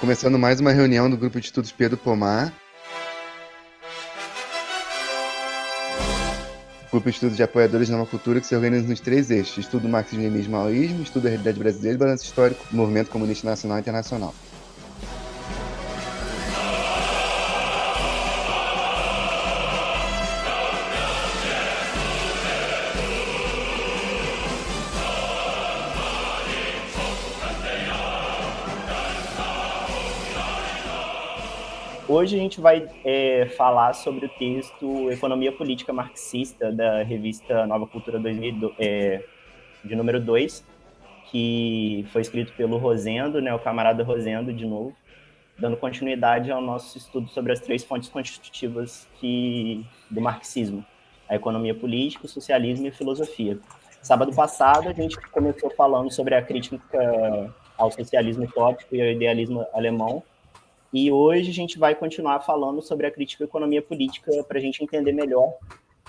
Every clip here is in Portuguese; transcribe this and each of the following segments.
Começando mais uma reunião do Grupo de Estudos Pedro Pomar. Grupo de Estudos de Apoiadores de Nova Cultura que se organiza nos três eixos: estudo do marxismo-leninismo maoísmo, estudo da realidade brasileira e balanço histórico movimento comunista nacional e internacional. Hoje a gente vai é, falar sobre o texto Economia Política Marxista, da revista Nova Cultura 2000, é, de número 2, que foi escrito pelo Rosendo, né, o camarada Rosendo, de novo, dando continuidade ao nosso estudo sobre as três fontes constitutivas que, do marxismo, a economia política, o socialismo e a filosofia. Sábado passado, a gente começou falando sobre a crítica ao socialismo utópico e ao idealismo alemão, e hoje a gente vai continuar falando sobre a crítica à economia política para a gente entender melhor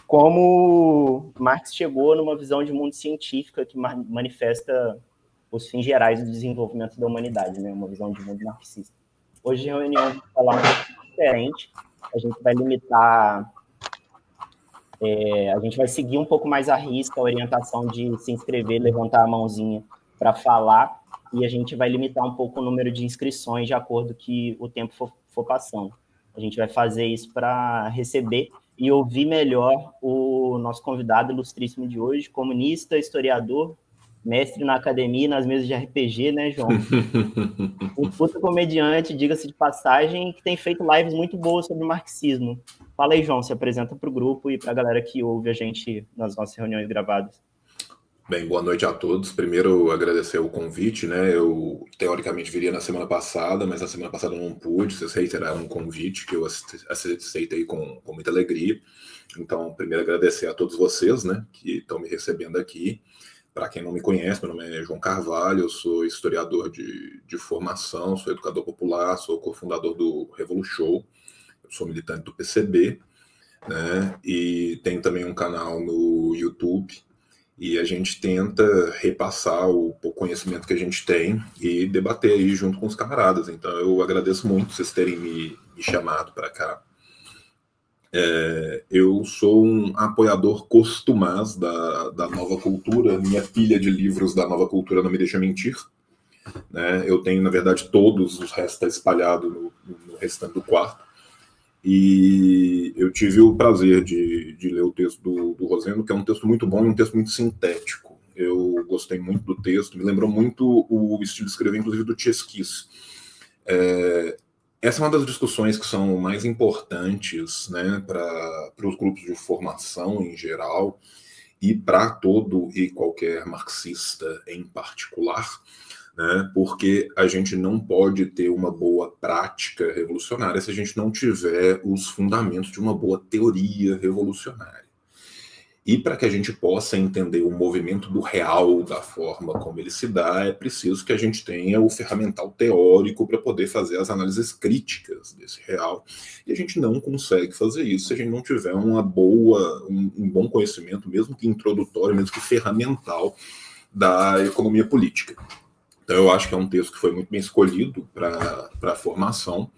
como Marx chegou numa visão de mundo científica que manifesta os fins gerais do desenvolvimento da humanidade, né? uma visão de mundo marxista. Hoje a reunião vai falar um pouco diferente, a gente vai limitar, é, a gente vai seguir um pouco mais a risca a orientação de se inscrever, levantar a mãozinha para falar, e a gente vai limitar um pouco o número de inscrições de acordo que o tempo for, for passando. A gente vai fazer isso para receber e ouvir melhor o nosso convidado ilustríssimo de hoje, comunista, historiador, mestre na academia, nas mesas de RPG, né, João? um puto comediante, diga-se de passagem, que tem feito lives muito boas sobre marxismo. Fala aí, João, se apresenta para o grupo e para a galera que ouve a gente nas nossas reuniões gravadas. Bem, boa noite a todos. Primeiro, agradecer o convite, né? Eu, teoricamente, viria na semana passada, mas na semana passada não pude. Vocês reiteraram um convite que eu aceitei com, com muita alegria. Então, primeiro, agradecer a todos vocês, né, que estão me recebendo aqui. Para quem não me conhece, meu nome é João Carvalho, eu sou historiador de, de formação, sou educador popular, sou cofundador do Revolution, sou militante do PCB, né? E tenho também um canal no YouTube e a gente tenta repassar o, o, conhecimento que a gente tem e debater aí junto com os camaradas. Então eu agradeço muito vocês terem me, me chamado para cá. É, eu sou um apoiador costumaz da, da nova cultura, minha pilha de livros da nova cultura não me deixa mentir. Né? Eu tenho, na verdade, todos os restos espalhados no, no restante do quarto. E eu tive o prazer de, de ler o texto do, do Rosendo, que é um texto muito bom e um texto muito sintético. Eu gostei muito do texto, me lembrou muito o estilo de escrever, inclusive, do Tchesquis. É, essa é uma das discussões que são mais importantes né, para os grupos de formação em geral e para todo e qualquer marxista em particular né? porque a gente não pode ter uma boa prática revolucionária se a gente não tiver os fundamentos de uma boa teoria revolucionária. E para que a gente possa entender o movimento do real da forma como ele se dá, é preciso que a gente tenha o ferramental teórico para poder fazer as análises críticas desse real. E a gente não consegue fazer isso se a gente não tiver uma boa, um, um bom conhecimento, mesmo que introdutório, mesmo que ferramental, da economia política. Então, eu acho que é um texto que foi muito bem escolhido para a formação.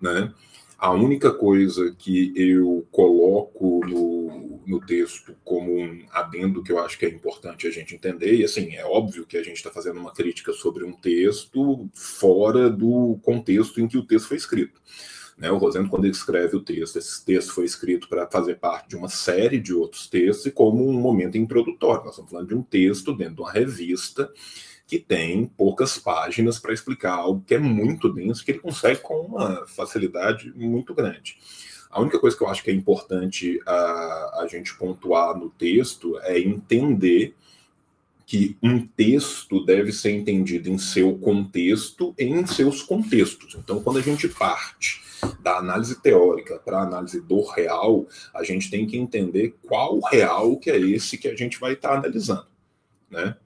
Né? A única coisa que eu coloco no, no texto como um adendo que eu acho que é importante a gente entender, e assim, é óbvio que a gente está fazendo uma crítica sobre um texto fora do contexto em que o texto foi escrito. Né, o Rosendo, quando ele escreve o texto, esse texto foi escrito para fazer parte de uma série de outros textos e como um momento introdutório. Nós estamos falando de um texto dentro de uma revista que tem poucas páginas para explicar algo que é muito denso, que ele consegue com uma facilidade muito grande. A única coisa que eu acho que é importante a, a gente pontuar no texto é entender que um texto deve ser entendido em seu contexto e em seus contextos. Então, quando a gente parte da análise teórica para a análise do real, a gente tem que entender qual real que é esse que a gente vai estar tá analisando, né?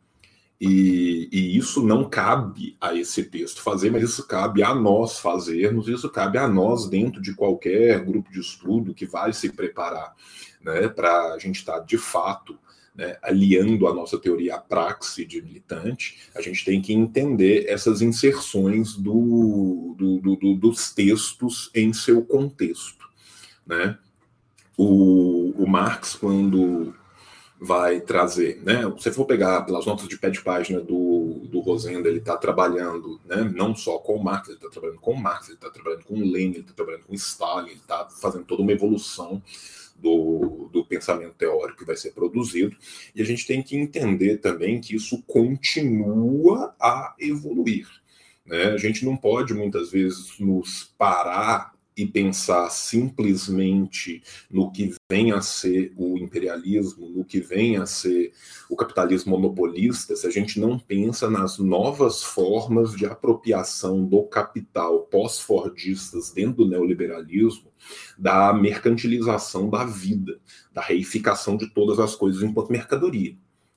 E, e, isso não cabe a esse texto fazer, mas isso cabe a nós fazermos, isso cabe a nós dentro de qualquer grupo de estudo que vai se preparar né, para a gente estar tá, de fato né, aliando a nossa teoria à praxe de militante, a gente tem que entender essas inserções do, do, do, dos textos em seu contexto. Né? O, o Marx, quando vai trazer, né? Se você for pegar pelas notas de pé de página do, do Rosenda, ele está trabalhando, né? Não só com Marx, ele está trabalhando com Marx, ele está trabalhando com Lenin, ele está trabalhando com Stalin, ele está fazendo toda uma evolução do, do pensamento teórico que vai ser produzido. E a gente tem que entender também que isso continua a evoluir. Né? A gente não pode muitas vezes nos parar e pensar simplesmente no que vem a ser o imperialismo, no que vem a ser o capitalismo monopolista, se a gente não pensa nas novas formas de apropriação do capital pós-fordistas dentro do neoliberalismo, da mercantilização da vida, da reificação de todas as coisas enquanto mercadoria,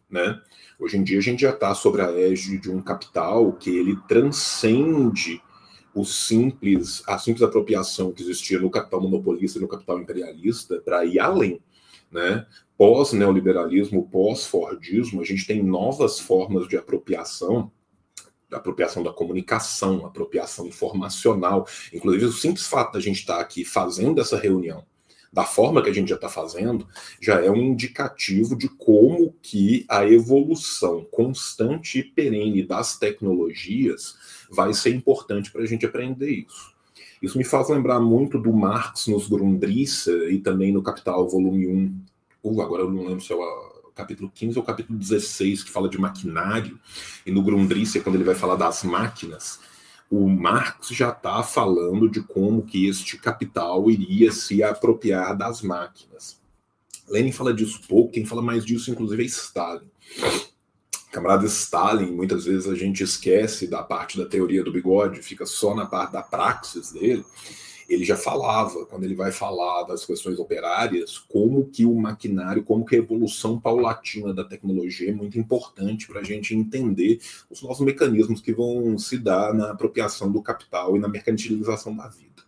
né? Hoje em dia a gente já está sobre a égide de um capital que ele transcende o simples, a simples apropriação que existia no capital monopolista e no capital imperialista para ir além, né? Pós-neoliberalismo, pós-fordismo, a gente tem novas formas de apropriação apropriação da comunicação, apropriação informacional. Inclusive, o simples fato da gente estar aqui fazendo essa reunião da forma que a gente já está fazendo, já é um indicativo de como que a evolução constante e perene das tecnologias vai ser importante para a gente aprender isso. Isso me faz lembrar muito do Marx nos Grundrisse e também no Capital, volume 1. Uh, agora eu não lembro se é o capítulo 15 ou o capítulo 16, que fala de maquinário. E no Grundrisse, quando ele vai falar das máquinas, o Marx já está falando de como que este capital iria se apropriar das máquinas. Lenin fala disso pouco, quem fala mais disso, inclusive, é Stalin camarada Stalin, muitas vezes a gente esquece da parte da teoria do bigode, fica só na parte da praxis dele. Ele já falava, quando ele vai falar das questões operárias, como que o maquinário, como que a evolução paulatina da tecnologia é muito importante para a gente entender os novos mecanismos que vão se dar na apropriação do capital e na mercantilização da vida.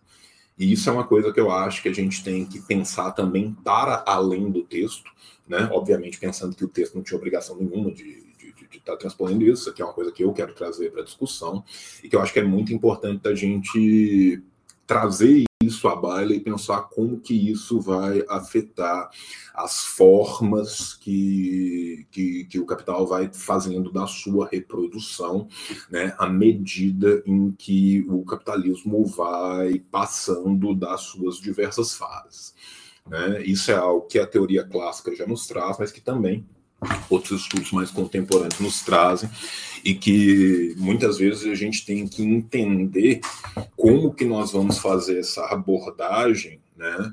E isso é uma coisa que eu acho que a gente tem que pensar também para além do texto, né? Obviamente pensando que o texto não tinha obrigação nenhuma de de estar tá transponendo isso. Isso aqui é uma coisa que eu quero trazer para a discussão e que eu acho que é muito importante a gente trazer isso à baila e pensar como que isso vai afetar as formas que, que, que, o capital vai fazendo da sua reprodução, né, à medida em que o capitalismo vai passando das suas diversas fases. Né? Isso é algo que a teoria clássica já nos traz, mas que também outros estudos mais contemporâneos nos trazem e que muitas vezes a gente tem que entender como que nós vamos fazer essa abordagem, né?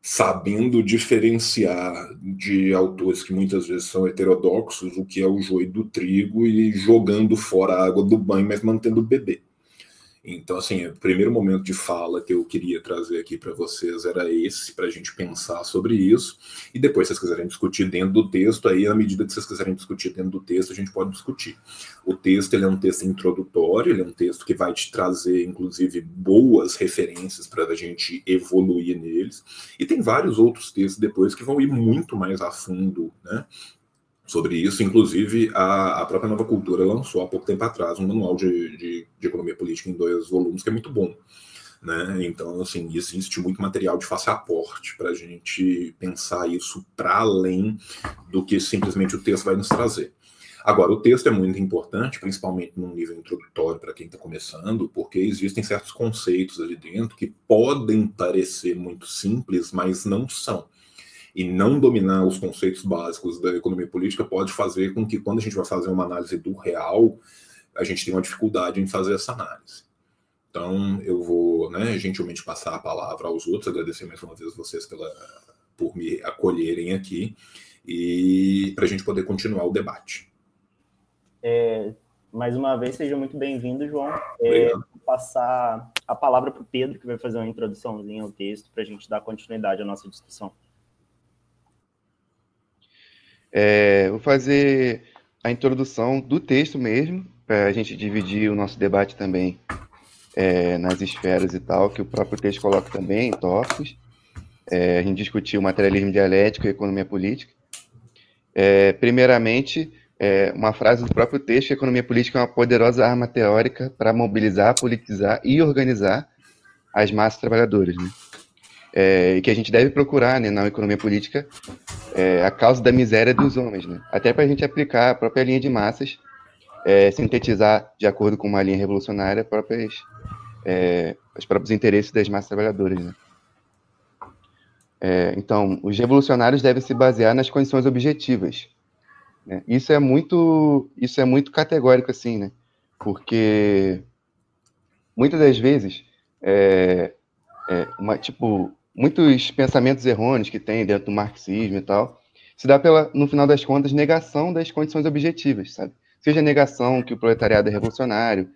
Sabendo diferenciar de autores que muitas vezes são heterodoxos, o que é o joio do trigo e jogando fora a água do banho, mas mantendo o bebê. Então, assim, o primeiro momento de fala que eu queria trazer aqui para vocês era esse, para a gente pensar sobre isso. E depois, se vocês quiserem discutir dentro do texto, aí, à medida que vocês quiserem discutir dentro do texto, a gente pode discutir. O texto ele é um texto introdutório, ele é um texto que vai te trazer, inclusive, boas referências para a gente evoluir neles. E tem vários outros textos depois que vão ir muito mais a fundo, né? Sobre isso. Inclusive, a, a, própria Nova Cultura lançou há pouco tempo atrás um manual de, de, de economia política em dois volumes, que é muito bom. Né? Então, assim, existe muito material de fácil aporte para a gente pensar isso para além do que simplesmente o texto vai nos trazer. Agora, o texto é muito importante, principalmente num nível introdutório para quem está começando, porque existem certos conceitos ali dentro que podem parecer muito simples, mas não são e não dominar os conceitos básicos da economia política pode fazer com que, quando a gente vai fazer uma análise do real, a gente tenha uma dificuldade em fazer essa análise. Então, eu vou né, gentilmente passar a palavra aos outros, agradecer mais uma vez vocês pela, por me acolherem aqui e para a gente poder continuar o debate. É, mais uma vez, seja muito bem-vindo, João. É, vou passar a palavra para o Pedro, que vai fazer uma introduçãozinha ao texto para a gente dar continuidade à nossa discussão. É, vou fazer a introdução do texto mesmo, para a gente dividir o nosso debate também é, nas esferas e tal, que o próprio texto coloca também em tópicos. É, a gente discutiu materialismo dialético e economia política. É, primeiramente, é, uma frase do próprio texto: a economia política é uma poderosa arma teórica para mobilizar, politizar e organizar as massas trabalhadoras. Né? É, que a gente deve procurar né, na economia política é, a causa da miséria dos homens, né? até para a gente aplicar a própria linha de massas, é, sintetizar de acordo com uma linha revolucionária próprias, é, os próprios interesses das massas trabalhadoras. Né? É, então, os revolucionários devem se basear nas condições objetivas. Né? Isso é muito, isso é muito categórico assim, né? Porque muitas das vezes, é, é uma, tipo, muitos pensamentos errôneos que tem dentro do marxismo e tal, se dá pela, no final das contas, negação das condições objetivas, sabe? Seja negação que o proletariado é revolucionário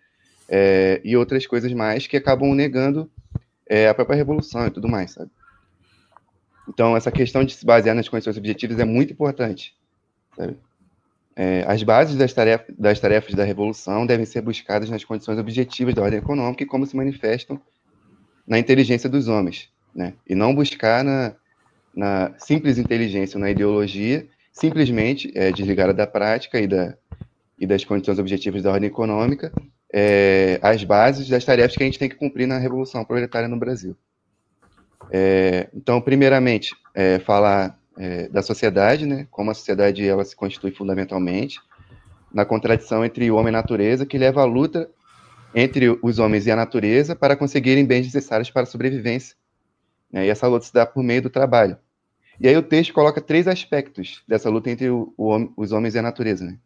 é, e outras coisas mais que acabam negando é, a própria revolução e tudo mais, sabe? Então, essa questão de se basear nas condições objetivas é muito importante, sabe? É, as bases das, tarefas, das tarefas da revolução devem ser buscadas nas condições objetivas da ordem econômica e como se manifestam na inteligência dos homens, né? E não buscar na, na simples inteligência, na ideologia, simplesmente é, desligada da prática e, da, e das condições objetivas da ordem econômica, é, as bases das tarefas que a gente tem que cumprir na Revolução Proletária no Brasil. É, então, primeiramente, é, falar é, da sociedade, né, como a sociedade ela se constitui fundamentalmente, na contradição entre o homem e a natureza, que leva à luta entre os homens e a natureza para conseguirem bens necessários para a sobrevivência né? E essa luta se dá por meio do trabalho. E aí o texto coloca três aspectos dessa luta entre o, o, os homens e a natureza. Né?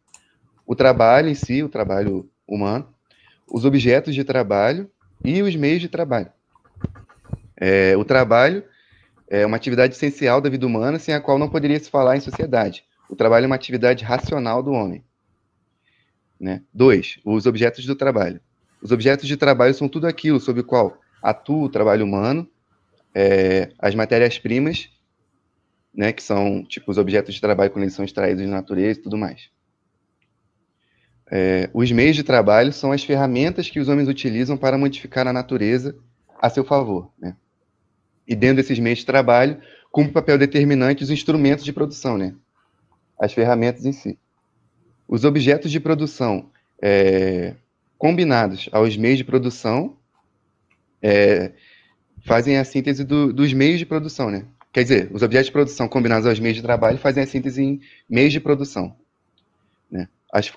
O trabalho em si, o trabalho humano, os objetos de trabalho e os meios de trabalho. É, o trabalho é uma atividade essencial da vida humana, sem a qual não poderia se falar em sociedade. O trabalho é uma atividade racional do homem. Né? Dois, os objetos do trabalho. Os objetos de trabalho são tudo aquilo sobre o qual atua o trabalho humano é, as matérias-primas, né, que são tipo os objetos de trabalho quando eles são extraídos da natureza e tudo mais. É, os meios de trabalho são as ferramentas que os homens utilizam para modificar a natureza a seu favor. Né? E dentro desses meios de trabalho, cumpre papel determinante os instrumentos de produção, né? as ferramentas em si. Os objetos de produção é, combinados aos meios de produção é, fazem a síntese do, dos meios de produção, né? Quer dizer, os objetos de produção combinados aos meios de trabalho fazem a síntese em meios de produção. Né?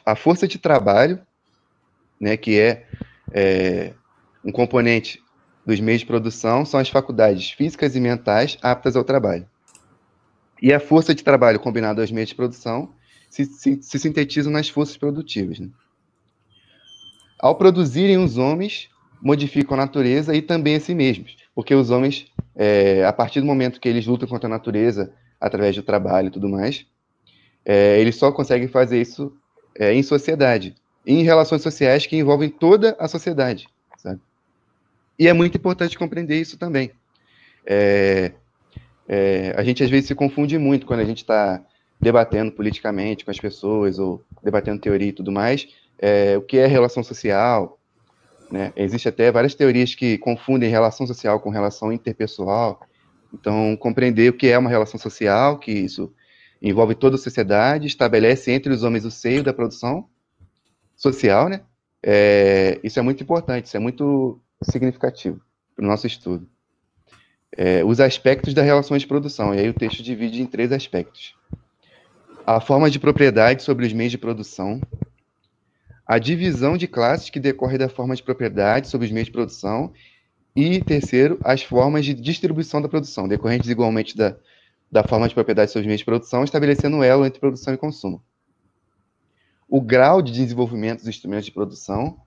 a força de trabalho, né, que é, é um componente dos meios de produção, são as faculdades físicas e mentais aptas ao trabalho. E a força de trabalho combinada aos meios de produção se, se, se sintetizam nas forças produtivas. Né? Ao produzirem os homens, modificam a natureza e também a si mesmos. Porque os homens, é, a partir do momento que eles lutam contra a natureza, através do trabalho e tudo mais, é, eles só conseguem fazer isso é, em sociedade, em relações sociais que envolvem toda a sociedade. Sabe? E é muito importante compreender isso também. É, é, a gente às vezes se confunde muito quando a gente está debatendo politicamente com as pessoas ou debatendo teoria e tudo mais, é, o que é relação social, né? Existe até várias teorias que confundem relação social com relação interpessoal. Então, compreender o que é uma relação social, que isso envolve toda a sociedade, estabelece entre os homens o seio da produção social, né? É, isso é muito importante, isso é muito significativo para o nosso estudo. É, os aspectos das relações de produção, e aí o texto divide em três aspectos. A forma de propriedade sobre os meios de produção, a divisão de classes que decorre da forma de propriedade sobre os meios de produção e, terceiro, as formas de distribuição da produção, decorrentes igualmente da, da forma de propriedade sobre os meios de produção, estabelecendo um elo entre produção e consumo. O grau de desenvolvimento dos instrumentos de produção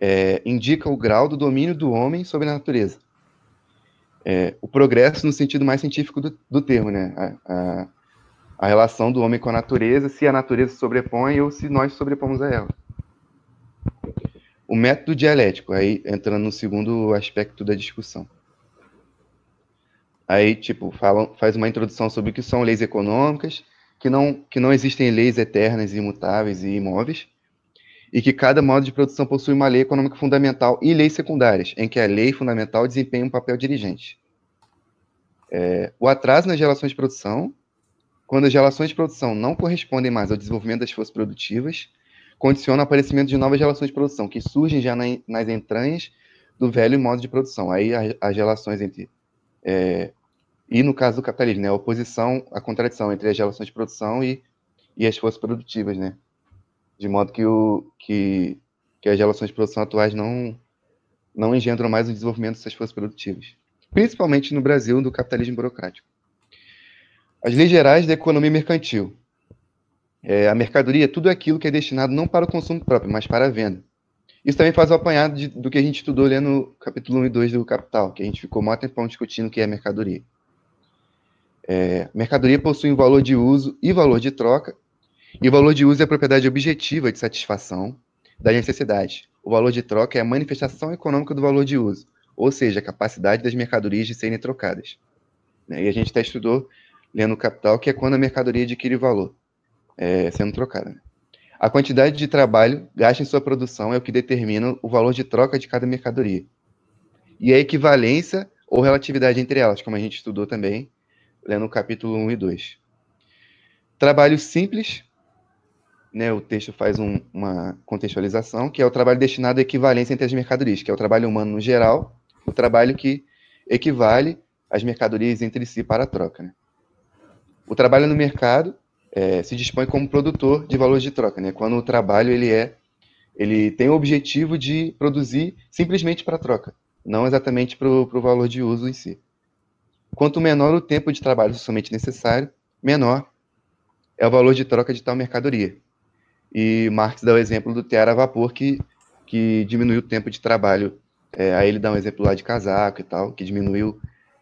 é, indica o grau do domínio do homem sobre a natureza. É, o progresso no sentido mais científico do, do termo, né? A, a, a, relação do homem com a natureza, se a natureza sobrepõe ou se nós sobrepomos a ela. O método dialético, aí entrando no segundo aspecto da discussão. Aí, tipo, fala, faz uma introdução sobre o que são leis econômicas, que não, que não existem leis eternas, imutáveis e imóveis, e que cada modo de produção possui uma lei econômica fundamental e leis secundárias, em que a lei fundamental desempenha um papel dirigente. É, o atraso nas relações de produção, quando as relações de produção não correspondem mais ao desenvolvimento das forças produtivas, condiciona o aparecimento de novas relações de produção, que surgem já na, nas entranhas do velho modo de produção. Aí as relações entre. É, e no caso do capitalismo, né, a oposição, a contradição entre as relações de produção e, e as forças produtivas, né? De modo que, o, que, que as relações de produção atuais não, não engendram mais o desenvolvimento dessas forças produtivas. Principalmente no Brasil, do capitalismo burocrático. As leis gerais da economia mercantil. É, a mercadoria é tudo aquilo que é destinado não para o consumo próprio, mas para a venda. Isso também faz o apanhado de, do que a gente estudou lendo capítulo 1 e 2 do Capital, que a gente ficou muito tempão discutindo o que é mercadoria. É, mercadoria possui um valor de uso e valor de troca, e o valor de uso é a propriedade objetiva de satisfação da necessidade. O valor de troca é a manifestação econômica do valor de uso, ou seja, a capacidade das mercadorias de serem trocadas. Né, e a gente até estudou lendo Capital, que é quando a mercadoria adquire valor, é, sendo trocada. Né? A quantidade de trabalho gasta em sua produção é o que determina o valor de troca de cada mercadoria. E a equivalência ou relatividade entre elas, como a gente estudou também, lendo o capítulo 1 e 2. Trabalho simples, né, o texto faz um, uma contextualização, que é o trabalho destinado à equivalência entre as mercadorias, que é o trabalho humano no geral, o trabalho que equivale as mercadorias entre si para a troca. Né? O trabalho no mercado é, se dispõe como produtor de valores de troca, né? Quando o trabalho ele é, ele tem o objetivo de produzir simplesmente para troca, não exatamente para o valor de uso em si. Quanto menor o tempo de trabalho somente necessário, menor é o valor de troca de tal mercadoria. E Marx dá o exemplo do tear a vapor que, que diminuiu o tempo de trabalho. É, aí ele dá um exemplo lá de casaco e tal, que diminuiu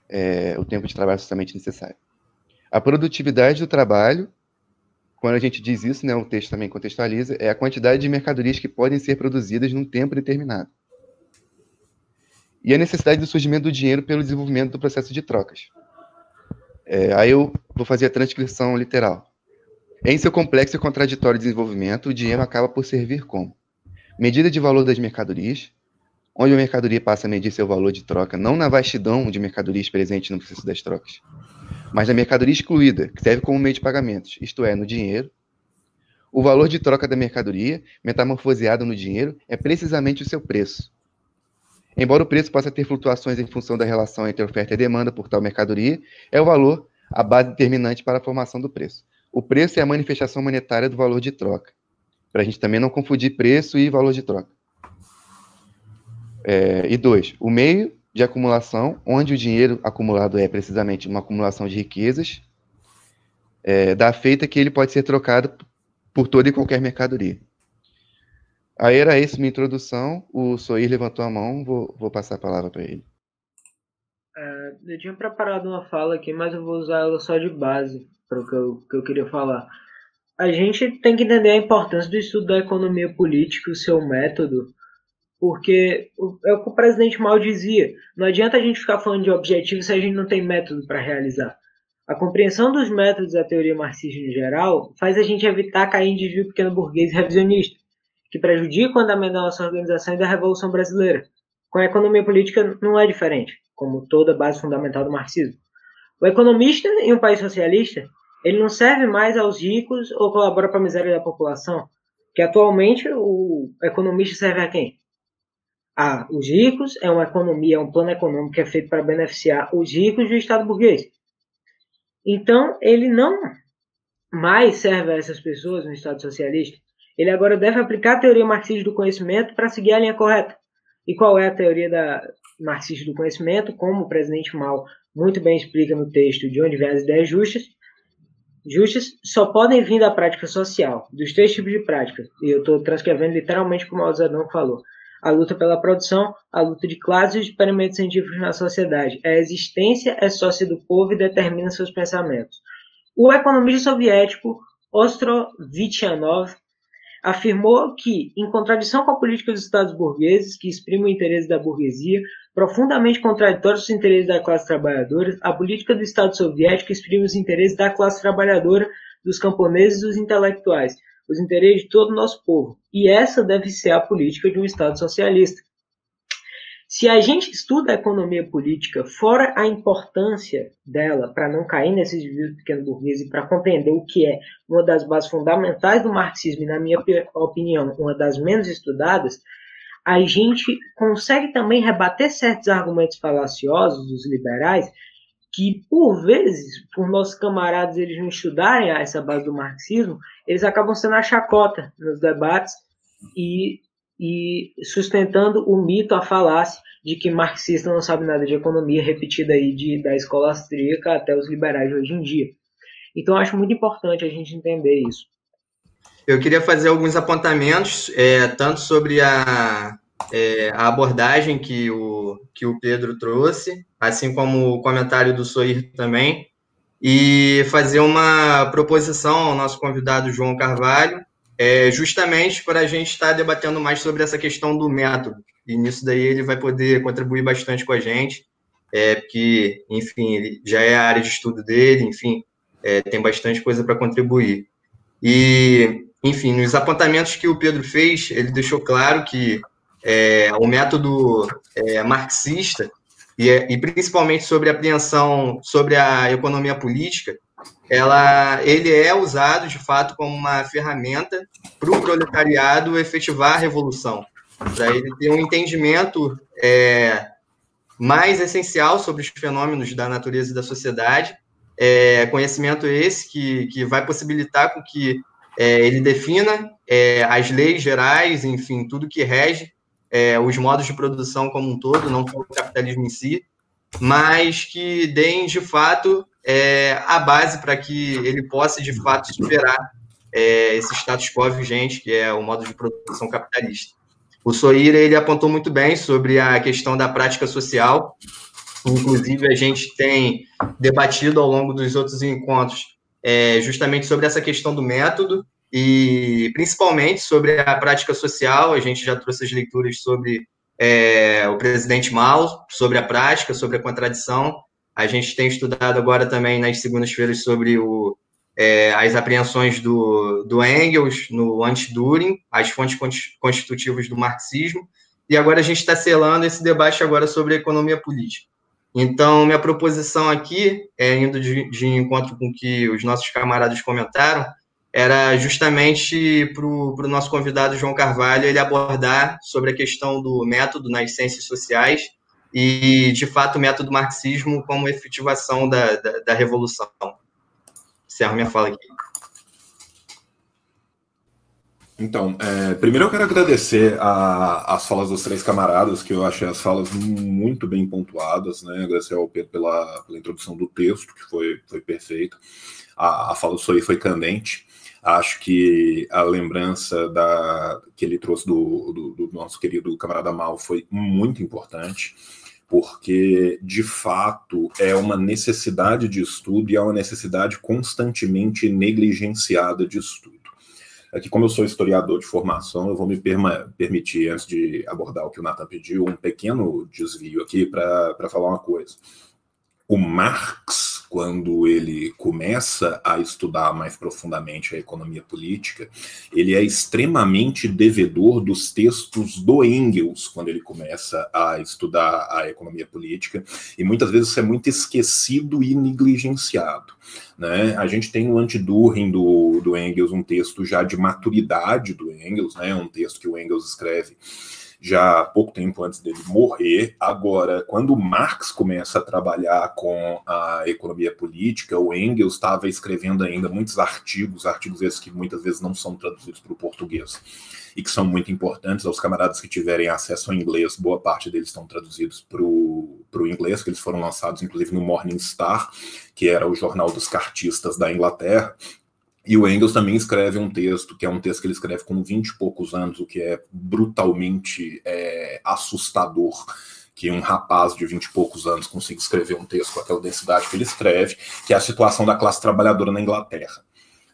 é, o tempo de trabalho somente necessário. A produtividade do trabalho, quando a gente diz isso, né, o texto também contextualiza, é a quantidade de mercadorias que podem ser produzidas num tempo determinado. E a necessidade do surgimento do dinheiro pelo desenvolvimento do processo de trocas. É, aí eu vou fazer a transcrição literal. Em seu complexo e contraditório desenvolvimento, o dinheiro acaba por servir como medida de valor das mercadorias, onde a mercadoria passa a medir seu valor de troca não na vastidão de mercadorias presentes no processo das trocas, mas na mercadoria excluída, que serve como meio de pagamentos, isto é, no dinheiro. O valor de troca da mercadoria, metamorfoseado no dinheiro, é precisamente o seu preço. Embora o preço possa ter flutuações em função da relação entre oferta e demanda por tal mercadoria, é o valor a base determinante para a formação do preço. O preço é a manifestação monetária do valor de troca. Para a gente também não confundir preço e valor de troca. É, e dois, o meio de acumulação, onde o dinheiro acumulado é precisamente uma acumulação de riquezas, é, da feita que ele pode ser trocado por toda e qualquer mercadoria. Aí era isso minha introdução. O Soir levantou a mão, vou, vou passar a palavra para ele. É, eu tinha preparado uma fala aqui, mas eu vou usar ela só de base para o que que eu queria falar. A gente tem que entender a importância do estudo da economia política, o seu método, porque é o que o presidente mal dizia. Não adianta a gente ficar falando de objetivo se a gente não tem método para realizar. A compreensão dos métodos da teoria marxista em geral faz a gente evitar cair em desvio pequeno burguês revisionista, que prejudica o andamento da nossa organização e da Revolução Brasileira. Com a economia política não é diferente, como toda base fundamental do marxismo. O economista em um país socialista, ele não serve mais aos ricos ou colabora para a miséria da população, que atualmente o economista serve a quem? A os ricos, é uma economia, é um plano econômico que é feito para beneficiar os ricos do Estado burguês. Então, ele não mais serve a essas pessoas no Estado socialista. Ele agora deve aplicar a teoria marxista do conhecimento para seguir a linha correta. E qual é a teoria da marxista do conhecimento? Como o presidente Mao muito bem explica no texto de onde vêm as ideias justas, justas só podem vir da prática social, dos três tipos de prática. E eu estou transcrevendo literalmente como o Zedong falou a luta pela produção, a luta de classes e os experimentos científicos na sociedade. A existência é sócia do povo e determina seus pensamentos. O economista soviético Ostrovitchanov afirmou que, em contradição com a política dos estados burgueses, que exprime o interesse da burguesia, profundamente contraditórios com os interesses da classe trabalhadora, a política do Estado soviético exprime os interesses da classe trabalhadora, dos camponeses e dos intelectuais, os interesses de todo o nosso povo. E essa deve ser a política de um Estado socialista. Se a gente estuda a economia política fora a importância dela para não cair nesses desvios pequeno burguês e para compreender o que é uma das bases fundamentais do marxismo e, na minha opinião, uma das menos estudadas, a gente consegue também rebater certos argumentos falaciosos dos liberais que, por vezes, por nossos camaradas eles não estudarem essa base do marxismo, eles acabam sendo a chacota nos debates e e sustentando o mito, a falácia de que marxista não sabe nada de economia, repetida aí de, da escola austríaca até os liberais hoje em dia. Então, acho muito importante a gente entender isso. Eu queria fazer alguns apontamentos, é, tanto sobre a, é, a abordagem que o, que o Pedro trouxe, assim como o comentário do Soir também, e fazer uma proposição ao nosso convidado João Carvalho, é justamente para a gente estar tá debatendo mais sobre essa questão do método. E nisso daí ele vai poder contribuir bastante com a gente, é, porque, enfim, ele já é a área de estudo dele, enfim, é, tem bastante coisa para contribuir. E, enfim, nos apontamentos que o Pedro fez, ele deixou claro que é, o método é, marxista, e, é, e principalmente sobre a apreensão sobre a economia política, ela, ele é usado de fato como uma ferramenta para o proletariado efetivar a revolução, para ele ter um entendimento é, mais essencial sobre os fenômenos da natureza e da sociedade, é, conhecimento esse que, que vai possibilitar com que é, ele defina é, as leis gerais, enfim, tudo que rege é, os modos de produção como um todo, não só o capitalismo em si, mas que deem de fato é, a base para que ele possa, de fato, superar é, esse status quo vigente, que é o modo de produção capitalista. O Soira ele apontou muito bem sobre a questão da prática social. Inclusive, a gente tem debatido ao longo dos outros encontros é, justamente sobre essa questão do método e principalmente sobre a prática social. A gente já trouxe as leituras sobre é, o presidente Mao, sobre a prática, sobre a contradição. A gente tem estudado agora também nas segundas-feiras sobre o, é, as apreensões do, do Engels no anti-During, as fontes constitutivas do marxismo, e agora a gente está selando esse debate agora sobre economia política. Então, minha proposição aqui, é, indo de, de encontro com o que os nossos camaradas comentaram, era justamente para o nosso convidado João Carvalho ele abordar sobre a questão do método nas ciências sociais e, de fato, o método marxismo como efetivação da, da, da revolução. Encerro minha fala aqui. Então, é, primeiro eu quero agradecer a, as falas dos três camaradas, que eu achei as falas muito bem pontuadas, né? Agradecer ao Pedro pela, pela introdução do texto, que foi, foi perfeita. A, a fala do Soy foi candente. Acho que a lembrança da, que ele trouxe do, do, do nosso querido camarada Mal foi muito importante porque de fato é uma necessidade de estudo e é uma necessidade constantemente negligenciada de estudo. Aqui, como eu sou historiador de formação, eu vou me permitir, antes de abordar o que o Nathan pediu, um pequeno desvio aqui para falar uma coisa. O Marx quando ele começa a estudar mais profundamente a economia política, ele é extremamente devedor dos textos do Engels, quando ele começa a estudar a economia política, e muitas vezes isso é muito esquecido e negligenciado. Né? A gente tem no Antidurring do, do Engels um texto já de maturidade do Engels, né? um texto que o Engels escreve já pouco tempo antes dele morrer. Agora, quando Marx começa a trabalhar com a economia política, o Engels estava escrevendo ainda muitos artigos, artigos esses que muitas vezes não são traduzidos para o português e que são muito importantes aos camaradas que tiverem acesso ao inglês. Boa parte deles estão traduzidos para o inglês, que eles foram lançados inclusive no Morning Star, que era o jornal dos cartistas da Inglaterra, e o Engels também escreve um texto, que é um texto que ele escreve com 20 e poucos anos, o que é brutalmente é, assustador que um rapaz de 20 e poucos anos consiga escrever um texto com aquela densidade que ele escreve, que é a situação da classe trabalhadora na Inglaterra.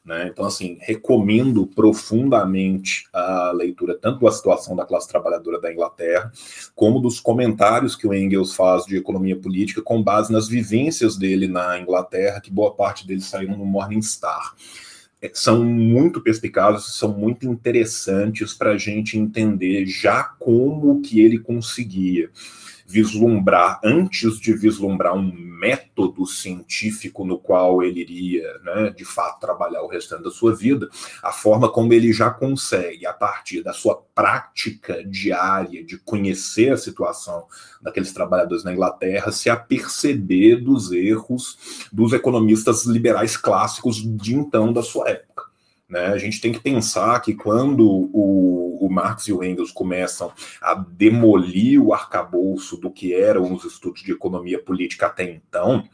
Né? Então, assim, recomendo profundamente a leitura tanto da situação da classe trabalhadora da Inglaterra, como dos comentários que o Engels faz de economia política com base nas vivências dele na Inglaterra, que boa parte deles saíram no Morning Star são muito perspicazes, são muito interessantes para a gente entender já como que ele conseguia vislumbrar, antes de vislumbrar um método científico no qual ele iria, né, de fato, trabalhar o restante da sua vida, a forma como ele já consegue, a partir da sua prática diária de conhecer a situação daqueles trabalhadores na Inglaterra, se aperceber dos erros dos economistas liberais clássicos de então da sua época. Né? A gente tem que pensar que quando o, o, Marx e o Engels começam a demolir o arcabouço do que eram os estudos de economia política até então,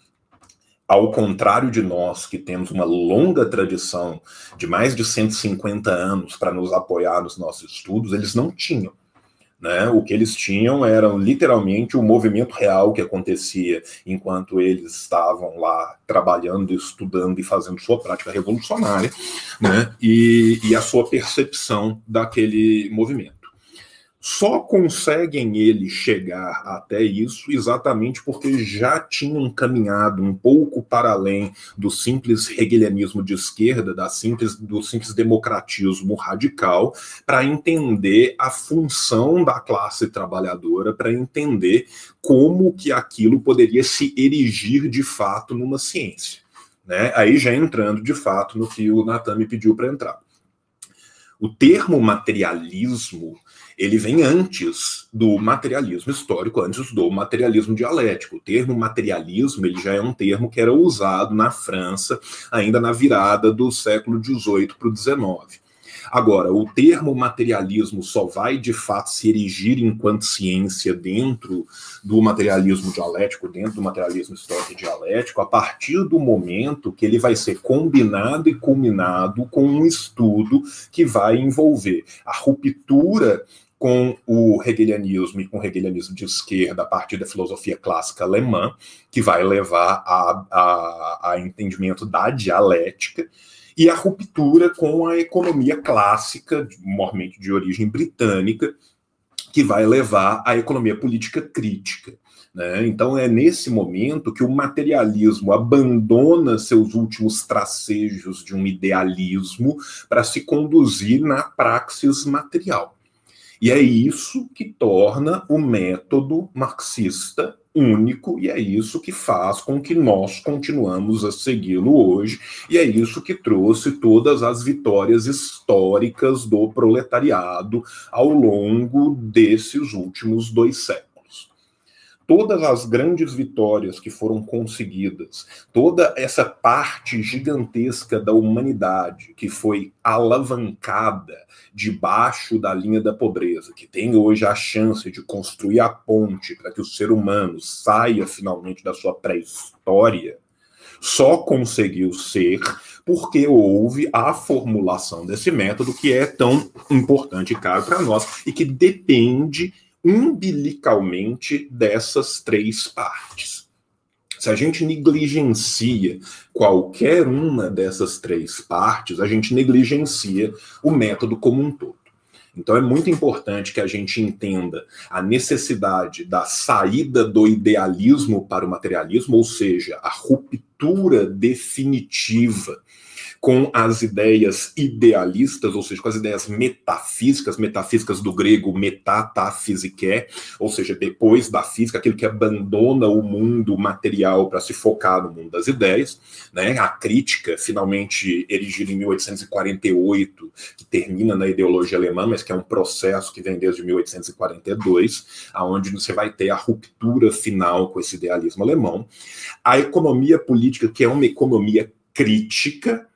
ao contrário de nós, que temos uma longa tradição de mais de 150 anos para nos apoiar nos nossos estudos, eles não tinham. Né? O que eles tinham era literalmente o movimento real que acontecia enquanto eles estavam lá trabalhando, estudando e fazendo sua prática revolucionária, né? e, e a sua percepção daquele movimento só conseguem ele chegar até isso exatamente porque já tinham caminhado um pouco para além do simples hegelianismo de esquerda, da simples, do simples democratismo radical, para entender a função da classe trabalhadora, para entender como que aquilo poderia se erigir de fato numa ciência. Né? Aí já entrando de fato no que o Natan me pediu para entrar. O termo materialismo ele vem antes do materialismo histórico, antes do materialismo dialético. O termo materialismo ele já é um termo que era usado na França ainda na virada do século XVIII para o XIX. Agora, o termo materialismo só vai de fato se erigir enquanto ciência dentro do materialismo dialético, dentro do materialismo histórico dialético, a partir do momento que ele vai ser combinado e culminado com um estudo que vai envolver a ruptura com o hegelianismo e com o hegelianismo de esquerda a partir da filosofia clássica alemã, que vai levar a, a, a entendimento da dialética, e a ruptura com a economia clássica, mormente de origem britânica, que vai levar à economia política crítica. Né? Então, é nesse momento que o materialismo abandona seus últimos tracejos de um idealismo para se conduzir na praxis material. E é isso que torna o método marxista único, e é isso que faz com que nós continuamos a segui-lo hoje, e é isso que trouxe todas as vitórias históricas do proletariado ao longo desses últimos dois séculos todas as grandes vitórias que foram conseguidas, toda essa parte gigantesca da humanidade que foi alavancada debaixo da linha da pobreza, que tem hoje a chance de construir a ponte para que o ser humano saia finalmente da sua pré-história, só conseguiu ser porque houve a formulação desse método que é tão importante e caro para nós e que depende umbilicalmente dessas três partes. Se a gente negligencia qualquer uma dessas três partes, a gente negligencia o método como um todo. Então é muito importante que a gente entenda a necessidade da saída do idealismo para o materialismo, ou seja, a ruptura definitiva com as ideias idealistas, ou seja, com as ideias metafísicas, metafísicas do grego metatafisiké, ou seja, depois da física, aquilo que abandona o mundo material para se focar no mundo das ideias, né? A crítica, finalmente erigida em 1848, que termina na ideologia alemã, mas que é um processo que vem desde 1842, aonde você vai ter a ruptura final com esse idealismo alemão. A economia política, que é uma economia crítica,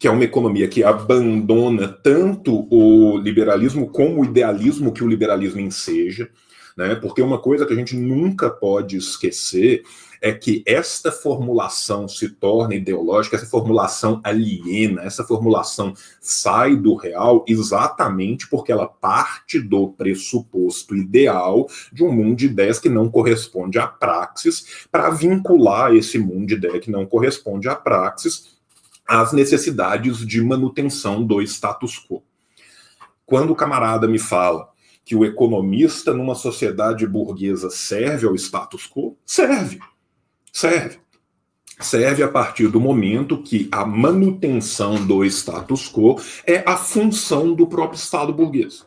que é uma economia que abandona tanto o liberalismo como o idealismo que o liberalismo enseja, né? Porque uma coisa que a gente nunca pode esquecer é que esta formulação se torna ideológica, essa formulação aliena, essa formulação sai do real exatamente porque ela parte do pressuposto ideal de um mundo de ideias que não corresponde à praxis, para vincular esse mundo de ideia que não corresponde à praxis às necessidades de manutenção do status quo. Quando o camarada me fala que o economista numa sociedade burguesa serve ao status quo, serve. Serve. serve a partir do momento que a manutenção do status quo é a função do próprio Estado burguês.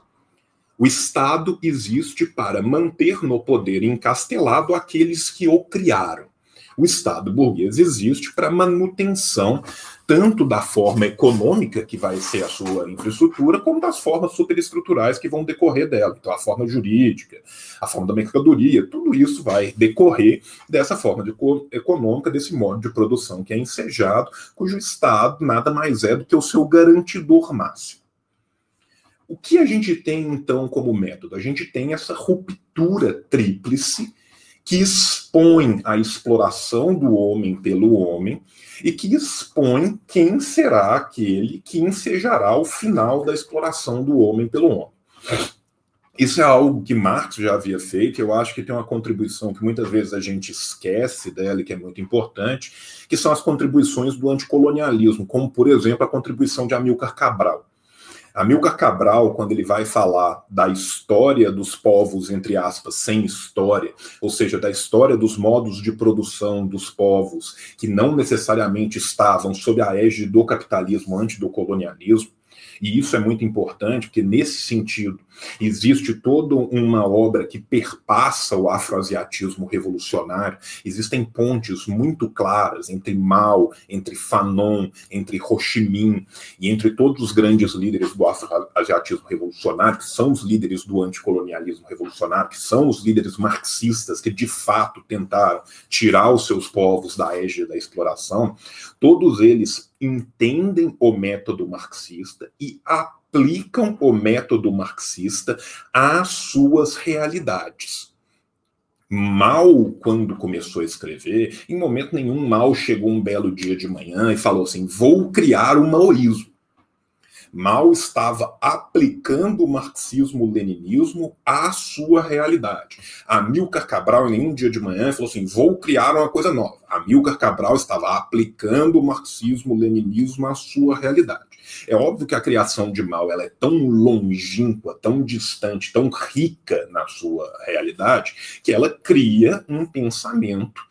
O Estado existe para manter no poder encastelado aqueles que o criaram. O Estado burguês existe para manutenção tanto da forma econômica, que vai ser a sua infraestrutura, como das formas superestruturais que vão decorrer dela. Então, a forma jurídica, a forma da mercadoria, tudo isso vai decorrer dessa forma de econômica, desse modo de produção que é ensejado, cujo Estado nada mais é do que o seu garantidor máximo. O que a gente tem, então, como método? A gente tem essa ruptura tríplice que expõe a exploração do homem pelo homem e que expõe quem será aquele que ensejará o final da exploração do homem pelo homem. Isso é algo que Marx já havia feito, eu acho que tem uma contribuição que muitas vezes a gente esquece dela e que é muito importante, que são as contribuições do anticolonialismo, como, por exemplo, a contribuição de Amilcar Cabral. Amilcar Cabral, quando ele vai falar da história dos povos, entre aspas, sem história, ou seja, da história dos modos de produção dos povos que não necessariamente estavam sob a égide do capitalismo antes do colonialismo, e isso é muito importante, porque nesse sentido existe toda uma obra que perpassa o afroasiatismo revolucionário. Existem pontes muito claras entre Mao, entre Fanon, entre Ho Chi Minh e entre todos os grandes líderes do afroasiatismo revolucionário, que são os líderes do anticolonialismo revolucionário, que são os líderes marxistas que de fato tentaram tirar os seus povos da égide da exploração. Todos eles entendem o método marxista e aplicam o método marxista às suas realidades. Mal, quando começou a escrever, em momento nenhum Mal chegou um belo dia de manhã e falou assim: vou criar o maoísmo. Mal estava aplicando o marxismo-leninismo à sua realidade. Amilcar Cabral, em nenhum dia de manhã, falou assim: vou criar uma coisa nova. Amilcar Cabral estava aplicando o marxismo-leninismo à sua realidade. É óbvio que a criação de Mal ela é tão longínqua, tão distante, tão rica na sua realidade, que ela cria um pensamento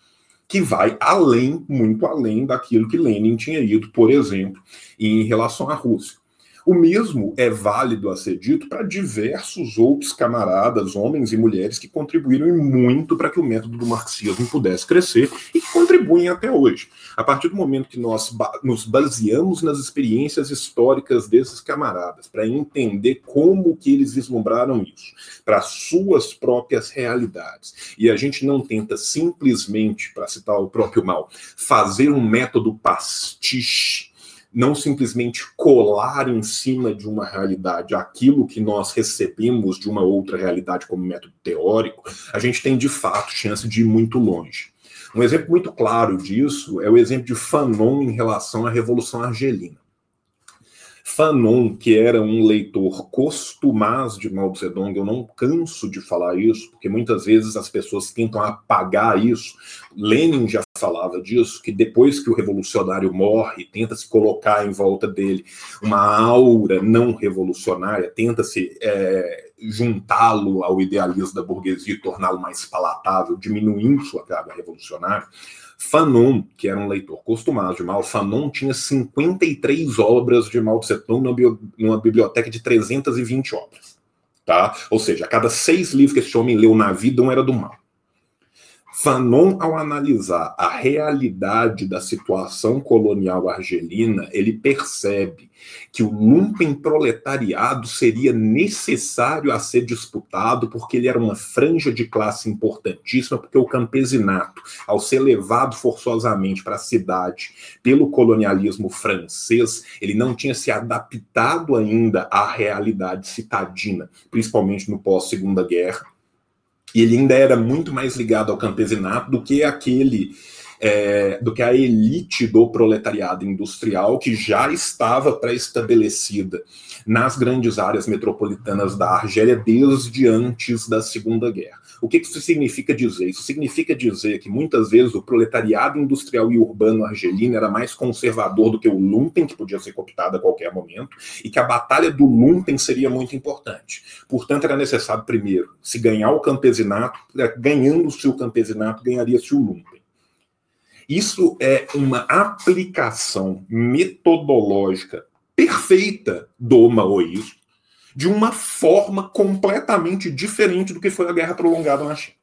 que vai além, muito além daquilo que Lenin tinha ido, por exemplo, em relação à Rússia. O mesmo é válido a ser dito para diversos outros camaradas, homens e mulheres, que contribuíram muito para que o método do marxismo pudesse crescer e que contribuem até hoje. A partir do momento que nós nos baseamos nas experiências históricas desses camaradas, para entender como que eles vislumbraram isso, para suas próprias realidades, e a gente não tenta simplesmente, para citar o próprio mal, fazer um método pastiche não simplesmente colar em cima de uma realidade aquilo que nós recebemos de uma outra realidade como método teórico, a gente tem de fato chance de ir muito longe. Um exemplo muito claro disso é o exemplo de Fanon em relação à Revolução Argelina. Fanon, que era um leitor costumaz de Mao Zedong, eu não canso de falar isso, porque muitas vezes as pessoas tentam apagar isso. Lenin já falava disso, que depois que o revolucionário morre, tenta se colocar em volta dele uma aura não revolucionária, tenta-se é, juntá-lo ao idealismo da burguesia e torná-lo mais palatável, diminuindo sua carga revolucionária. Fanon, que era um leitor costumado de Mao, Fanon tinha 53 obras de Mao Tse Tung numa biblioteca de 320 obras. Tá? Ou seja, a cada seis livros que esse homem leu na vida, um era do Mao. Fanon, ao analisar a realidade da situação colonial argelina, ele percebe que o lumpen proletariado seria necessário a ser disputado porque ele era uma franja de classe importantíssima, porque o campesinato, ao ser levado forçosamente para a cidade pelo colonialismo francês, ele não tinha se adaptado ainda à realidade citadina, principalmente no pós-segunda guerra e ele ainda era muito mais ligado ao campesinato do que aquele é, do que a elite do proletariado industrial que já estava pré-estabelecida nas grandes áreas metropolitanas da Argélia desde antes da Segunda Guerra. O que isso significa dizer? Isso significa dizer que muitas vezes o proletariado industrial e urbano argelino era mais conservador do que o lumpen, que podia ser cooptado a qualquer momento, e que a batalha do lumpen seria muito importante. Portanto, era necessário, primeiro, se ganhar o campesinato, ganhando-se o campesinato, ganharia-se o lumpen. Isso é uma aplicação metodológica perfeita do maoísmo de uma forma completamente diferente do que foi a guerra prolongada na China.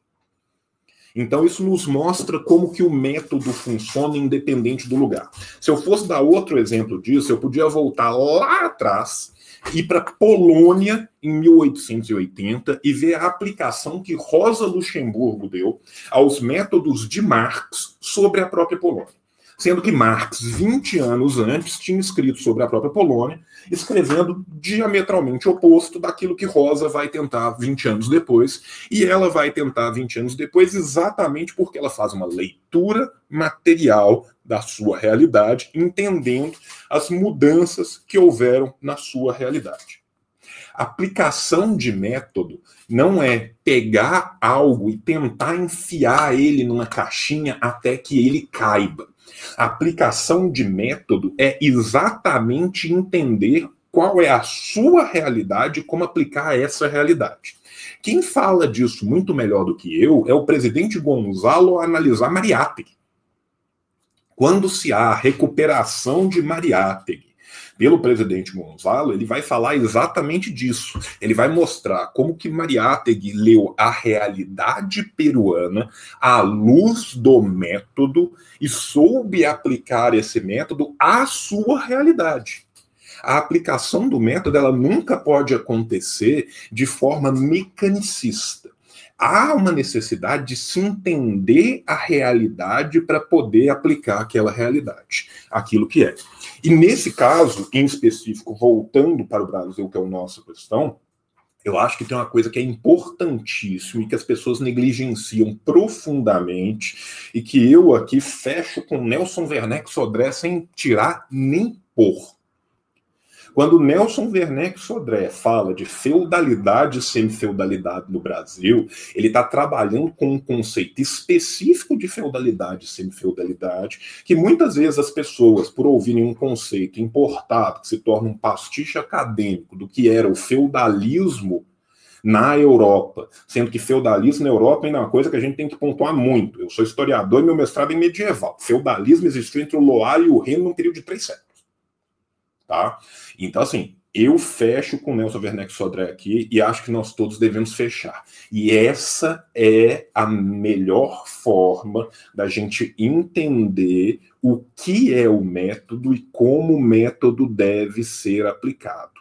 Então isso nos mostra como que o método funciona independente do lugar. Se eu fosse dar outro exemplo disso, eu podia voltar lá atrás ir para Polônia em 1880 e ver a aplicação que Rosa Luxemburgo deu aos métodos de Marx sobre a própria Polônia. Sendo que Marx, 20 anos antes, tinha escrito sobre a própria Polônia, escrevendo diametralmente oposto daquilo que Rosa vai tentar 20 anos depois, e ela vai tentar 20 anos depois exatamente porque ela faz uma leitura material da sua realidade, entendendo as mudanças que houveram na sua realidade. Aplicação de método não é pegar algo e tentar enfiar ele numa caixinha até que ele caiba. Aplicação de método é exatamente entender qual é a sua realidade e como aplicar essa realidade. Quem fala disso muito melhor do que eu é o presidente Gonzalo analisar Mariátegui. Quando se há recuperação de Mariátegui pelo presidente Gonzalo, ele vai falar exatamente disso. Ele vai mostrar como que Mariátegui leu a realidade peruana à luz do método e soube aplicar esse método à sua realidade. A aplicação do método ela nunca pode acontecer de forma mecanicista há uma necessidade de se entender a realidade para poder aplicar aquela realidade, aquilo que é. E nesse caso, em específico, voltando para o Brasil, que é a nossa questão, eu acho que tem uma coisa que é importantíssima e que as pessoas negligenciam profundamente e que eu aqui fecho com Nelson Werneck Sodré sem tirar nem pôr. Quando Nelson Werneck Sodré fala de feudalidade e semifeudalidade no Brasil, ele está trabalhando com um conceito específico de feudalidade e semifeudalidade, que muitas vezes as pessoas, por ouvirem um conceito importado, que se torna um pastiche acadêmico do que era o feudalismo na Europa, sendo que feudalismo na Europa ainda é uma coisa que a gente tem que pontuar muito. Eu sou historiador e meu mestrado é medieval. Feudalismo existiu entre o Loire e o Reino num período de três séculos tá? Então, assim, eu fecho com Nelson Werneck Sodré aqui e acho que nós todos devemos fechar. E essa é a melhor forma da gente entender o que é o método e como o método deve ser aplicado.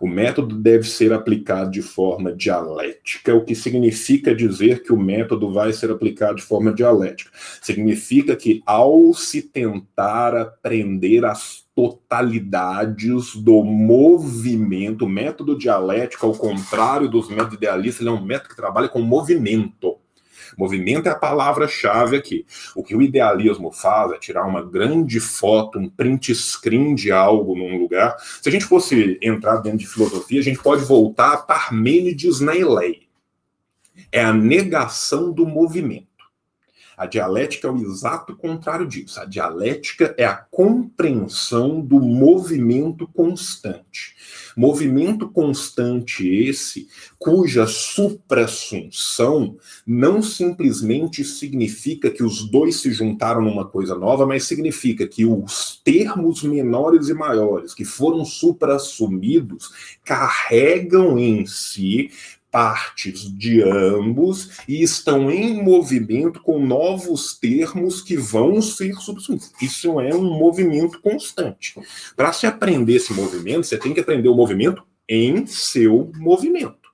O método deve ser aplicado de forma dialética, o que significa dizer que o método vai ser aplicado de forma dialética. Significa que, ao se tentar aprender as totalidades do movimento, o método dialético, ao contrário dos métodos idealistas, ele é um método que trabalha com movimento. Movimento é a palavra-chave aqui. O que o idealismo faz é tirar uma grande foto, um print screen de algo num lugar. Se a gente fosse entrar dentro de filosofia, a gente pode voltar a Parmênides na Eleia. É a negação do movimento. A dialética é o exato contrário disso. A dialética é a compreensão do movimento constante. Movimento constante esse, cuja suprassunção não simplesmente significa que os dois se juntaram numa coisa nova, mas significa que os termos menores e maiores que foram suprassumidos carregam em si partes de ambos e estão em movimento com novos termos que vão ser substituídos. Isso é um movimento constante. Para se aprender esse movimento, você tem que aprender o movimento em seu movimento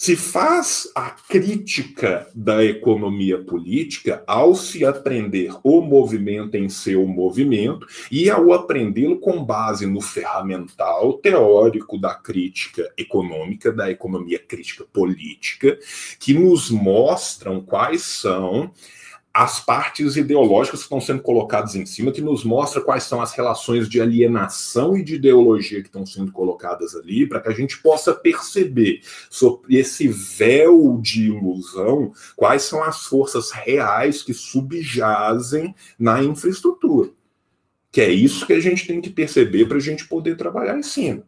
se faz a crítica da economia política ao se aprender o movimento em seu movimento e ao aprendê-lo com base no ferramental teórico da crítica econômica, da economia crítica política, que nos mostram quais são as partes ideológicas que estão sendo colocadas em cima, que nos mostra quais são as relações de alienação e de ideologia que estão sendo colocadas ali, para que a gente possa perceber sobre esse véu de ilusão quais são as forças reais que subjazem na infraestrutura. Que é isso que a gente tem que perceber para a gente poder trabalhar em cima.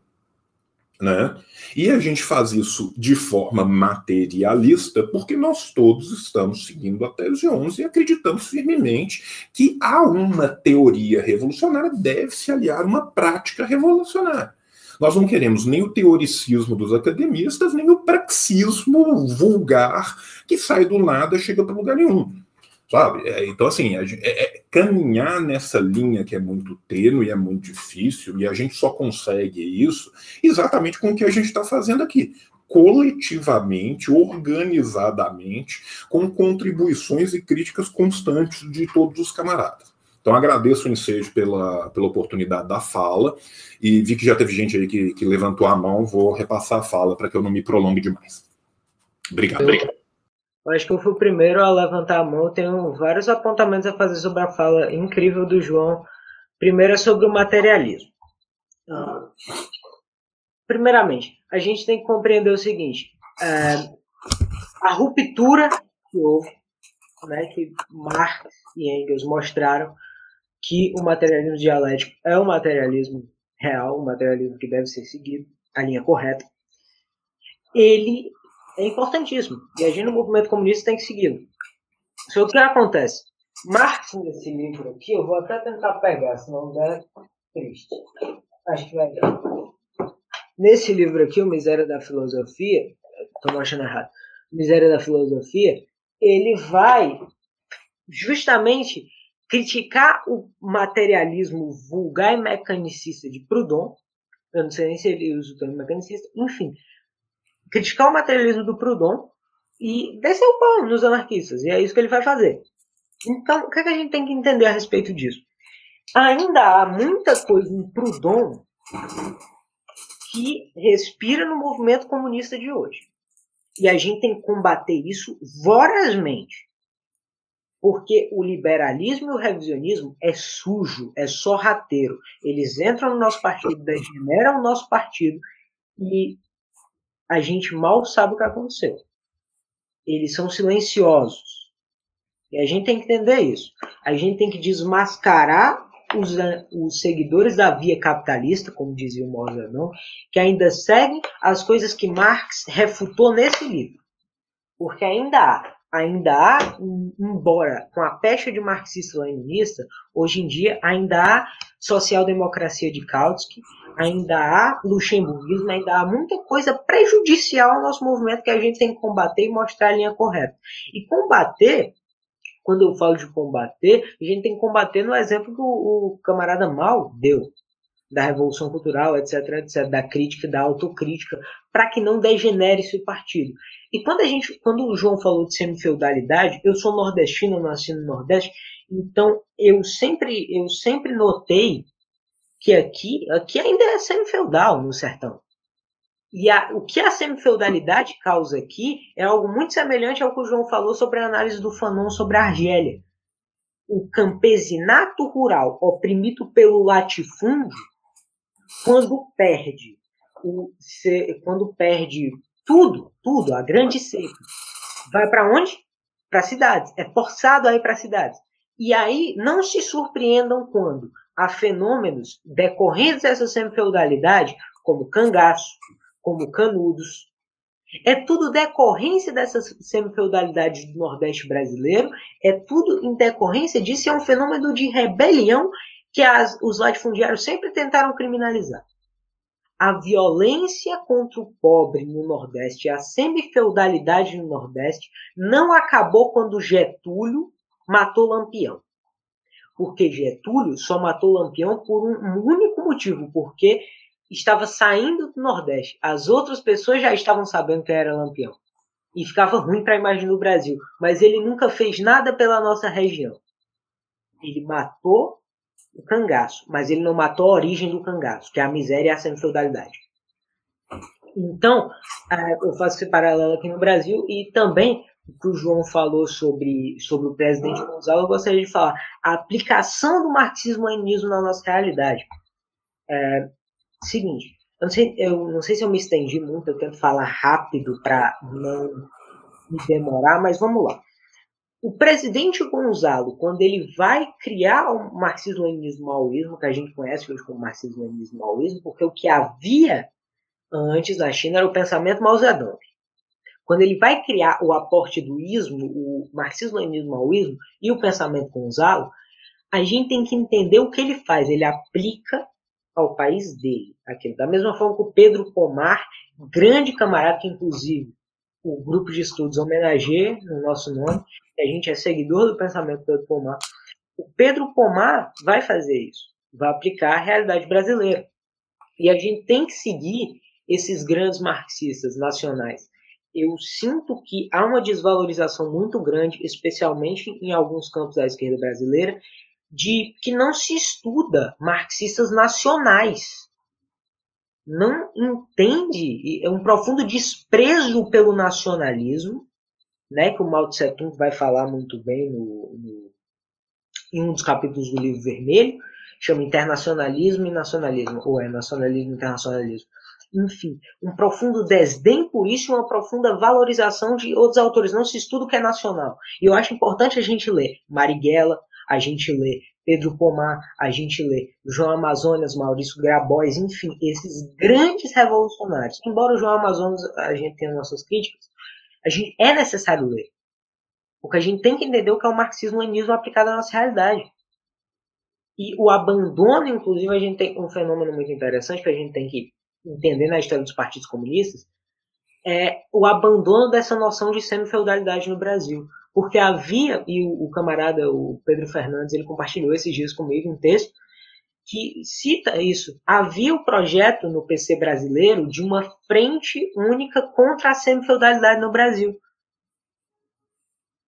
Né? E a gente faz isso de forma materialista porque nós todos estamos seguindo a tese 11 e acreditamos firmemente que a uma teoria revolucionária deve se aliar uma prática revolucionária. Nós não queremos nem o teoricismo dos academistas, nem o praxismo vulgar que sai do nada e chega para lugar nenhum sabe? É, então, assim, é, é, caminhar nessa linha que é muito tênue, é muito difícil, e a gente só consegue isso exatamente com o que a gente está fazendo aqui. Coletivamente, organizadamente, com contribuições e críticas constantes de todos os camaradas. Então, agradeço o ensejo pela, pela oportunidade da fala e vi que já teve gente aí que, que levantou a mão. Vou repassar a fala para que eu não me prolongue demais. Obrigado. obrigado. Eu acho que eu fui o primeiro a levantar a mão. Tenho vários apontamentos a fazer sobre a fala incrível do João. Primeiro é sobre o materialismo. Primeiramente, a gente tem que compreender o seguinte: é, a ruptura que houve, né, que Marx e Engels mostraram que o materialismo dialético é um materialismo real, um materialismo que deve ser seguido, a linha correta. Ele é importantíssimo. E a gente no movimento comunista tem que segui-lo. Só que o que acontece? Marx, nesse livro aqui, eu vou até tentar pegar, senão der triste. Acho que vai dar. Nesse livro aqui, O Miséria da Filosofia, estou achando errado, Miséria da Filosofia, ele vai justamente criticar o materialismo vulgar e mecanicista de Proudhon. Eu não sei nem se ele usa o termo mecanicista. Enfim, criticar o materialismo do Proudhon e descer o pão nos anarquistas. E é isso que ele vai fazer. Então, o que, é que a gente tem que entender a respeito disso? Ainda há muita coisa em Proudhon que respira no movimento comunista de hoje. E a gente tem que combater isso vorazmente. Porque o liberalismo e o revisionismo é sujo, é sorrateiro. Eles entram no nosso partido, degeneram o nosso partido e a gente mal sabe o que aconteceu. Eles são silenciosos. E a gente tem que entender isso. A gente tem que desmascarar os, os seguidores da via capitalista, como dizia o Mozart, que ainda seguem as coisas que Marx refutou nesse livro. Porque ainda há, ainda há, embora com a pecha de marxista-leninista, hoje em dia ainda há social-democracia de Kautsky, ainda há luxemburguismo, ainda há muita coisa prejudicial ao nosso movimento que a gente tem que combater e mostrar a linha correta. E combater, quando eu falo de combater, a gente tem que combater no exemplo que o, o camarada Mal deu, da revolução cultural, etc, etc, da crítica, da autocrítica, para que não degenere esse partido. E quando a gente, quando o João falou de semi-feudalidade, eu sou nordestino, eu nasci no Nordeste, então eu sempre, eu sempre notei que aqui, aqui ainda é semi-feudal no sertão. E a, o que a semi-feudalidade causa aqui é algo muito semelhante ao que o João falou sobre a análise do Fanon sobre a Argélia. O campesinato rural oprimido pelo latifúndio, quando perde, o, quando perde tudo, tudo, a grande seca, vai para onde? Para cidades. É forçado a ir para cidades. E aí não se surpreendam quando a fenômenos decorrentes dessa semi-feudalidade, como cangaço, como canudos. É tudo decorrência dessa semi-feudalidade do Nordeste brasileiro, é tudo em decorrência disso, é um fenômeno de rebelião que as, os latifundiários sempre tentaram criminalizar. A violência contra o pobre no Nordeste, a semi-feudalidade no Nordeste, não acabou quando Getúlio matou Lampião porque Getúlio só matou Lampião por um, único motivo, porque estava saindo do Nordeste. As outras pessoas já estavam sabendo que era Lampião. E ficava ruim para a imagem do Brasil. Mas ele nunca fez nada pela nossa região. Ele matou o cangaço, mas ele não matou a origem do cangaço, que é a miséria e a semi-feudalidade. Então, é, eu faço esse paralelo aqui no Brasil e também que o João falou sobre, sobre o presidente Gonzalo, eu gostaria de falar a aplicação do marxismo-leninismo na nossa realidade. É, seguinte, eu não, sei, eu não sei se eu me estendi muito, eu tento falar rápido para não me demorar, mas vamos lá. O presidente Gonzalo, quando ele vai criar o marxismo-leninismo-maoísmo, que a gente conhece hoje como marxismo-leninismo-maoísmo, porque o que havia antes na China era o pensamento Mao Zedong. Quando ele vai criar o aporte do ismo, o marxismo-leninismo maoísmo e o pensamento Gonzalo, a gente tem que entender o que ele faz. Ele aplica ao país dele. Aquilo. Da mesma forma que o Pedro Pomar, grande camarada que inclusive o grupo de estudos homenageia no nosso nome, a gente é seguidor do pensamento Pedro Pomar. O Pedro Pomar vai fazer isso, vai aplicar a realidade brasileira. E a gente tem que seguir esses grandes marxistas nacionais. Eu sinto que há uma desvalorização muito grande, especialmente em alguns campos da esquerda brasileira, de que não se estuda marxistas nacionais. Não entende, é um profundo desprezo pelo nacionalismo, né, que o Mao Tse Tung vai falar muito bem no, no, em um dos capítulos do livro vermelho, chama Internacionalismo e Nacionalismo, ou é Nacionalismo e Internacionalismo. Enfim, um profundo desdém por isso e uma profunda valorização de outros autores. Não se estuda o que é nacional. E eu acho importante a gente ler Marighella, a gente lê Pedro Pomar, a gente lê João Amazonas, Maurício Grabois, enfim, esses grandes revolucionários. Embora o João Amazonas a gente tenha nossas críticas, a gente é necessário ler. Porque a gente tem que entender o que é o marxismo-leninismo aplicado à nossa realidade. E o abandono, inclusive, a gente tem um fenômeno muito interessante que a gente tem que entender na história dos partidos comunistas, é o abandono dessa noção de semi-feudalidade no Brasil. Porque havia, e o, o camarada, o Pedro Fernandes, ele compartilhou esses dias comigo um texto que cita isso. Havia o projeto no PC brasileiro de uma frente única contra a semi-feudalidade no Brasil.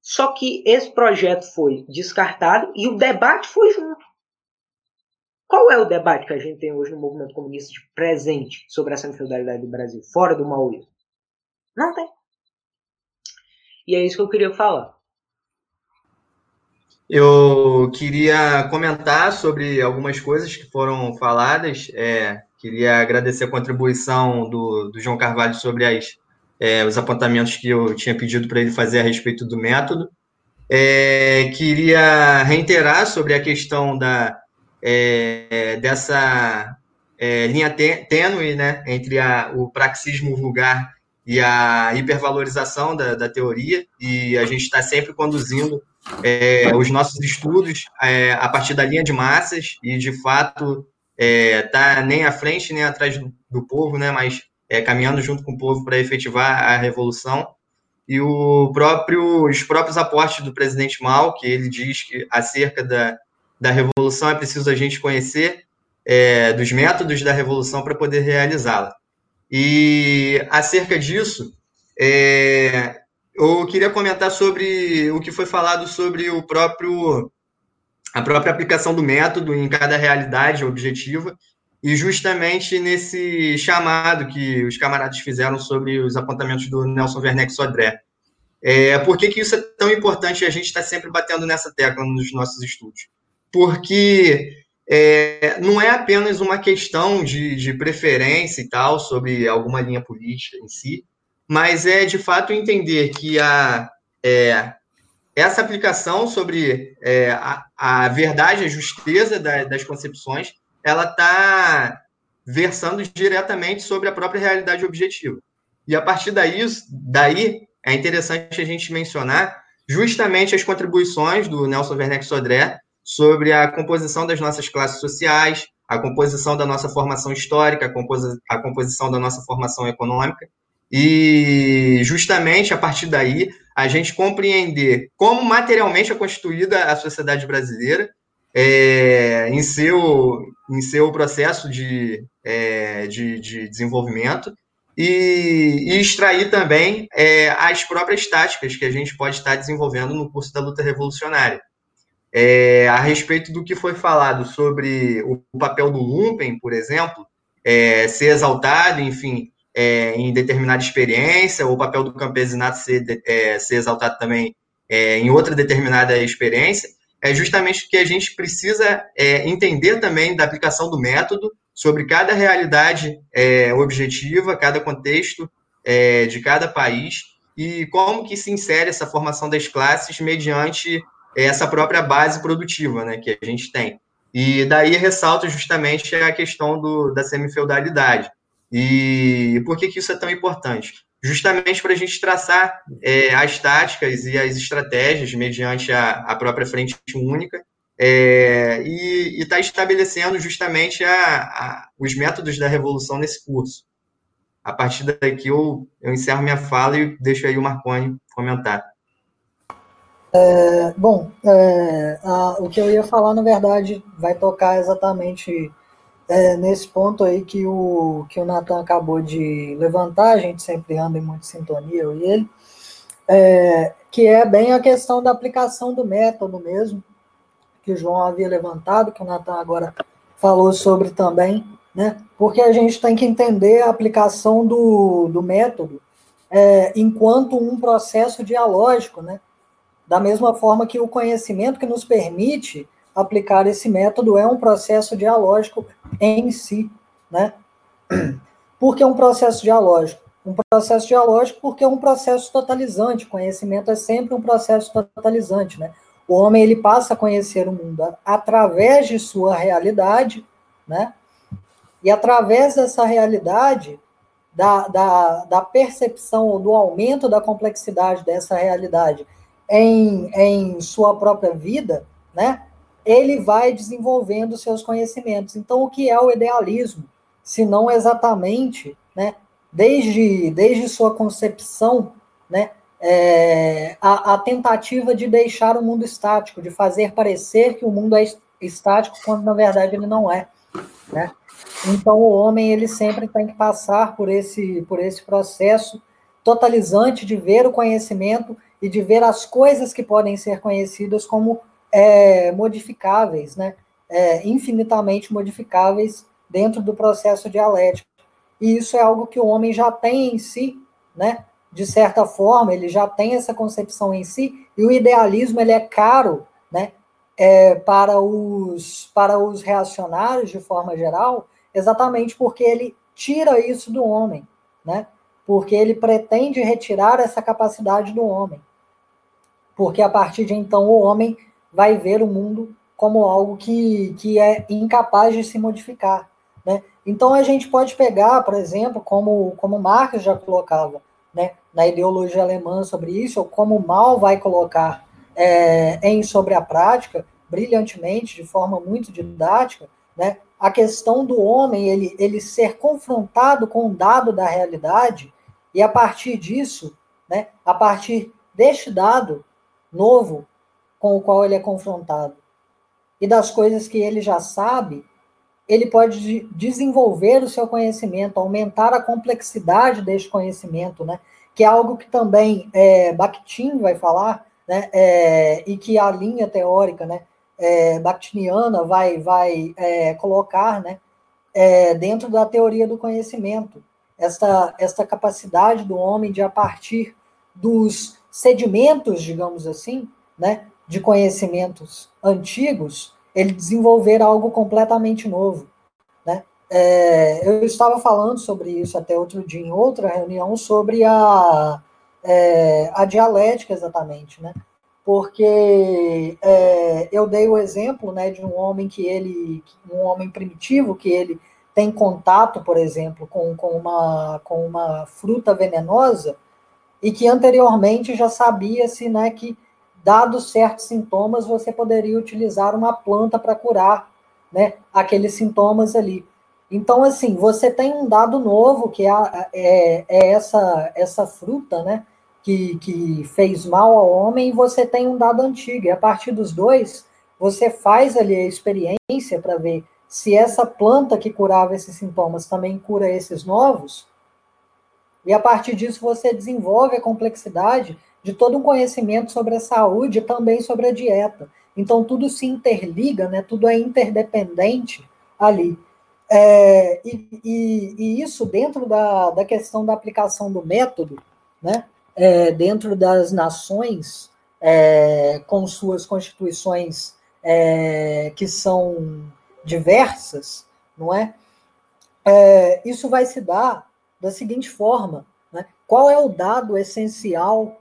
Só que esse projeto foi descartado e o debate foi junto. Qual é o debate que a gente tem hoje no movimento comunista de presente sobre a semi-feudalidade do Brasil, fora do maoísmo? Não tem. E é isso que eu queria falar. Eu queria comentar sobre algumas coisas que foram faladas. É, queria agradecer a contribuição do, do João Carvalho sobre as, é, os apontamentos que eu tinha pedido para ele fazer a respeito do método. É, queria reiterar sobre a questão da, é, dessa é, linha tênue né, entre a, o praxismo vulgar e a hipervalorização da, da teoria, e a gente está sempre conduzindo é, os nossos estudos é, a partir da linha de massas, e de fato está é, nem à frente nem atrás do, do povo, né, mas é, caminhando junto com o povo para efetivar a revolução. E o próprio, os próprios aportes do presidente Mao, que ele diz que acerca da, da revolução é preciso a gente conhecer é, dos métodos da revolução para poder realizá-la. E acerca disso, é, eu queria comentar sobre o que foi falado sobre o próprio a própria aplicação do método em cada realidade objetiva e justamente nesse chamado que os camaradas fizeram sobre os apontamentos do Nelson Werneck Sodré. É, por que, que isso é tão importante e a gente está sempre batendo nessa tecla nos nossos estudos? Porque é, não é apenas uma questão de, de preferência e tal sobre alguma linha política em si, mas é de fato entender que a, é, essa aplicação sobre é, a, a, verdade, a justeza da, das concepções, ela está versando diretamente sobre a própria realidade objetiva. E a partir daí, daí é interessante a gente mencionar justamente as contribuições do Nelson Werneck Sodré sobre a composição das nossas classes sociais, a composição da nossa formação histórica, a, composi a composição da nossa formação econômica, e justamente a partir daí a gente compreender como materialmente é constituída a sociedade brasileira é, em, seu, em seu processo de, é, de, de, desenvolvimento e, e extrair também é, as próprias táticas que a gente pode estar desenvolvendo no curso da luta revolucionária. É, a respeito do que foi falado sobre o papel do Lumpen, por exemplo, é, ser exaltado, enfim, é, em determinada experiência, ou o papel do campesinato ser, é, ser exaltado também é, em outra determinada experiência, é justamente que a gente precisa é, entender também da aplicação do método sobre cada realidade objetiva, cada contexto de cada país, e como que se insere essa formação das classes mediante essa própria base produtiva né, que a gente tem. E daí ressalto justamente a questão do, da semifeudalidade. E por que, que isso é tão importante? Justamente para a gente traçar é, as táticas e as estratégias mediante a, a própria frente única é, e está estabelecendo justamente a, a, os métodos da revolução nesse curso. A partir daqui eu, eu encerro minha fala e deixo aí o Marconi comentar. É, bom, é, a, o que eu ia falar, na verdade, vai tocar exatamente é, nesse ponto aí que o, que o Nathan acabou de levantar, a gente sempre anda em muita sintonia, eu e ele, é, que é bem a questão da aplicação do método mesmo, que o João havia levantado, que o Nathan agora falou sobre também, né? Porque a gente tem que entender a aplicação do, do método é, enquanto um processo dialógico, né? Da mesma forma que o conhecimento que nos permite aplicar esse método é um processo dialógico em si, né? Por que um processo dialógico? Um processo dialógico porque é um processo totalizante. Conhecimento é sempre um processo totalizante, né? O homem ele passa a conhecer o mundo através de sua realidade, né? E através dessa realidade, da, da, da percepção ou do aumento da complexidade dessa realidade em, em sua própria vida, né? Ele vai desenvolvendo seus conhecimentos. Então, o que é o idealismo? Se não exatamente, né? Desde, desde sua concepção, né? é, a, a, tentativa de deixar o mundo estático, de fazer parecer que o mundo é estático, quando na verdade ele não é. Né? Então o homem ele sempre tem que passar por esse, por esse processo totalizante de ver o conhecimento e de ver as coisas que podem ser conhecidas como é, modificáveis, né? É, infinitamente modificáveis dentro do processo dialético. E isso é algo que o homem já tem em si, né? de certa forma, ele já tem essa concepção em si, e o idealismo ele é caro né, é, para, os, para os reacionários, de forma geral, exatamente porque ele tira isso do homem, né? porque ele pretende retirar essa capacidade do homem. Porque a partir de então o homem vai ver o mundo como algo que, que é incapaz de se modificar. Né? Então a gente pode pegar, por exemplo, como, como Marx já colocava, né, na ideologia alemã sobre isso, ou como mal vai colocar é, em sobre a prática, brilhantemente, de forma muito didática, né, a questão do homem ele, ele ser confrontado com um dado da realidade e a partir disso, né, a partir deste dado novo com o qual ele é confrontado e das coisas que ele já sabe, ele pode desenvolver o seu conhecimento, aumentar a complexidade deste conhecimento, né? que é algo que também é, Bakhtin vai falar, né? É, e que a linha teórica né? É, bakhtiniana vai, vai é, colocar né? É, dentro da teoria do conhecimento, esta, esta capacidade do homem de, a partir dos sedimentos, digamos assim, né? de conhecimentos antigos, ele desenvolver algo completamente novo. Né? É, eu estava falando sobre isso até outro dia, em outra reunião, sobre a, é, a dialética exatamente, né? Porque é, eu dei o exemplo né, de um homem que ele, um homem primitivo, que ele tem contato, por exemplo, com, com, uma, com uma fruta venenosa, e que anteriormente já sabia-se né, que dados certos sintomas, você poderia utilizar uma planta para curar né, aqueles sintomas ali. Então, assim, você tem um dado novo, que é, é, é essa, essa fruta, né, que, que fez mal ao homem, e você tem um dado antigo. E a partir dos dois, você faz ali a experiência para ver se essa planta que curava esses sintomas também cura esses novos. E a partir disso, você desenvolve a complexidade de todo um conhecimento sobre a saúde e também sobre a dieta. Então, tudo se interliga, né? tudo é interdependente ali. É, e, e, e, isso dentro da, da questão da aplicação do método, né? É, dentro das nações, é, com suas constituições é, que são diversas, não é? é? Isso vai se dar da seguinte forma: né? qual é o dado essencial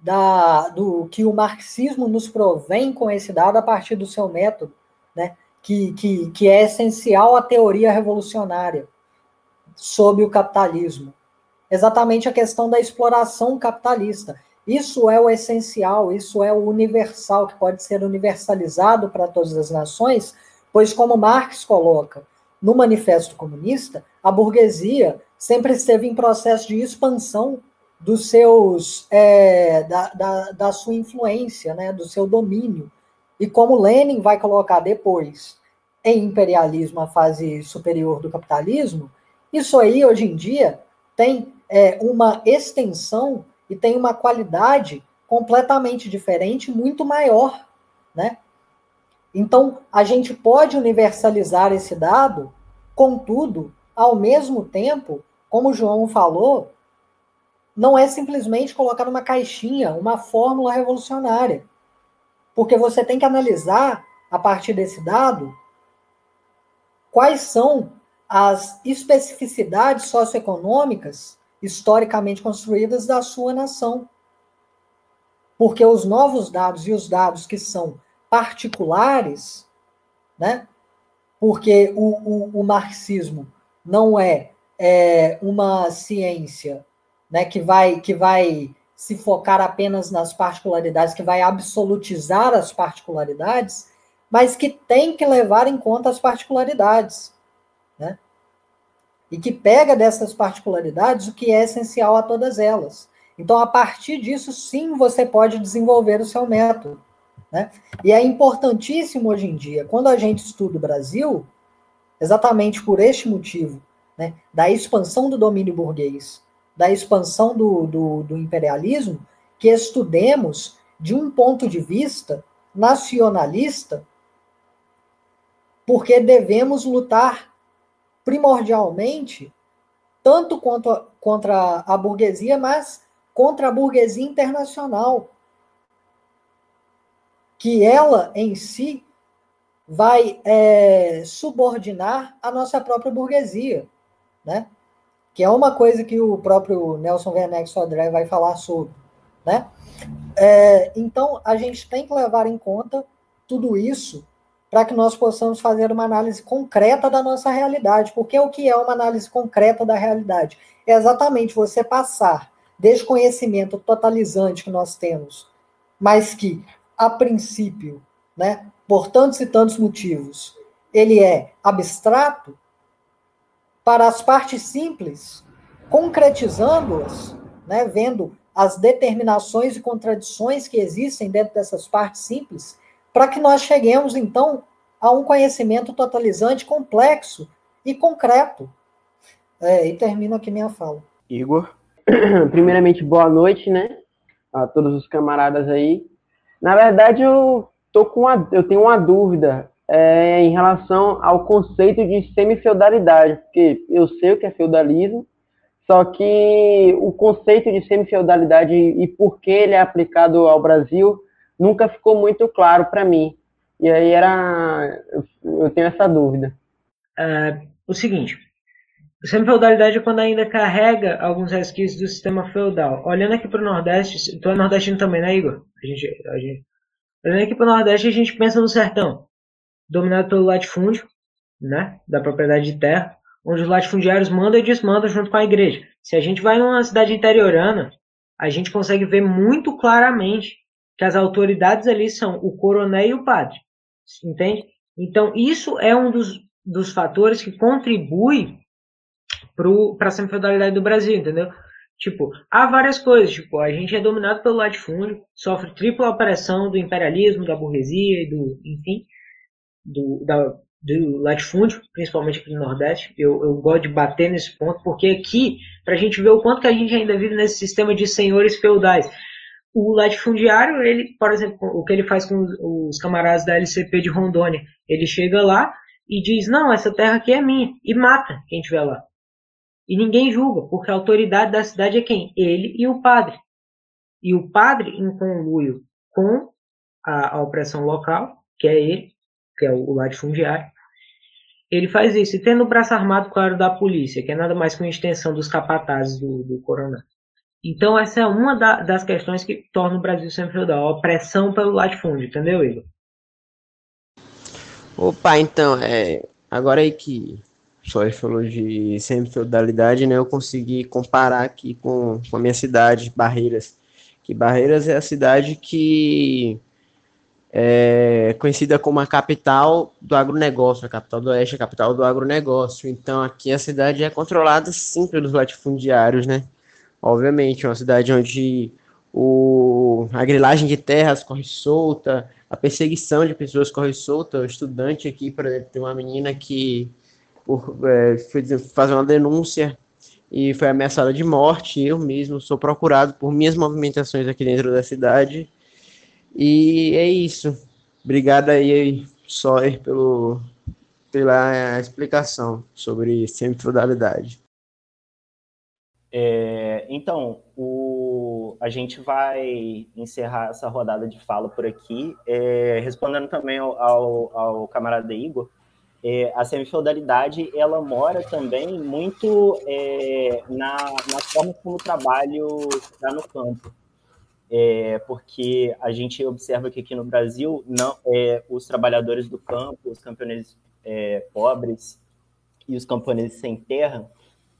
da, do que o marxismo nos provém com esse dado a partir do seu método, né? que, que, que é essencial à teoria revolucionária. sob o capitalismo? Exatamente a questão da exploração capitalista. Isso é o essencial, isso é o universal, que pode ser universalizado para todas as nações, pois, como Marx coloca no Manifesto Comunista, a burguesia sempre esteve em processo de expansão dos seus é, da, da, da, sua influência, né, do seu domínio. E como Lenin vai colocar depois em imperialismo a fase superior do capitalismo, isso aí hoje em dia tem é, uma extensão e tem uma qualidade completamente diferente, muito maior, né? Então, a gente pode universalizar esse dado, contudo, ao mesmo tempo, como o João falou, não é simplesmente colocar numa caixinha uma fórmula revolucionária. Porque você tem que analisar, a partir desse dado, quais são as especificidades socioeconômicas historicamente construídas da sua nação. Porque os novos dados e os dados que são particulares, né? Porque o, o, o marxismo não é, é uma ciência né, que vai que vai se focar apenas nas particularidades, que vai absolutizar as particularidades, mas que tem que levar em conta as particularidades, né? E que pega dessas particularidades o que é essencial a todas elas. Então, a partir disso, sim, você pode desenvolver o seu método. Né? E é importantíssimo hoje em dia, quando a gente estuda o Brasil, exatamente por este motivo, né, da expansão do domínio burguês, da expansão do, do, do imperialismo, que estudemos de um ponto de vista nacionalista, porque devemos lutar primordialmente tanto contra, contra a burguesia, mas contra a burguesia internacional, que ela em si vai é, subordinar a nossa própria burguesia, né? que é uma coisa que o próprio Nelson Werneck Sodré vai falar sobre. Né? É, então, a gente tem que levar em conta tudo isso para que nós possamos fazer uma análise concreta da nossa realidade. Porque o que é uma análise concreta da realidade? É exatamente você passar desse conhecimento totalizante que nós temos, mas que, a princípio, né, por tantos e tantos motivos, ele é abstrato, para as partes simples, concretizando-as, né, vendo as determinações e contradições que existem dentro dessas partes simples, para que nós cheguemos, então, a um conhecimento totalizante, complexo e concreto. É, e termino aqui minha fala. Igor. Primeiramente, boa noite, né? A todos os camaradas aí. Na verdade, eu tô com uma, eu tenho uma dúvida é, em relação ao conceito de semi-feudalidade, porque eu sei o que é feudalismo, só que o conceito de semi-feudalidade e por que ele é aplicado ao Brasil nunca ficou muito claro para mim. E aí era. Eu tenho essa dúvida. É, o seguinte. Semi-feudalidade é quando ainda carrega alguns resquícios do sistema feudal. Olhando aqui para o Nordeste, tu é nordestino também, né, Igor? A gente, a gente, olhando aqui para o Nordeste, a gente pensa no sertão dominado pelo latifúndio, né, da propriedade de terra, onde os latifundiários mandam e desmandam junto com a igreja. Se a gente vai numa cidade interiorana, a gente consegue ver muito claramente que as autoridades ali são o coronel e o padre, entende? Então isso é um dos, dos fatores que contribui para a semi-feudalidade do Brasil, entendeu? Tipo, há várias coisas, tipo, a gente é dominado pelo latifúndio, sofre tripla opressão do imperialismo, da burguesia e do, enfim, do, da, do latifúndio, principalmente aqui no Nordeste. Eu, eu gosto de bater nesse ponto, porque aqui, para a gente ver o quanto que a gente ainda vive nesse sistema de senhores feudais. O latifundiário, ele, por exemplo, o que ele faz com os camaradas da LCP de Rondônia, ele chega lá e diz: Não, essa terra aqui é minha, e mata quem estiver lá. E ninguém julga, porque a autoridade da cidade é quem? Ele e o padre. E o padre, em conluio com a, a opressão local, que é ele, que é o latifundiário, ele faz isso. E tendo o braço armado, claro, da polícia, que é nada mais que uma extensão dos capatazes do, do coronel. Então, essa é uma da, das questões que torna o Brasil sempre feudal, a opressão pelo latifúndio, entendeu, Igor? Opa, então, é, agora aí que só falou de semi-feudalidade, né, eu consegui comparar aqui com, com a minha cidade, Barreiras. Que Barreiras é a cidade que é conhecida como a capital do agronegócio, a capital do oeste, a capital do agronegócio. Então aqui a cidade é controlada sim pelos latifundiários, né? Obviamente, é uma cidade onde o, a grilagem de terras corre solta, a perseguição de pessoas corre solta. O estudante aqui, por exemplo, tem uma menina que por, é, foi fazer uma denúncia e foi ameaçada de morte. Eu mesmo sou procurado por minhas movimentações aqui dentro da cidade. E é isso. Obrigado aí, Sawyer, pelo, pela explicação sobre semifeudalidade. É, então, o, a gente vai encerrar essa rodada de fala por aqui, é, respondendo também ao, ao, ao camarada Igor. É, a semifeudalidade ela mora também muito é, na, na forma como o trabalho está no campo. É, porque a gente observa que aqui no Brasil não, é, os trabalhadores do campo, os camponeses é, pobres e os camponeses sem terra,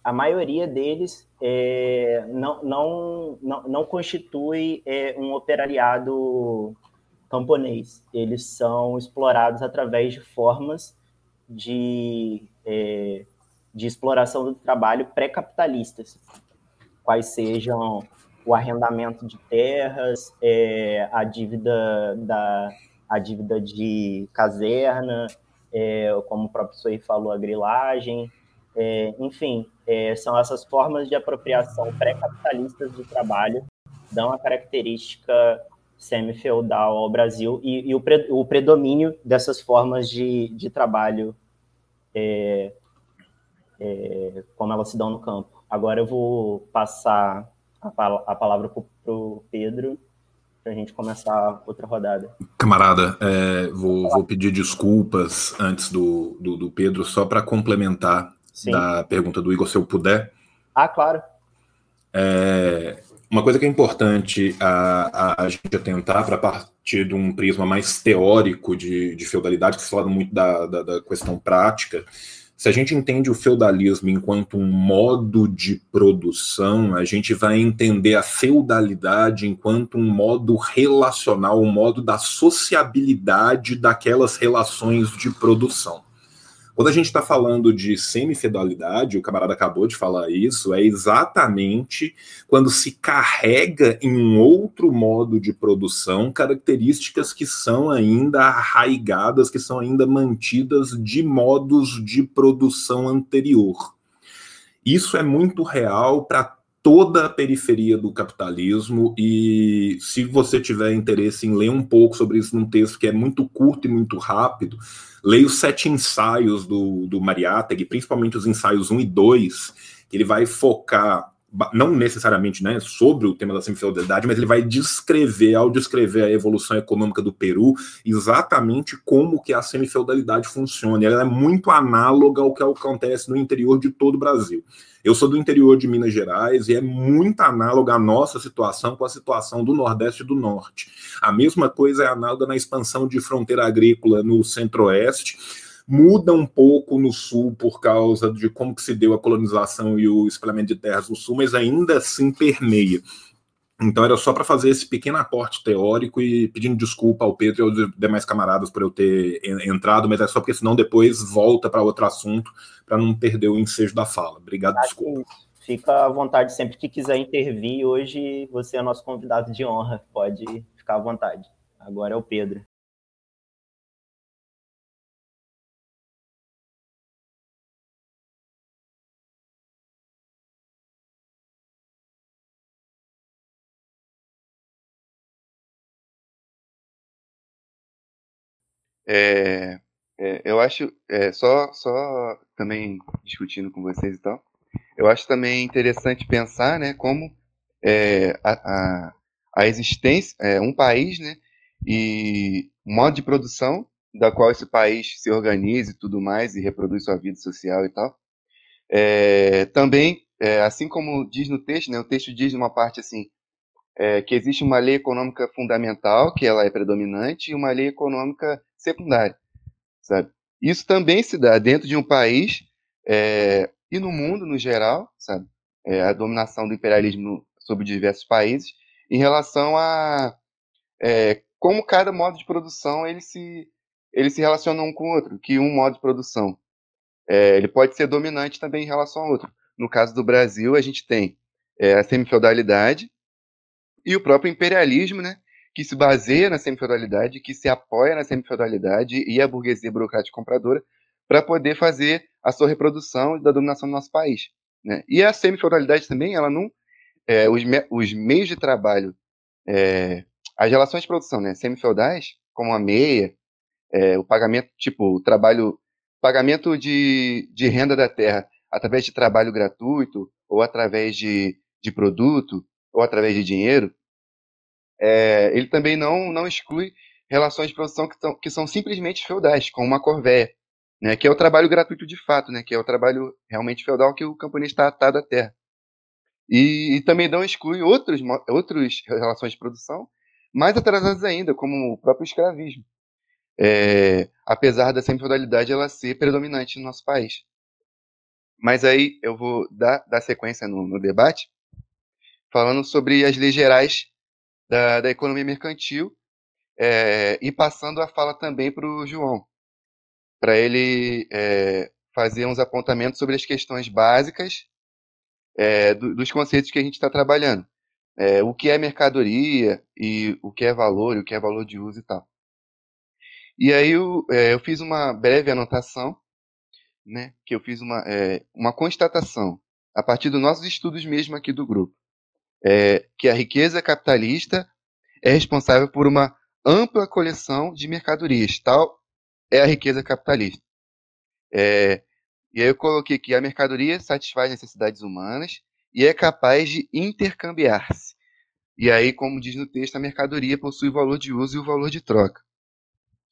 a maioria deles é, não, não, não, não, constitui é, um operariado camponês. Eles são explorados através de formas de, é, de exploração do trabalho pré-capitalistas, quais sejam o arrendamento de terras, é, a dívida da a dívida de caserna, é, como o próprio Soei falou, a grilagem, é, enfim, é, são essas formas de apropriação pré-capitalistas do trabalho, dão a característica semi-feudal ao Brasil e, e o, pre, o, predomínio dessas formas de, de trabalho é, é como elas se dão no campo. Agora eu vou passar a, a palavra para o Pedro para a gente começar outra rodada. Camarada, é, vou, vou, pedir desculpas antes do, do, do Pedro, só para complementar Sim. da pergunta do Igor, se eu puder. Ah, claro. É, uma coisa que é importante a, a, gente atentar para partir de um prisma mais teórico de, de feudalidade, que se fala muito da, da, da questão prática, se a gente entende o feudalismo enquanto um modo de produção, a gente vai entender a feudalidade enquanto um modo relacional, um modo da sociabilidade daquelas relações de produção. Quando a gente está falando de semifeudalidade, o camarada acabou de falar isso, é exatamente quando se carrega em um outro modo de produção características que são ainda arraigadas, que são ainda mantidas de modos de produção anterior. Isso é muito real para toda a periferia do capitalismo e se você tiver interesse em ler um pouco sobre isso num texto que é muito curto e muito rápido, leia os sete ensaios do, do Mariátegui, principalmente os ensaios 1 e 2, que ele vai focar não necessariamente né, sobre o tema da semifeudalidade, mas ele vai descrever, ao descrever a evolução econômica do Peru, exatamente como que a semifeudalidade funciona. Ela é muito análoga ao que acontece no interior de todo o Brasil. Eu sou do interior de Minas Gerais e é muito análoga a nossa situação com a situação do Nordeste e do Norte. A mesma coisa é análoga na expansão de fronteira agrícola no Centro-Oeste. Muda um pouco no Sul por causa de como que se deu a colonização e o espalhamento de terras no Sul, mas ainda assim permeia. Então era só para fazer esse pequeno aporte teórico e pedindo desculpa ao Pedro e aos demais camaradas por eu ter entrado, mas é só porque senão depois volta para outro assunto para não perder o ensejo da fala. Obrigado, Acho desculpa. Fica à vontade sempre que quiser intervir. Hoje você é nosso convidado de honra, pode ficar à vontade. Agora é o Pedro. É, é, eu acho, é, só, só também discutindo com vocês e tal, eu acho também interessante pensar, né, como é, a, a, a, existência, é, um país, né, e modo de produção da qual esse país se organiza e tudo mais e reproduz sua vida social e tal. É, também, assim como diz no texto, né, o texto diz numa parte assim, é, que existe uma lei econômica fundamental, que ela é predominante, e uma lei econômica secundária, sabe? Isso também se dá dentro de um país é, e no mundo no geral, sabe? É, a dominação do imperialismo sobre diversos países em relação a é, como cada modo de produção ele se ele se relaciona um com o outro, que um modo de produção é, ele pode ser dominante também em relação ao outro. No caso do Brasil, a gente tem é, a semifeudalidade e o próprio imperialismo, né, que se baseia na semifeudalidade, que se apoia na semifeudalidade e a burguesia burocrática compradora para poder fazer a sua reprodução da dominação do nosso país. Né? E a semifeudalidade também, ela não. É, os, me, os meios de trabalho, é, as relações de produção né, semifeudais, como a meia, é, o pagamento, tipo, o trabalho, pagamento de, de renda da terra através de trabalho gratuito, ou através de, de produto, ou através de dinheiro, é, ele também não, não exclui relações de produção que, tão, que são simplesmente feudais, como uma corvéia, né, que é o trabalho gratuito de fato, né, que é o trabalho realmente feudal que o camponês está atado à terra. E, e, também não exclui outros, outras relações de produção mais atrasadas ainda, como o próprio escravismo. É, apesar da semifeudalidade ela ser predominante no nosso país. Mas aí eu vou dar, dar sequência no, no debate, falando sobre as leis gerais da, da economia mercantil é, e passando a fala também para o João, para ele é, fazer uns apontamentos sobre as questões básicas é, do, dos conceitos que a gente está trabalhando. O que é mercadoria e o que é valor e o que é valor de uso e tal. E aí eu, eu fiz uma breve anotação, né, que eu fiz uma, uma constatação a partir dos nossos estudos mesmo aqui do grupo, é, que a riqueza capitalista é responsável por uma ampla coleção de mercadorias, tal é a riqueza capitalista. É, e aí eu coloquei que a mercadoria satisfaz necessidades humanas e é capaz de intercambiar-se. E aí, como diz no texto, a mercadoria possui o valor de uso e o valor de troca.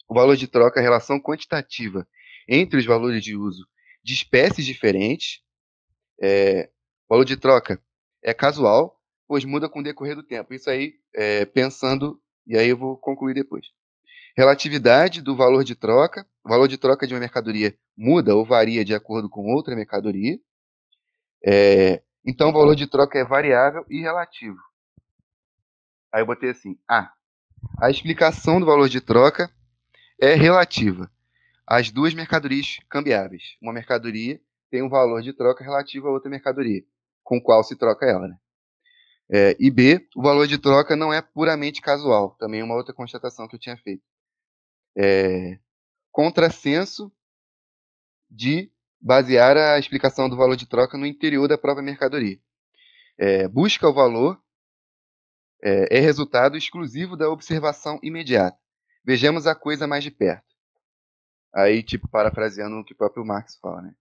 O valor de troca é a relação quantitativa entre os valores de uso de espécies diferentes. É, o valor de troca é casual, pois muda com o decorrer do tempo. Isso aí, é, pensando, e aí eu vou concluir depois. Relatividade do valor de troca. O valor de troca de uma mercadoria muda ou varia de acordo com outra mercadoria. É, então, o valor de troca é variável e relativo. Aí eu botei assim: A. A explicação do valor de troca é relativa às duas mercadorias cambiáveis. Uma mercadoria tem um valor de troca relativo a outra mercadoria, com qual se troca ela. Né? É, e B, o valor de troca não é puramente casual. Também é uma outra constatação que eu tinha feito é, contrassenso de basear a explicação do valor de troca no interior da própria mercadoria. É, busca o valor é, é, resultado exclusivo da observação imediata. Vejamos a coisa mais de perto. Aí, tipo, parafraseando o que o próprio Marx fala, né?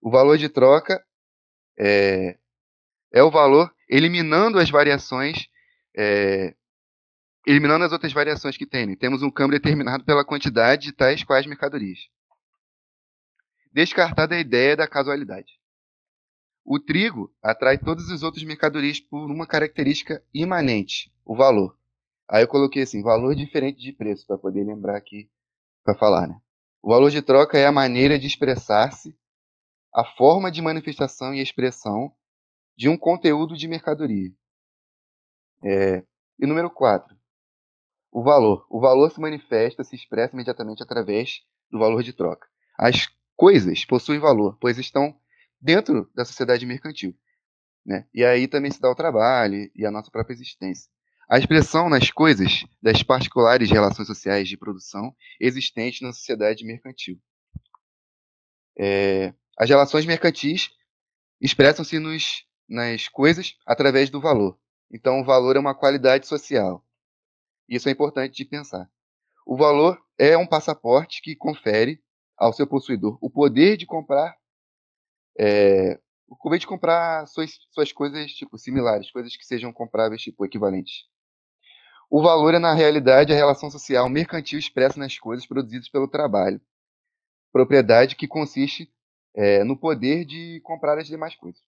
O valor de troca é, é o valor eliminando as variações é, eliminando as outras variações que tem. Né? Temos um câmbio determinado pela quantidade de tais quais mercadorias. Descartada a ideia da casualidade. O trigo atrai todas as outras mercadorias por uma característica imanente, o valor. Aí eu coloquei assim, valor diferente de preço, para poder lembrar aqui para falar. Né? O valor de troca é a maneira de expressar-se, a forma de manifestação e expressão de um conteúdo de mercadoria. É, e número 4. O valor. O valor se manifesta, se expressa imediatamente através do valor de troca. As coisas possuem valor, pois estão dentro da sociedade mercantil. Né? E aí também se dá o trabalho e a nossa própria existência. A expressão nas coisas das particulares relações sociais de produção existentes na sociedade mercantil. É, as relações mercantis expressam-se nas coisas através do valor. Então, o valor é uma qualidade social. Isso é importante de pensar. O valor é um passaporte que confere ao seu possuidor o poder de comprar é, o poder de comprar suas, suas coisas tipo similares, coisas que sejam compráveis tipo equivalentes. O valor é na realidade a relação social mercantil expressa nas coisas produzidas pelo trabalho, propriedade que consiste é, no poder de comprar as demais coisas.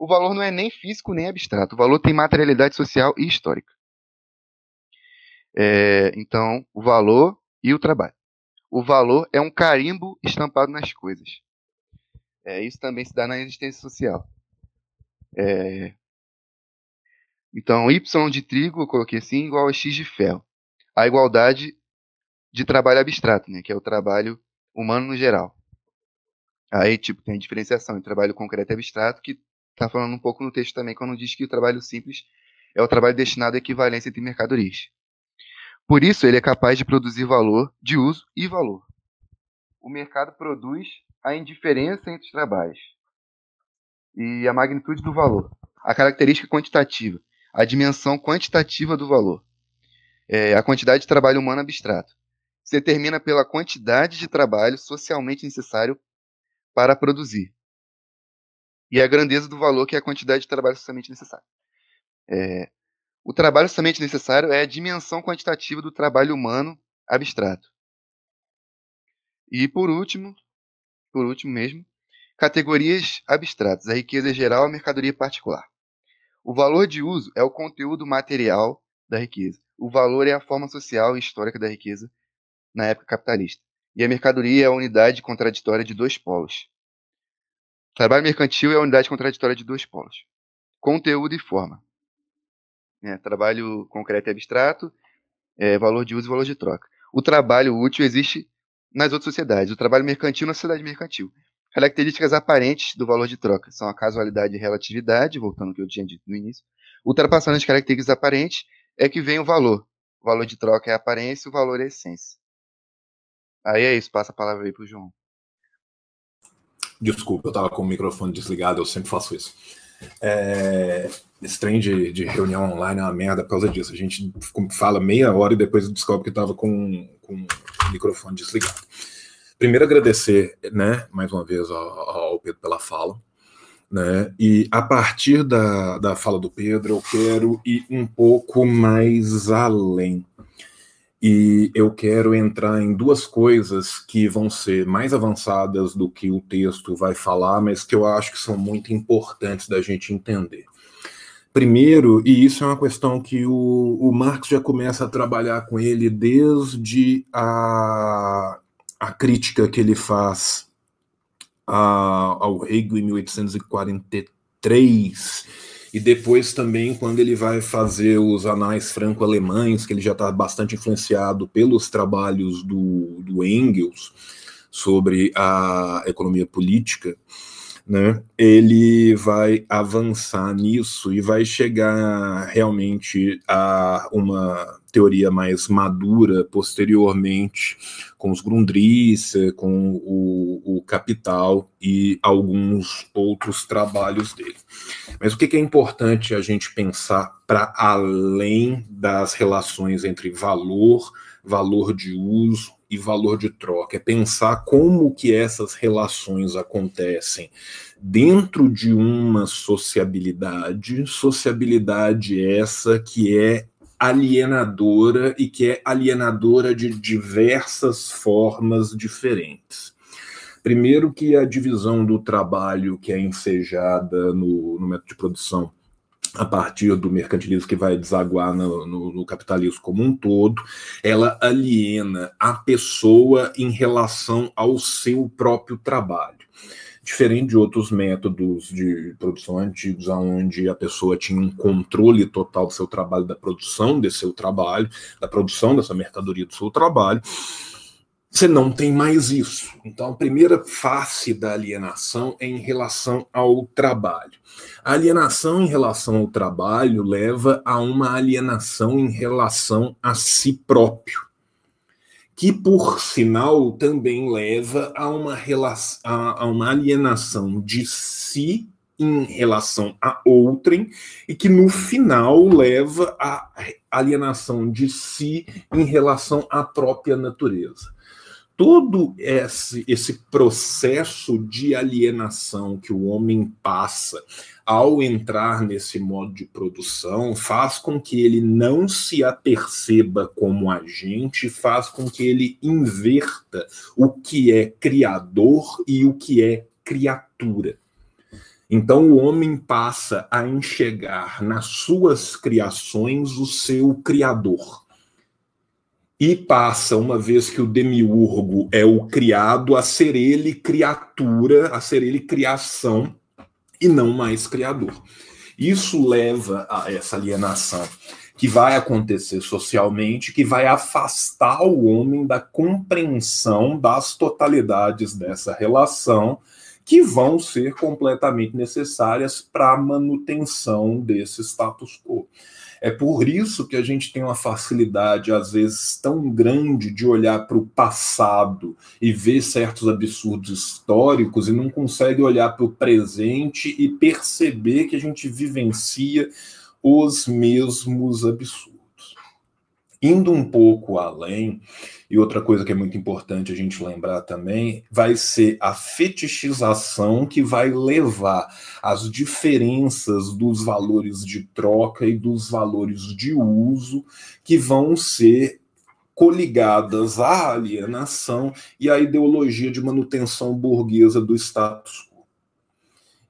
O valor não é nem físico nem abstrato. O valor tem materialidade social e histórica. É, então, o valor e o trabalho. O valor é um carimbo estampado nas coisas. É, isso também se dá na existência social. É, então, Y de trigo, eu coloquei assim, igual a X de ferro. A igualdade de trabalho abstrato, né, que é o trabalho humano no geral. Aí, tipo, tem a diferenciação entre trabalho concreto e abstrato, que está falando um pouco no texto também, quando diz que o trabalho simples é o trabalho destinado à equivalência entre mercadorias. Por isso, ele é capaz de produzir valor de uso e valor. O mercado produz a indiferença entre os trabalhos e a magnitude do valor, a característica quantitativa, a dimensão quantitativa do valor, é, a quantidade de trabalho humano abstrato. Se determina pela quantidade de trabalho socialmente necessário para produzir e a grandeza do valor que é a quantidade de trabalho socialmente necessário. É, o trabalho socialmente necessário é a dimensão quantitativa do trabalho humano abstrato. E por último, por último mesmo, categorias abstratas, a riqueza geral, a mercadoria particular. O valor de uso é o conteúdo material da riqueza. O valor é a forma social e histórica da riqueza na época capitalista. E a mercadoria é a unidade contraditória de dois polos. Trabalho mercantil é a unidade contraditória de dois polos. Conteúdo e forma. É, trabalho concreto e abstrato, é, valor de uso e valor de troca. O trabalho útil existe nas outras sociedades. O trabalho mercantil na sociedade mercantil. Características aparentes do valor de troca são a casualidade e relatividade, voltando ao que eu tinha dito no início. Ultrapassando as características aparentes é que vem o valor. O valor de troca é a aparência, o valor é a essência. Aí é isso, passa a palavra aí para o João. Desculpa, eu estava com o microfone desligado, eu sempre faço isso. É, esse trem de, de, reunião online é uma merda por causa disso. A gente fala meia hora e depois descobre que estava com, com o microfone desligado. Primeiro, agradecer, né, mais uma vez ao, ao Pedro pela fala. Né? E a partir da, da fala do Pedro, eu quero ir um pouco mais além. E eu quero entrar em duas coisas que vão ser mais avançadas do que o texto vai falar, mas que eu acho que são muito importantes da gente entender. Primeiro, e isso é uma questão que o, o Marx já começa a trabalhar com ele desde a, a crítica que ele faz a, ao Hegel em 1843 e depois também quando ele vai fazer os anais franco-alemães, que ele já está bastante influenciado pelos trabalhos do, do Engels sobre a economia política, né, ele vai avançar nisso e vai chegar realmente a uma teoria mais madura posteriormente com os Grundrisse, com o, o Capital e alguns outros trabalhos dele. Mas o que, que é importante a gente pensar para além das relações entre valor, valor de uso e valor de troca, é pensar como que essas relações acontecem dentro de uma sociabilidade, sociabilidade essa que é alienadora e que é alienadora de diversas formas diferentes. Primeiro que a divisão do trabalho que é ensejada no, no método de produção a partir do mercantilismo que vai desaguar no, no, no, capitalismo como um todo, ela aliena a pessoa em relação ao seu próprio trabalho. Diferente de outros métodos de produção antigos, onde a pessoa tinha um controle total do seu trabalho, da produção desse seu trabalho, da produção dessa mercadoria do seu trabalho, você não tem mais isso. Então, a primeira face da alienação é em relação ao trabalho. A alienação em relação ao trabalho leva a uma alienação em relação a si próprio, que, por sinal, também leva a uma, relação, a, a uma alienação de si em relação a outrem e que no final leva à alienação de si em relação à própria natureza todo esse, esse processo de alienação que o homem passa ao entrar nesse modo de produção faz com que ele não se aperceba como agente, faz com que ele inverta o que é criador e o que é criatura. Então o homem passa a enxergar nas suas criações o seu criador e passa, uma vez que o demiurgo é o criado, a ser ele criatura, a ser ele criação e não mais criador. Isso leva a essa alienação que vai acontecer socialmente, que vai afastar o homem da compreensão das totalidades dessa relação, que vão ser completamente necessárias para a manutenção desse status quo. É por isso que a gente tem uma facilidade, às vezes, tão grande de olhar para o passado e ver certos absurdos históricos e não consegue olhar para o presente e perceber que a gente vivencia os mesmos absurdos. Indo um pouco além, e outra coisa que é muito importante a gente lembrar também, vai ser a fetichização que vai levar às diferenças dos valores de troca e dos valores de uso que vão ser coligadas à alienação e à ideologia de manutenção burguesa do status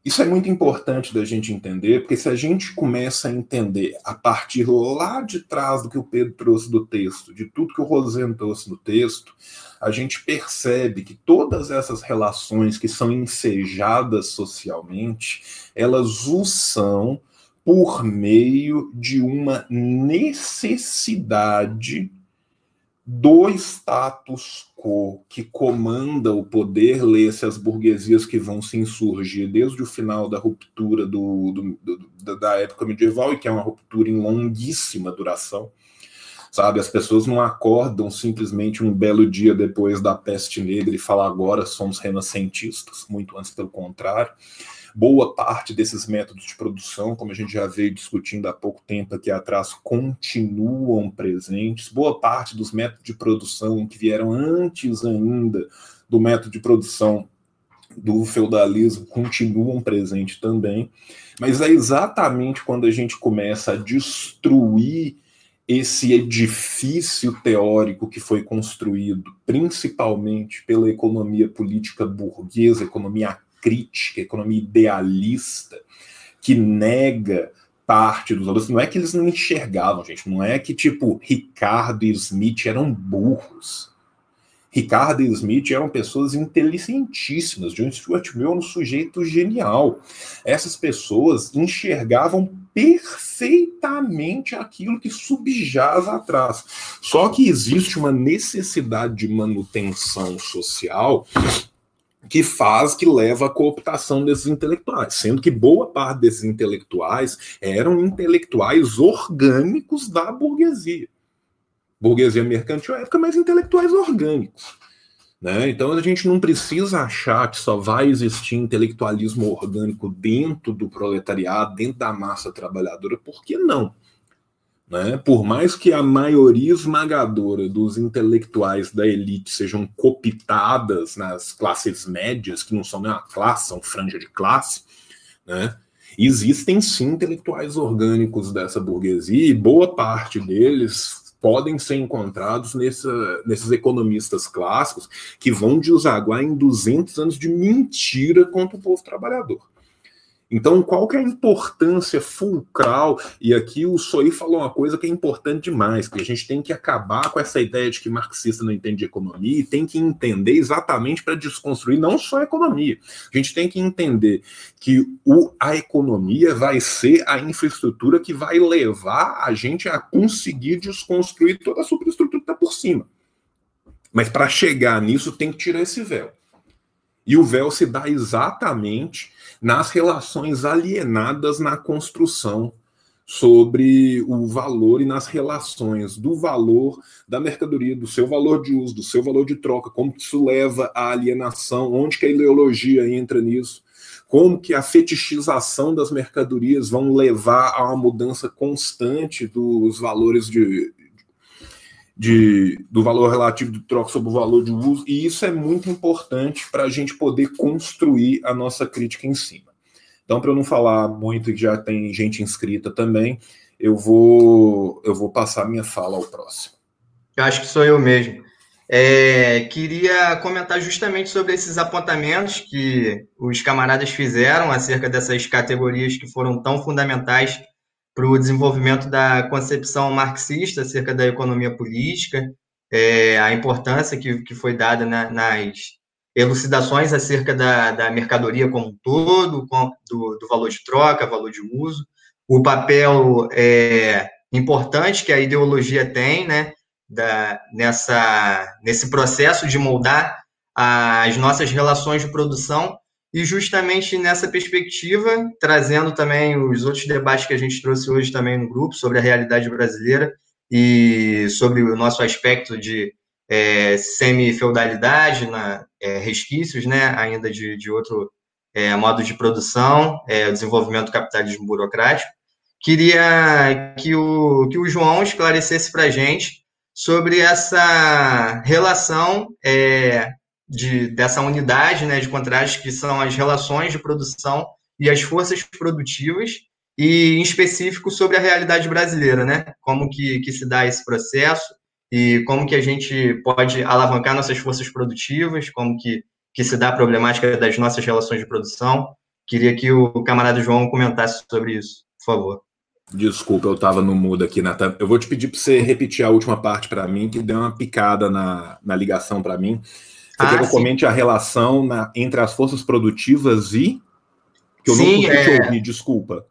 isso é muito importante da gente entender, porque se a gente começa a entender a partir lá de trás do que o Pedro trouxe do texto, de tudo que o Rosendo trouxe no texto, a gente percebe que todas essas relações que são ensejadas socialmente, elas o são por meio de uma necessidade do status que comanda o poder, lê-se as burguesias que vão se insurgir desde o final da ruptura do, do, do, da época medieval, e que é uma ruptura em longuíssima duração. Sabe, as pessoas não acordam simplesmente um belo dia depois da peste negra e falam agora somos renascentistas, muito antes pelo contrário Boa parte desses métodos de produção, como a gente já veio discutindo há pouco tempo aqui atrás, continuam presentes. Boa parte dos métodos de produção que vieram antes ainda do método de produção do feudalismo continuam presentes também, mas é exatamente quando a gente começa a destruir esse edifício teórico que foi construído principalmente pela economia política burguesa, economia crítica, economia idealista, que nega parte dos valores. Não é que eles não enxergavam, gente. Não é que, tipo, Ricardo e Smith eram burros. Ricardo e Smith eram pessoas inteligentíssimas. John Stuart Mill era um sujeito genial. Essas pessoas enxergavam perfeitamente aquilo que subjaz atrás. Só que existe uma necessidade de manutenção social que faz, que leva à cooptação desses intelectuais, sendo que boa parte desses intelectuais eram intelectuais orgânicos da burguesia. Burguesia mercantil época, mas intelectuais orgânicos. Né? Então a gente não precisa achar que só vai existir intelectualismo orgânico dentro do proletariado, dentro da massa trabalhadora, por que não? Né? Por mais que a maioria esmagadora dos intelectuais da elite sejam copitadas nas classes médias, que não são nem uma classe, são franja de classe, né? existem sim intelectuais orgânicos dessa burguesia e boa parte deles podem ser encontrados nessa, nesses economistas clássicos que vão desaguar em 200 anos de mentira contra o povo trabalhador. Então, qual que é a importância fulcral? E aqui o Soí falou uma coisa que é importante demais, que a gente tem que acabar com essa ideia de que marxista não entende economia e tem que entender exatamente para desconstruir não só a economia. A gente tem que entender que o, a economia vai ser a infraestrutura que vai levar a gente a conseguir desconstruir toda a superestrutura que está por cima. Mas para chegar nisso tem que tirar esse véu. E o véu se dá exatamente nas relações alienadas na construção sobre o valor e nas relações do valor da mercadoria, do seu valor de uso, do seu valor de troca, como que isso leva à alienação, onde que a ideologia entra nisso, como que a fetichização das mercadorias vão levar a uma mudança constante dos valores de, de, do valor relativo de troca sobre o valor de uso, e isso é muito importante para a gente poder construir a nossa crítica em cima. Então, para eu não falar muito, que já tem gente inscrita também, eu vou, eu vou passar minha fala ao próximo. Eu acho que sou eu mesmo. É, queria comentar justamente sobre esses apontamentos que os camaradas fizeram acerca dessas categorias que foram tão fundamentais para o desenvolvimento da concepção marxista acerca da economia política é, a importância que, que foi dada na, nas elucidações acerca da, da mercadoria como um todo, do, do, valor de troca, valor de uso, o papel é, importante que a ideologia tem, né, da, nessa, nesse processo de moldar as nossas relações de produção e justamente nessa perspectiva, trazendo também os outros debates que a gente trouxe hoje também no grupo sobre a realidade brasileira e sobre o nosso aspecto de é, semi-feudalidade, é, resquícios né, ainda de, de outro é, modo de produção, é, desenvolvimento do capitalismo burocrático. Queria que o, que o João esclarecesse para a gente sobre essa relação é, de, dessa unidade né, de contratos que são as relações de produção e as forças produtivas, e em específico sobre a realidade brasileira, né? Como que, que se dá esse processo e como que a gente pode alavancar nossas forças produtivas, como que, que se dá a problemática das nossas relações de produção. Queria que o camarada João comentasse sobre isso, por favor. Desculpa, eu estava no mudo aqui, Natan. Eu vou te pedir para você repetir a última parte para mim, que deu uma picada na, na ligação para mim. Você ah, quer que eu comente a relação na, entre as forças produtivas e. Que eu sim, não consegui é... te ouvir, desculpa.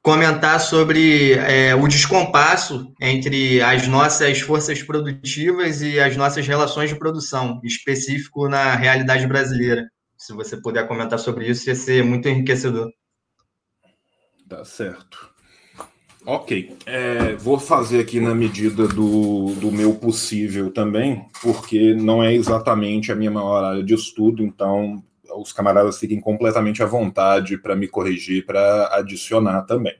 Comentar sobre é, o descompasso entre as nossas forças produtivas e as nossas relações de produção, específico na realidade brasileira. Se você puder comentar sobre isso, ia ser muito enriquecedor. Tá certo. Ok, é, vou fazer aqui na medida do, do meu possível também, porque não é exatamente a minha maior área de estudo, então os camaradas fiquem completamente à vontade para me corrigir, para adicionar também,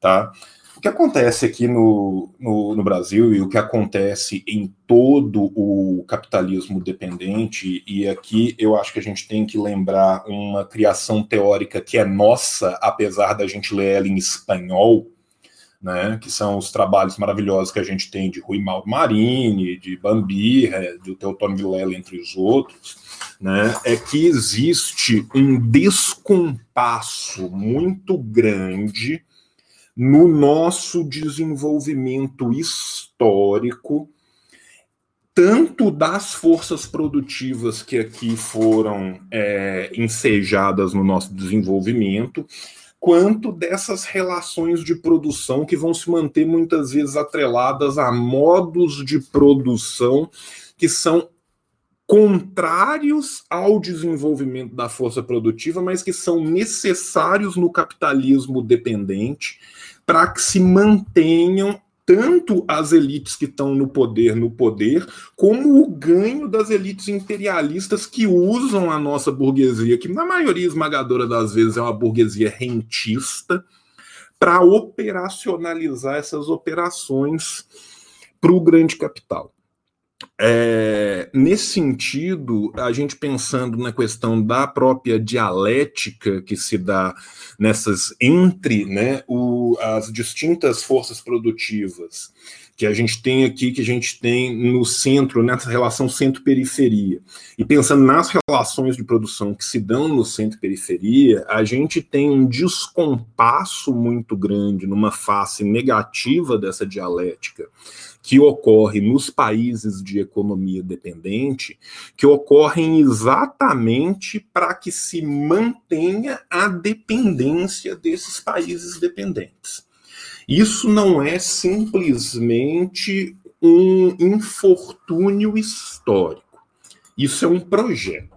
tá? O que acontece aqui no, no, no, Brasil e o que acontece em todo o capitalismo dependente, e aqui eu acho que a gente tem que lembrar uma criação teórica que é nossa, apesar da gente ler ela em espanhol, né, que são os trabalhos maravilhosos que a gente tem de Rui Marini, de Bambi, de Teotônio Vilela, entre os outros, né, é que existe um descompasso muito grande no nosso desenvolvimento histórico, tanto das forças produtivas que aqui foram é, ensejadas no nosso desenvolvimento, quanto dessas relações de produção que vão se manter muitas vezes atreladas a modos de produção que são contrários ao desenvolvimento da força produtiva, mas que são necessários no capitalismo dependente para que se mantenham tanto as elites que estão no poder no poder, como o ganho das elites imperialistas que usam a nossa burguesia, que na maioria esmagadora das vezes é uma burguesia rentista, para operacionalizar essas operações para o grande capital. É, nesse sentido, a gente pensando na questão da própria dialética que se dá nessas entre né, o, as distintas forças produtivas que a gente tem aqui, que a gente tem no centro, nessa relação centro-periferia. E pensando nas relações de produção que se dão no centro-periferia, a gente tem um descompasso muito grande numa face negativa dessa dialética que ocorre nos países de economia dependente, que ocorrem exatamente para que se mantenha a dependência desses países dependentes. Isso não é simplesmente um infortúnio histórico. Isso é um projeto.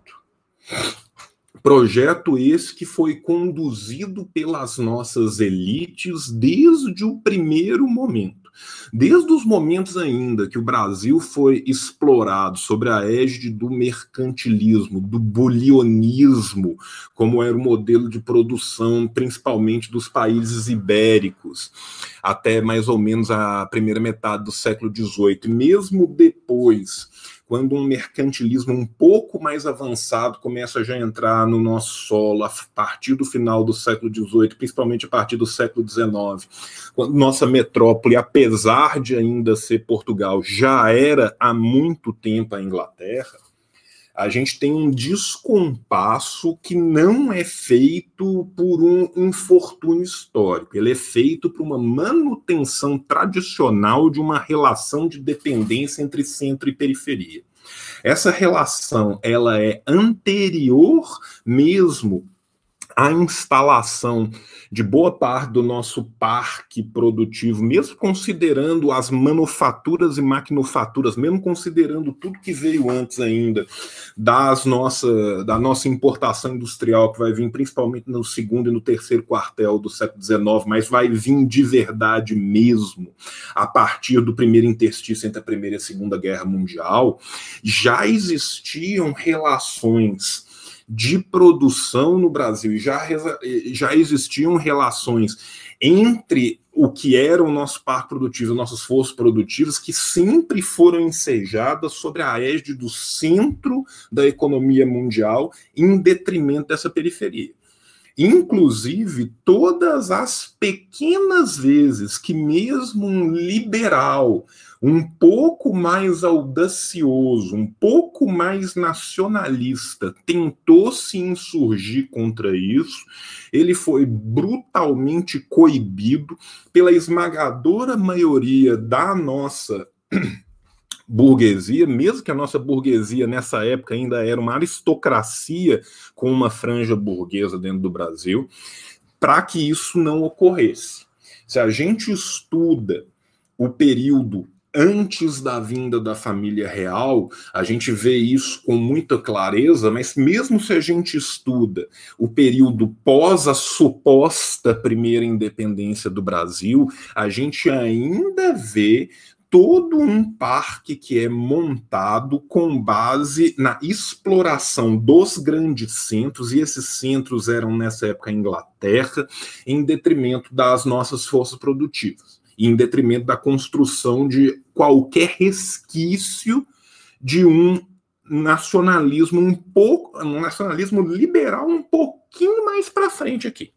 Projeto esse que foi conduzido pelas nossas elites desde o primeiro momento. Desde os momentos ainda que o Brasil foi explorado sobre a égide do mercantilismo, do bulionismo, como era o modelo de produção, principalmente dos países ibéricos, até mais ou menos a primeira metade do século XVIII, mesmo depois quando um mercantilismo um pouco mais avançado começa a já entrar no nosso solo a partir do final do século XVIII, principalmente a partir do século XIX, quando nossa metrópole, apesar de ainda ser Portugal, já era há muito tempo a Inglaterra, a gente tem um descompasso que não é feito por um infortúnio histórico, ele é feito por uma manutenção tradicional de uma relação de dependência entre centro e periferia. Essa relação ela é anterior mesmo à instalação de boa parte do nosso parque produtivo, mesmo considerando as manufaturas e maquinofaturas, mesmo considerando tudo que veio antes ainda das nossa, da nossa importação industrial, que vai vir principalmente no segundo e no terceiro quartel do século XIX, mas vai vir de verdade mesmo a partir do primeiro interstício entre a Primeira e a Segunda Guerra Mundial, já existiam relações de produção no Brasil. Já, já existiam relações entre o que era o nosso parque produtivo, nossos forças produtivas, que sempre foram ensejadas sobre a égide do centro da economia mundial, em detrimento dessa periferia. Inclusive, todas as pequenas vezes que mesmo um liberal um pouco mais audacioso, um pouco mais nacionalista, tentou se insurgir contra isso, ele foi brutalmente coibido pela esmagadora maioria da nossa burguesia, mesmo que a nossa burguesia nessa época ainda era uma aristocracia com uma franja burguesa dentro do Brasil, para que isso não ocorresse. Se a gente estuda o período antes da vinda da família real, a gente vê isso com muita clareza, mas mesmo se a gente estuda o período pós a suposta primeira independência do Brasil, a gente ainda vê todo um parque que é montado com base na exploração dos grandes centros, e esses centros eram nessa época a Inglaterra, em detrimento das nossas forças produtivas em detrimento da construção de qualquer resquício de um nacionalismo um pouco, um nacionalismo liberal um pouquinho mais para frente aqui.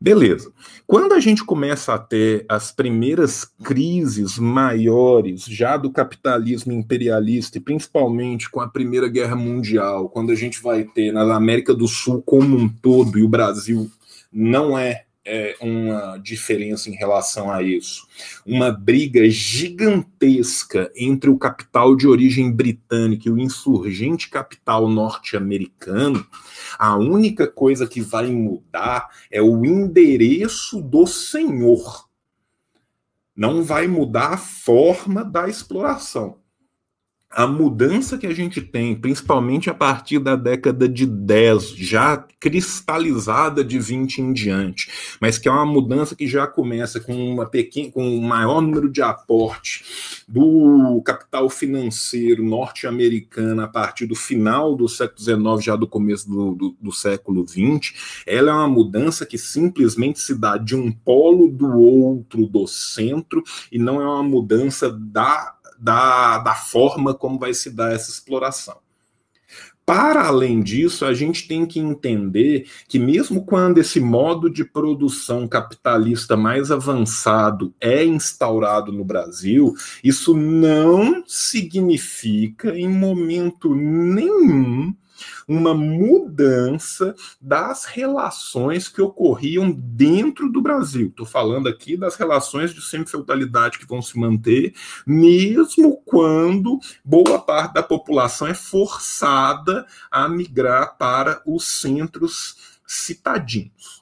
Beleza. Quando a gente começa a ter as primeiras crises maiores já do capitalismo imperialista, e principalmente com a Primeira Guerra Mundial, quando a gente vai ter na América do Sul como um todo, e o Brasil não é é, uma diferença em relação a isso. Uma briga gigantesca entre o capital de origem britânica e o insurgente capital norte-americano. A única coisa que vai mudar é o endereço do senhor. Não vai mudar a forma da exploração a mudança que a gente tem, principalmente a partir da década de 10, já cristalizada de 20 em diante, mas que é uma mudança que já começa com, uma pequena, com um maior número de aporte do capital financeiro norte-americano a partir do final do século XIX, já do começo do, do, do século XX, ela é uma mudança que simplesmente se dá de um polo do outro do centro e não é uma mudança da da, da forma como vai se dar essa exploração. Para além disso, a gente tem que entender que, mesmo quando esse modo de produção capitalista mais avançado é instaurado no Brasil, isso não significa, em momento nenhum, uma mudança das relações que ocorriam dentro do Brasil. Estou falando aqui das relações de semi-feudalidade que vão se manter, mesmo quando boa parte da população é forçada a migrar para os centros citadinos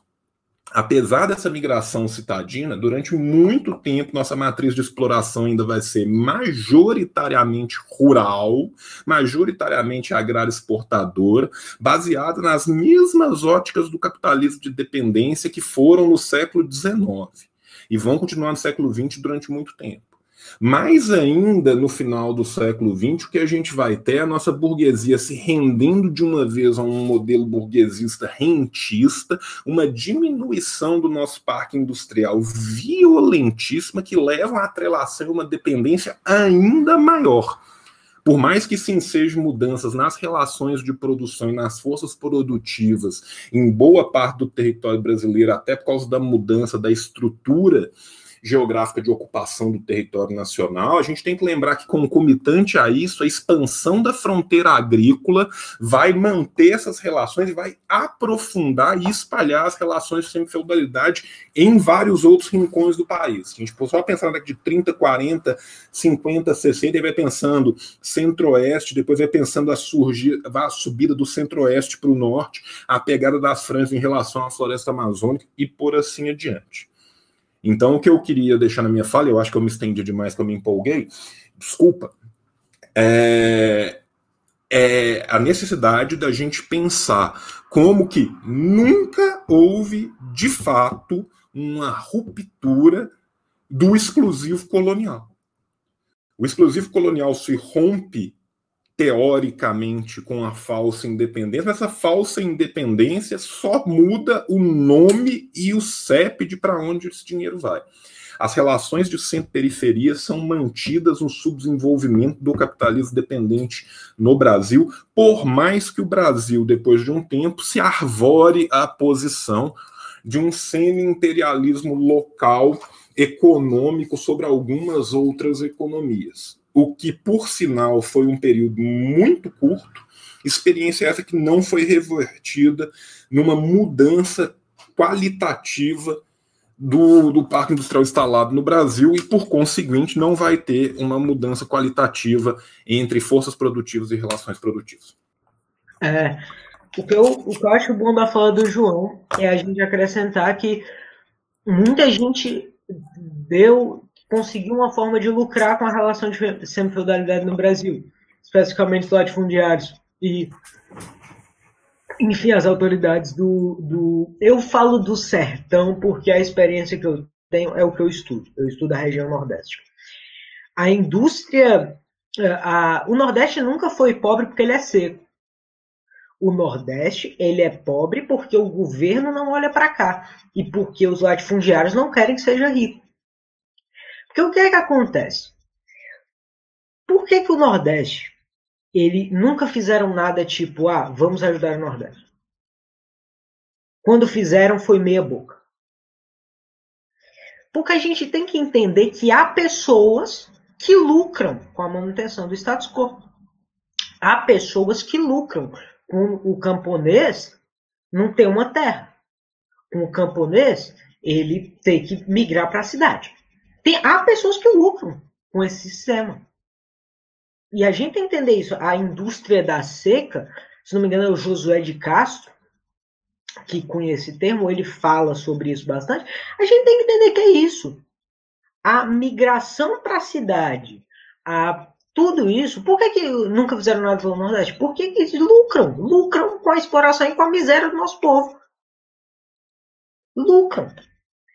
apesar dessa migração citadina, durante muito tempo nossa matriz de exploração ainda vai ser majoritariamente rural, majoritariamente agrária exportadora, baseada nas mesmas óticas do capitalismo de dependência que foram no século XIX e vão continuar no século XX durante muito tempo. Mais ainda no final do século XX, o que a gente vai ter é a nossa burguesia se rendendo de uma vez a um modelo burguesista rentista, uma diminuição do nosso parque industrial violentíssima que leva à atrelação e uma dependência ainda maior. Por mais que se ensejam mudanças nas relações de produção e nas forças produtivas em boa parte do território brasileiro, até por causa da mudança da estrutura geográfica de ocupação do território nacional, a gente tem que lembrar que, concomitante a isso, a expansão da fronteira agrícola vai manter essas relações e vai aprofundar e espalhar as relações sem feudalidade em vários outros rincões do país. A gente só pensar na década de 30, 40, 50, 60, e vai pensando centro-oeste, depois vai pensando a surgir, a subida do centro-oeste para o norte, a pegada das franjas em relação à floresta amazônica e por assim adiante. Então, o que eu queria deixar na minha fala, eu acho que eu me estendi demais, que eu me empolguei, desculpa, é, é a necessidade da gente pensar como que nunca houve, de fato, uma ruptura do exclusivo colonial. O exclusivo colonial se rompe teoricamente com a falsa independência, mas essa falsa independência só muda o nome e o CEP de para onde esse dinheiro vai. As relações de centro-periferia são mantidas no subdesenvolvimento do capitalismo dependente no Brasil, por mais que o Brasil, depois de um tempo, se arvore a posição de um semi-imperialismo local econômico sobre algumas outras economias o que, por sinal, foi um período muito curto, experiência essa que não foi revertida numa mudança qualitativa do, do parque industrial instalado no Brasil e, por conseguinte, não vai ter uma mudança qualitativa entre forças produtivas e relações produtivas. É, o, que eu, o que eu acho bom da fala do João é a gente acrescentar que muita gente deu conseguiu uma forma de lucrar com a relação de semi-feudalidade no Brasil, especificamente os latifundiários e, enfim, as autoridades do, do... Eu falo do sertão porque a experiência que eu tenho é o que eu estudo. Eu estudo a região Nordeste. A indústria... A, o Nordeste nunca foi pobre porque ele é seco. O Nordeste ele é pobre porque o governo não olha para cá e porque os latifundiários não querem que seja rico. Porque o que é que acontece? Por que, que o Nordeste, ele nunca fizeram nada tipo, ah, vamos ajudar o Nordeste? Quando fizeram foi meia boca. Porque a gente tem que entender que há pessoas que lucram com a manutenção do status quo. Há pessoas que lucram com o camponês não ter uma terra. Com o camponês, ele tem que migrar para a cidade. Tem, há pessoas que lucram com esse sistema. E a gente tem que entender isso. A indústria da seca, se não me engano, é o Josué de Castro, que conhece esse termo, ele fala sobre isso bastante. A gente tem que entender que é isso. A migração para a cidade, a tudo isso, por que, que nunca fizeram nada pelo Nordeste? Porque eles lucram, lucram com a exploração e com a miséria do nosso povo. Lucram.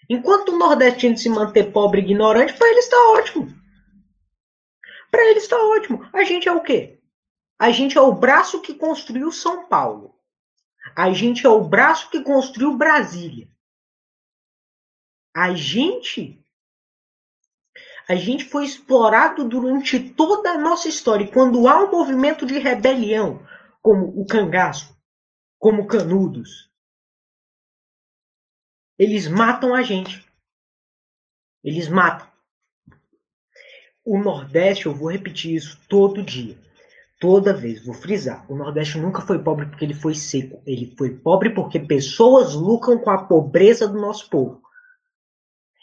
Enquanto o nordestino se manter pobre e ignorante, para ele está ótimo. Para ele está ótimo. A gente é o quê? A gente é o braço que construiu São Paulo. A gente é o braço que construiu Brasília. A gente a gente foi explorado durante toda a nossa história. E quando há um movimento de rebelião, como o cangaço, como Canudos, eles matam a gente. Eles matam. O Nordeste, eu vou repetir isso todo dia. Toda vez, vou frisar. O Nordeste nunca foi pobre porque ele foi seco. Ele foi pobre porque pessoas lucram com a pobreza do nosso povo.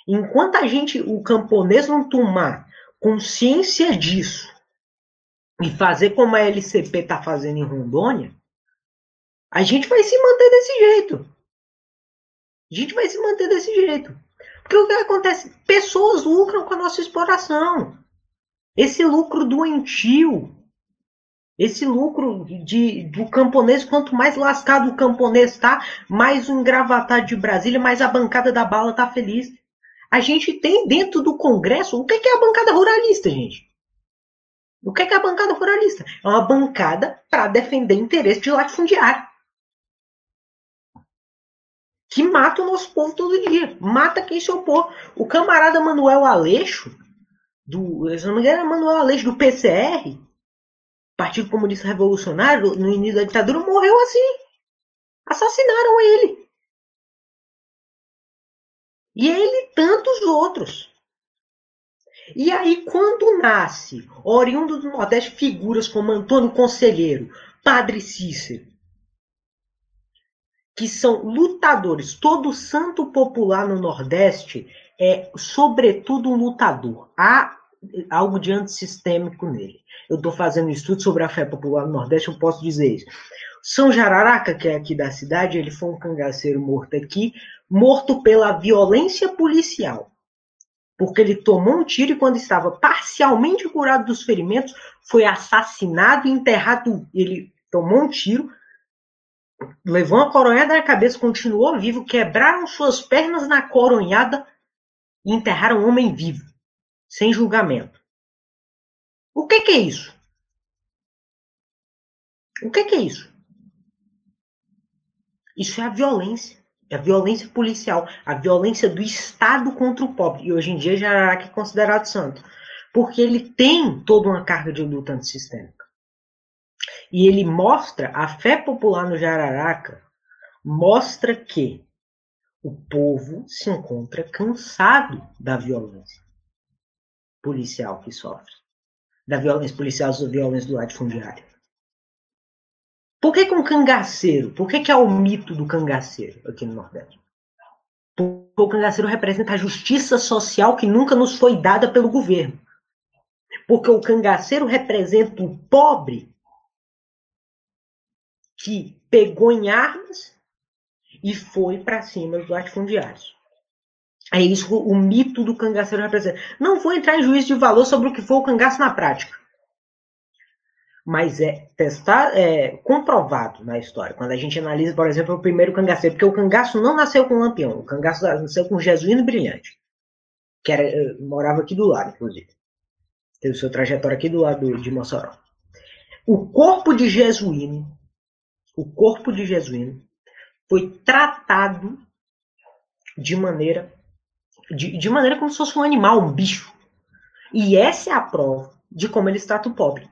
Enquanto a gente, o camponês, não tomar consciência disso e fazer como a LCP está fazendo em Rondônia, a gente vai se manter desse jeito. A gente vai se manter desse jeito. Porque o que acontece? Pessoas lucram com a nossa exploração. Esse lucro doentio, esse lucro de, do camponês, quanto mais lascado o camponês está, mais o engravatado de Brasília, mais a bancada da bala está feliz. A gente tem dentro do Congresso, o que é a bancada ruralista, gente? O que é a bancada ruralista? É uma bancada para defender interesse de latifundiário que mata o nosso povo todo dia. Mata quem se opor. O camarada Manuel Aleixo, do, se não me engano, Manuel Aleixo do PCR, Partido Comunista Revolucionário, no início da ditadura, morreu assim. Assassinaram ele. E ele e tantos outros. E aí, quando nasce, oriundo do Nordeste, figuras como Antônio Conselheiro, Padre Cícero, que são lutadores, todo santo popular no Nordeste é, sobretudo, um lutador. Há algo de antissistêmico nele. Eu estou fazendo um estudo sobre a fé popular no Nordeste, eu posso dizer isso. São Jararaca, que é aqui da cidade, ele foi um cangaceiro morto aqui, morto pela violência policial. Porque ele tomou um tiro e, quando estava parcialmente curado dos ferimentos, foi assassinado e enterrado. Ele tomou um tiro, levou uma coronhada na cabeça, continuou vivo, quebraram suas pernas na coronhada e enterraram um homem vivo, sem julgamento. O que, que é isso? O que, que é isso? Isso é a violência. É a violência policial, a violência do Estado contra o pobre. E hoje em dia Jararaca é considerado santo. Porque ele tem toda uma carga de luta antissistêmica. E ele mostra, a fé popular no Jararaca mostra que o povo se encontra cansado da violência policial que sofre. Da violência policial, da violência do latifundiário. Por que, que um cangaceiro? Por que, que é o mito do cangaceiro aqui no Nordeste? Porque o cangaceiro representa a justiça social que nunca nos foi dada pelo governo. Porque o cangaceiro representa o pobre que pegou em armas e foi para cima dos latifundiários. É isso o mito do cangaceiro representa. Não vou entrar em juízo de valor sobre o que foi o cangaço na prática mas é testar, é comprovado na história. Quando a gente analisa, por exemplo, o primeiro cangaceiro, porque o cangaço não nasceu com lampião, o cangaço nasceu com jesuíno brilhante, que era, eh, morava aqui do lado, inclusive. Teve sua trajetória aqui do lado de Mossoró. O corpo de jesuíno, o corpo de jesuíno foi tratado de maneira de, de maneira como se fosse um animal, um bicho. E essa é a prova de como eles tratam o pobre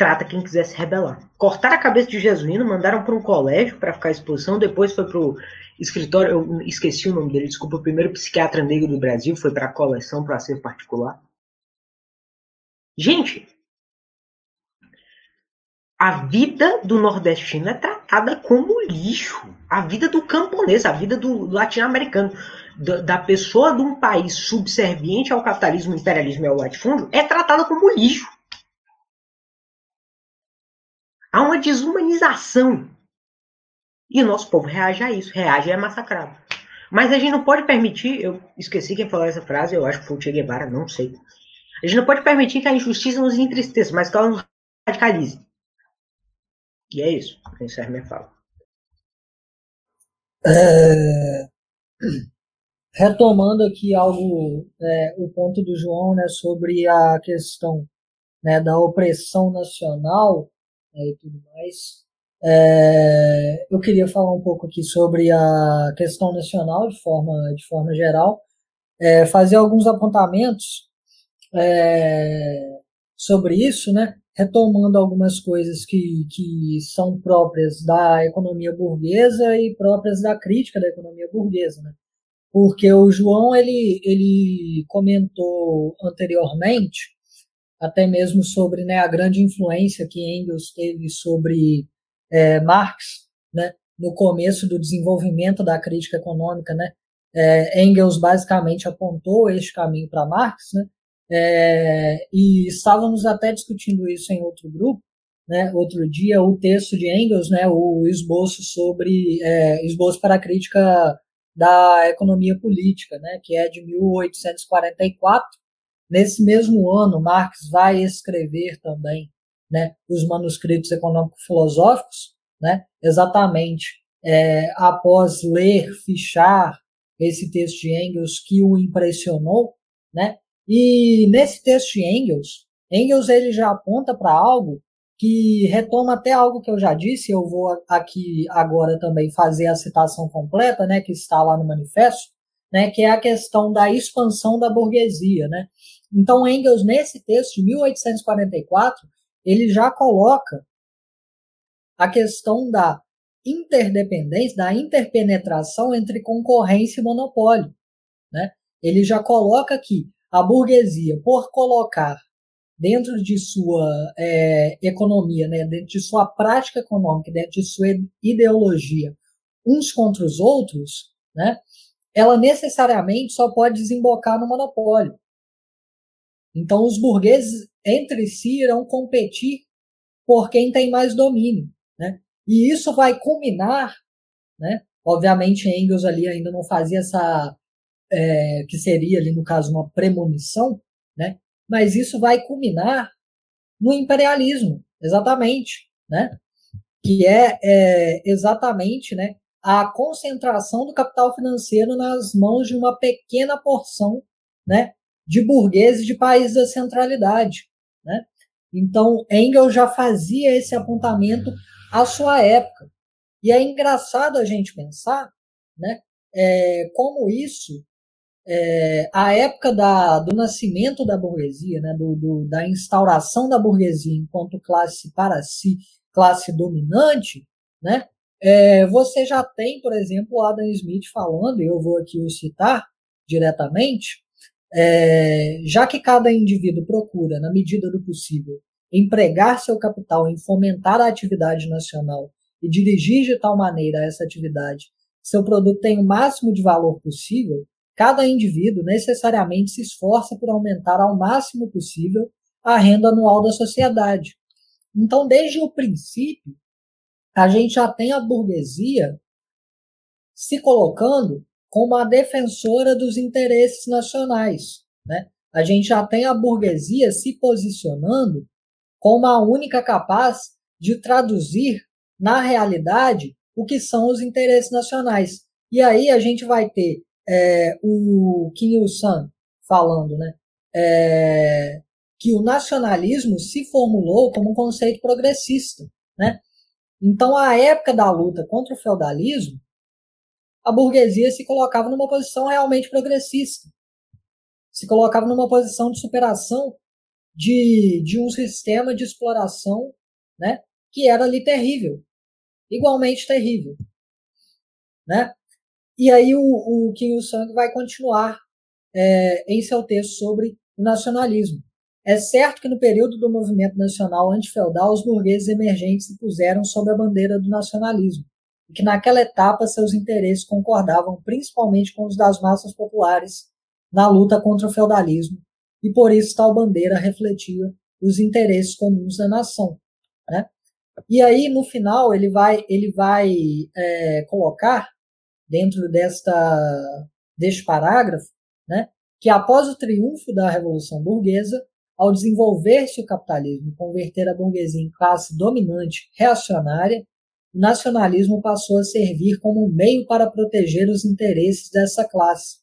trata quem quiser se rebelar. Cortaram a cabeça de Jesuíno, mandaram para um colégio para ficar à exposição, depois foi para o escritório, eu esqueci o nome dele, desculpa, o primeiro psiquiatra negro do Brasil, foi para a coleção, para ser particular. Gente, a vida do nordestino é tratada como lixo. A vida do camponês, a vida do latino-americano, da pessoa de um país subserviente ao capitalismo, imperialismo e ao latifúndio, é tratada como lixo. Há uma desumanização. E o nosso povo reage a isso, reage e é massacrado. Mas a gente não pode permitir, eu esqueci quem falou essa frase, eu acho que foi o Che Guevara, não sei. A gente não pode permitir que a injustiça nos entristeça, mas que ela nos radicalize. E é isso, que encerra minha fala. É... Retomando aqui algo, é, o ponto do João, né, sobre a questão né, da opressão nacional, né, e tudo mais. É, eu queria falar um pouco aqui sobre a questão nacional de forma, de forma geral, é, fazer alguns apontamentos é, sobre isso, né? Retomando algumas coisas que, que são próprias da economia burguesa e próprias da crítica da economia burguesa. Né? Porque o João ele, ele comentou anteriormente até mesmo sobre né, a grande influência que Engels teve sobre é, Marx, né, no começo do desenvolvimento da crítica econômica, né, é, Engels basicamente apontou este caminho para Marx, né, é, e estávamos até discutindo isso em outro grupo, né, outro dia, o texto de Engels, né, o esboço sobre é, esboço para a crítica da economia política, né, que é de 1844, Nesse mesmo ano, Marx vai escrever também né, os manuscritos econômico-filosóficos, né, exatamente é, após ler, fichar esse texto de Engels que o impressionou, né? E nesse texto de Engels, Engels ele já aponta para algo que retoma até algo que eu já disse, eu vou aqui agora também fazer a citação completa, né, que está lá no manifesto, né, que é a questão da expansão da burguesia, né? Então, Engels, nesse texto de 1844, ele já coloca a questão da interdependência, da interpenetração entre concorrência e monopólio. Né? Ele já coloca que a burguesia, por colocar dentro de sua é, economia, né, dentro de sua prática econômica, dentro de sua ideologia, uns contra os outros, né, ela necessariamente só pode desembocar no monopólio. Então, os burgueses entre si irão competir por quem tem mais domínio. Né? E isso vai culminar, né? obviamente Engels ali ainda não fazia essa, é, que seria ali no caso uma premonição, né? mas isso vai culminar no imperialismo, exatamente, né? que é, é exatamente né, a concentração do capital financeiro nas mãos de uma pequena porção né, de burgueses de países da centralidade. Né? Então, Engels já fazia esse apontamento à sua época. E é engraçado a gente pensar né, é, como isso, é, a época da, do nascimento da burguesia, né, do, do, da instauração da burguesia enquanto classe para si, classe dominante, né, é, você já tem, por exemplo, Adam Smith falando, e eu vou aqui o citar diretamente, é, já que cada indivíduo procura, na medida do possível, empregar seu capital em fomentar a atividade nacional e dirigir de tal maneira essa atividade, seu produto tem o máximo de valor possível, cada indivíduo necessariamente se esforça por aumentar ao máximo possível a renda anual da sociedade. Então, desde o princípio, a gente já tem a burguesia se colocando como a defensora dos interesses nacionais. Né? A gente já tem a burguesia se posicionando como a única capaz de traduzir na realidade o que são os interesses nacionais. E aí a gente vai ter é, o Kim Il-sung falando né, é, que o nacionalismo se formulou como um conceito progressista. Né? Então, a época da luta contra o feudalismo, a burguesia se colocava numa posição realmente progressista. Se colocava numa posição de superação de, de um sistema de exploração né, que era ali terrível, igualmente terrível. Né? E aí o, o Kim Il-sung vai continuar é, em seu texto sobre o nacionalismo. É certo que no período do movimento nacional antifeudal, os burgueses emergentes se puseram sob a bandeira do nacionalismo, e que naquela etapa seus interesses concordavam principalmente com os das massas populares na luta contra o feudalismo, e por isso tal bandeira refletia os interesses comuns da nação. Né? E aí, no final, ele vai, ele vai é, colocar, dentro desta, deste parágrafo, né, que após o triunfo da Revolução Burguesa, ao desenvolver-se o capitalismo e converter a burguesia em classe dominante reacionária, o nacionalismo passou a servir como um meio para proteger os interesses dessa classe.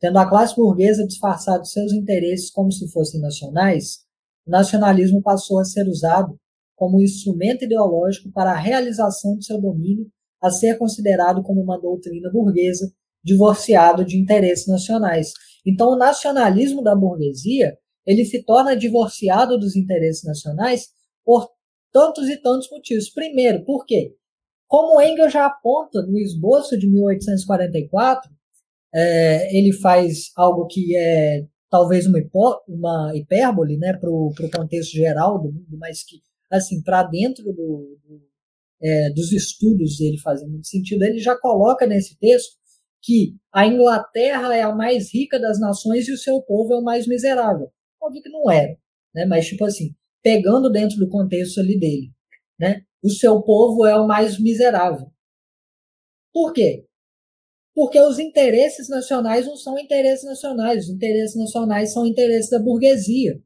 Tendo a classe burguesa disfarçado seus interesses como se fossem nacionais, o nacionalismo passou a ser usado como um instrumento ideológico para a realização de seu domínio, a ser considerado como uma doutrina burguesa divorciado de interesses nacionais. Então, o nacionalismo da burguesia ele se torna divorciado dos interesses nacionais por tantos e tantos motivos. Primeiro, por quê? Como Engels já aponta no esboço de 1844, é, ele faz algo que é talvez uma, hipó, uma hipérbole né, para o contexto geral do mundo, mas que, assim, para dentro do, do, é, dos estudos dele fazem muito sentido, ele já coloca nesse texto que a Inglaterra é a mais rica das nações e o seu povo é o mais miserável. Óbvio que não era, né? mas, tipo assim, pegando dentro do contexto ali dele, né? o seu povo é o mais miserável. Por quê? Porque os interesses nacionais não são interesses nacionais, os interesses nacionais são interesses da burguesia,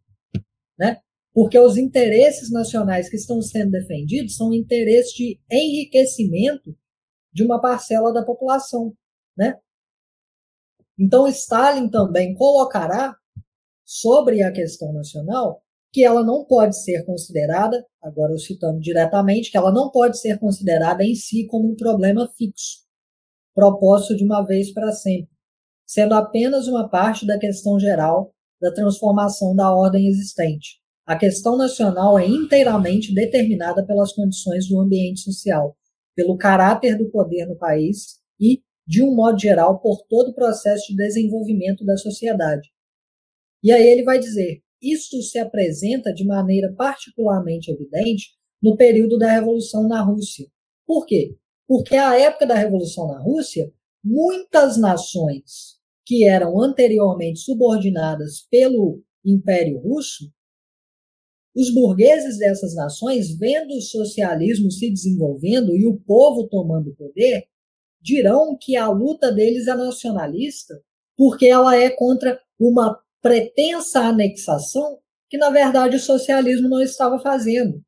né? Porque os interesses nacionais que estão sendo defendidos são interesses de enriquecimento de uma parcela da população, né? Então Stalin também colocará sobre a questão nacional que ela não pode ser considerada, agora eu citando diretamente, que ela não pode ser considerada em si como um problema fixo, proposto de uma vez para sempre, sendo apenas uma parte da questão geral da transformação da ordem existente. A questão nacional é inteiramente determinada pelas condições do ambiente social, pelo caráter do poder no país e, de um modo geral, por todo o processo de desenvolvimento da sociedade. E aí ele vai dizer: isto se apresenta de maneira particularmente evidente no período da Revolução na Rússia. Por quê? Porque a época da Revolução na Rússia, muitas nações que eram anteriormente subordinadas pelo Império Russo, os burgueses dessas nações, vendo o socialismo se desenvolvendo e o povo tomando poder, dirão que a luta deles é nacionalista, porque ela é contra uma pretensa anexação que, na verdade, o socialismo não estava fazendo.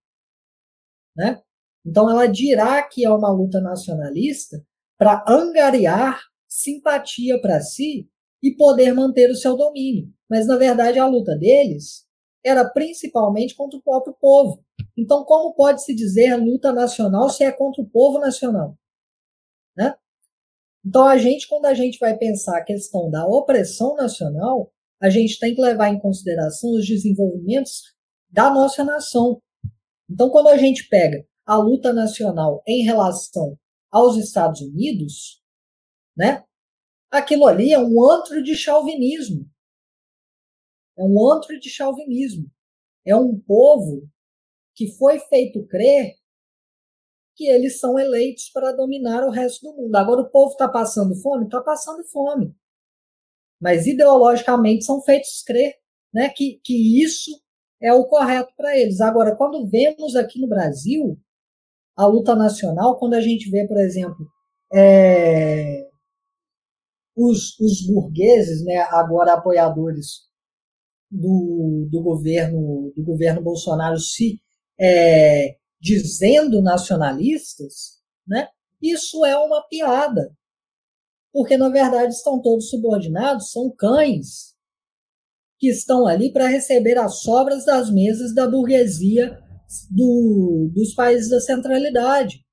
Né? Então, ela dirá que é uma luta nacionalista para angariar simpatia para si e poder manter o seu domínio. Mas, na verdade, a luta deles era principalmente contra o próprio povo. Então, como pode se dizer luta nacional se é contra o povo nacional? Né? Então, a gente, quando a gente vai pensar a questão da opressão nacional, a gente tem que levar em consideração os desenvolvimentos da nossa nação. Então, quando a gente pega a luta nacional em relação aos Estados Unidos, né? Aquilo ali é um antro de chauvinismo. É um antro de chauvinismo. É um povo que foi feito crer que eles são eleitos para dominar o resto do mundo. Agora o povo está passando fome? Está passando fome. Mas ideologicamente são feitos crer né, que, que isso é o correto para eles. Agora, quando vemos aqui no Brasil a luta nacional, quando a gente vê, por exemplo, é, os, os burgueses, né, agora apoiadores do, do governo do governo Bolsonaro se é, dizendo nacionalistas, né? Isso é uma piada, porque na verdade estão todos subordinados, são cães que estão ali para receber as sobras das mesas da burguesia do, dos países da centralidade,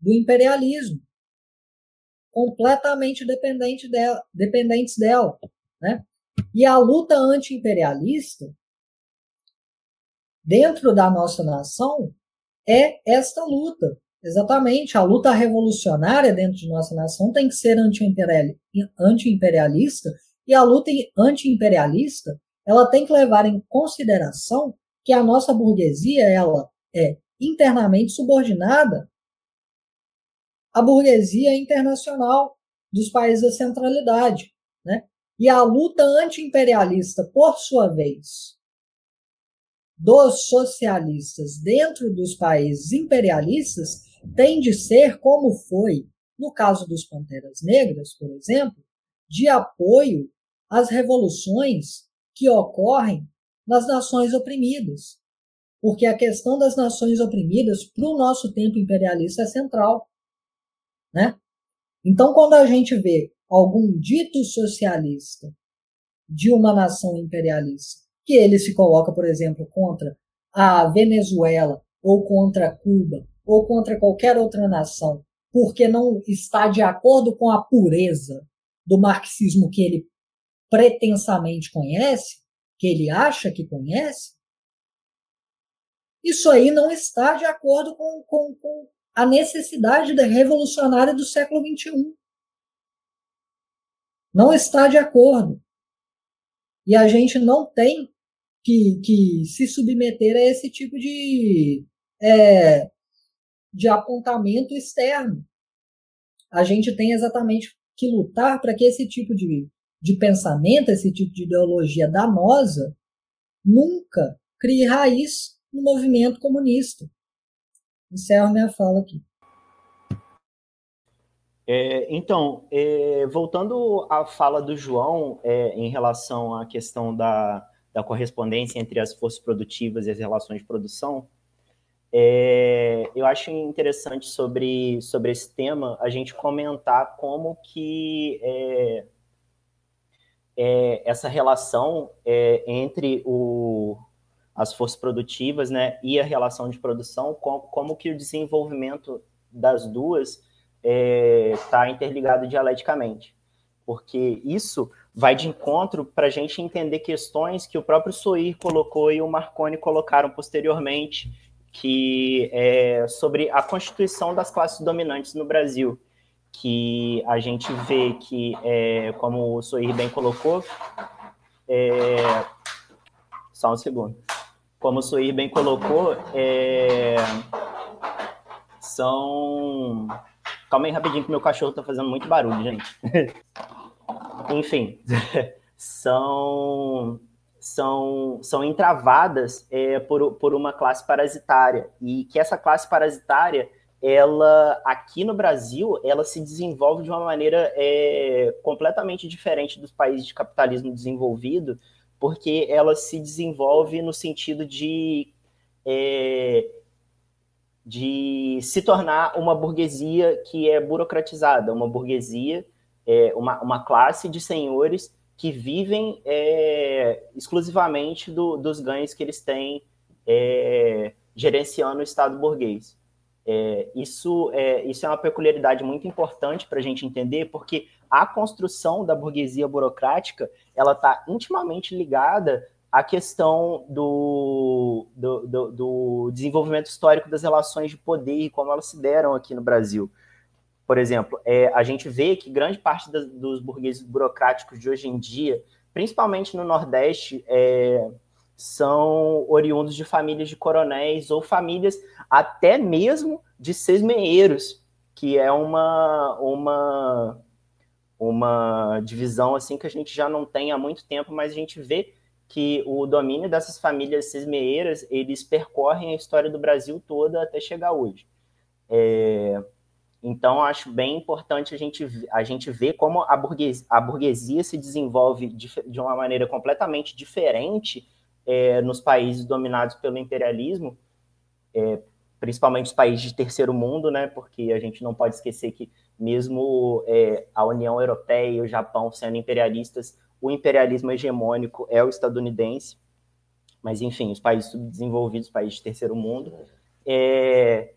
do imperialismo, completamente dependente dela, dependentes dela, né? E a luta anti-imperialista dentro da nossa nação é esta luta. Exatamente, a luta revolucionária dentro de nossa nação tem que ser anti-imperialista e a luta anti-imperialista ela tem que levar em consideração que a nossa burguesia ela é internamente subordinada à burguesia internacional dos países da centralidade, né? E a luta anti-imperialista, por sua vez, dos socialistas dentro dos países imperialistas tem de ser como foi no caso dos Panteras Negras, por exemplo, de apoio às revoluções que ocorrem nas nações oprimidas. Porque a questão das nações oprimidas, para o nosso tempo imperialista, é central. Né? Então, quando a gente vê algum dito socialista de uma nação imperialista que ele se coloca, por exemplo, contra a Venezuela ou contra Cuba ou contra qualquer outra nação, porque não está de acordo com a pureza do marxismo que ele pretensamente conhece, que ele acha que conhece, isso aí não está de acordo com, com, com a necessidade da revolucionária do século XXI. Não está de acordo. E a gente não tem que, que se submeter a esse tipo de, é, de apontamento externo. A gente tem exatamente que lutar para que esse tipo de, de pensamento, esse tipo de ideologia danosa, nunca crie raiz no movimento comunista. Encerro minha fala aqui. É, então, é, voltando à fala do João é, em relação à questão da, da correspondência entre as forças produtivas e as relações de produção, é, eu acho interessante sobre, sobre esse tema a gente comentar como que é, é, essa relação entre o, as forças produtivas né, e a relação de produção, como, como que o desenvolvimento das duas está é, interligado dialeticamente. Porque isso vai de encontro para a gente entender questões que o próprio Soir colocou e o Marconi colocaram posteriormente, que é sobre a constituição das classes dominantes no Brasil, que a gente vê que, é, como o Soir bem colocou, é... só um segundo. Como o Suir bem colocou, é... são. Calma aí rapidinho que meu cachorro tá fazendo muito barulho, gente. Enfim, são são, são entravadas é, por, por uma classe parasitária e que essa classe parasitária ela aqui no Brasil ela se desenvolve de uma maneira é, completamente diferente dos países de capitalismo desenvolvido porque ela se desenvolve no sentido de é, de se tornar uma burguesia que é burocratizada, uma burguesia, é, uma, uma classe de senhores que vivem é, exclusivamente do, dos ganhos que eles têm é, gerenciando o Estado burguês. É, isso, é, isso é uma peculiaridade muito importante para a gente entender, porque a construção da burguesia burocrática ela está intimamente ligada à questão do, do, do, do desenvolvimento histórico das relações de poder e como elas se deram aqui no Brasil. Por exemplo, é, a gente vê que grande parte das, dos burgueses burocráticos de hoje em dia, principalmente no Nordeste, é, são oriundos de famílias de coronéis ou famílias até mesmo de sesmeeiros, que é uma, uma, uma divisão assim que a gente já não tem há muito tempo, mas a gente vê que o domínio dessas famílias sesmeeiras, eles percorrem a história do Brasil toda até chegar hoje. É, então, acho bem importante a gente, a gente ver como a burguesia, a burguesia se desenvolve de, de uma maneira completamente diferente é, nos países dominados pelo imperialismo, é, principalmente os países de terceiro mundo, né? Porque a gente não pode esquecer que mesmo é, a União Europeia e o Japão sendo imperialistas, o imperialismo hegemônico é o estadunidense. Mas, enfim, os países subdesenvolvidos, os países de terceiro mundo, é,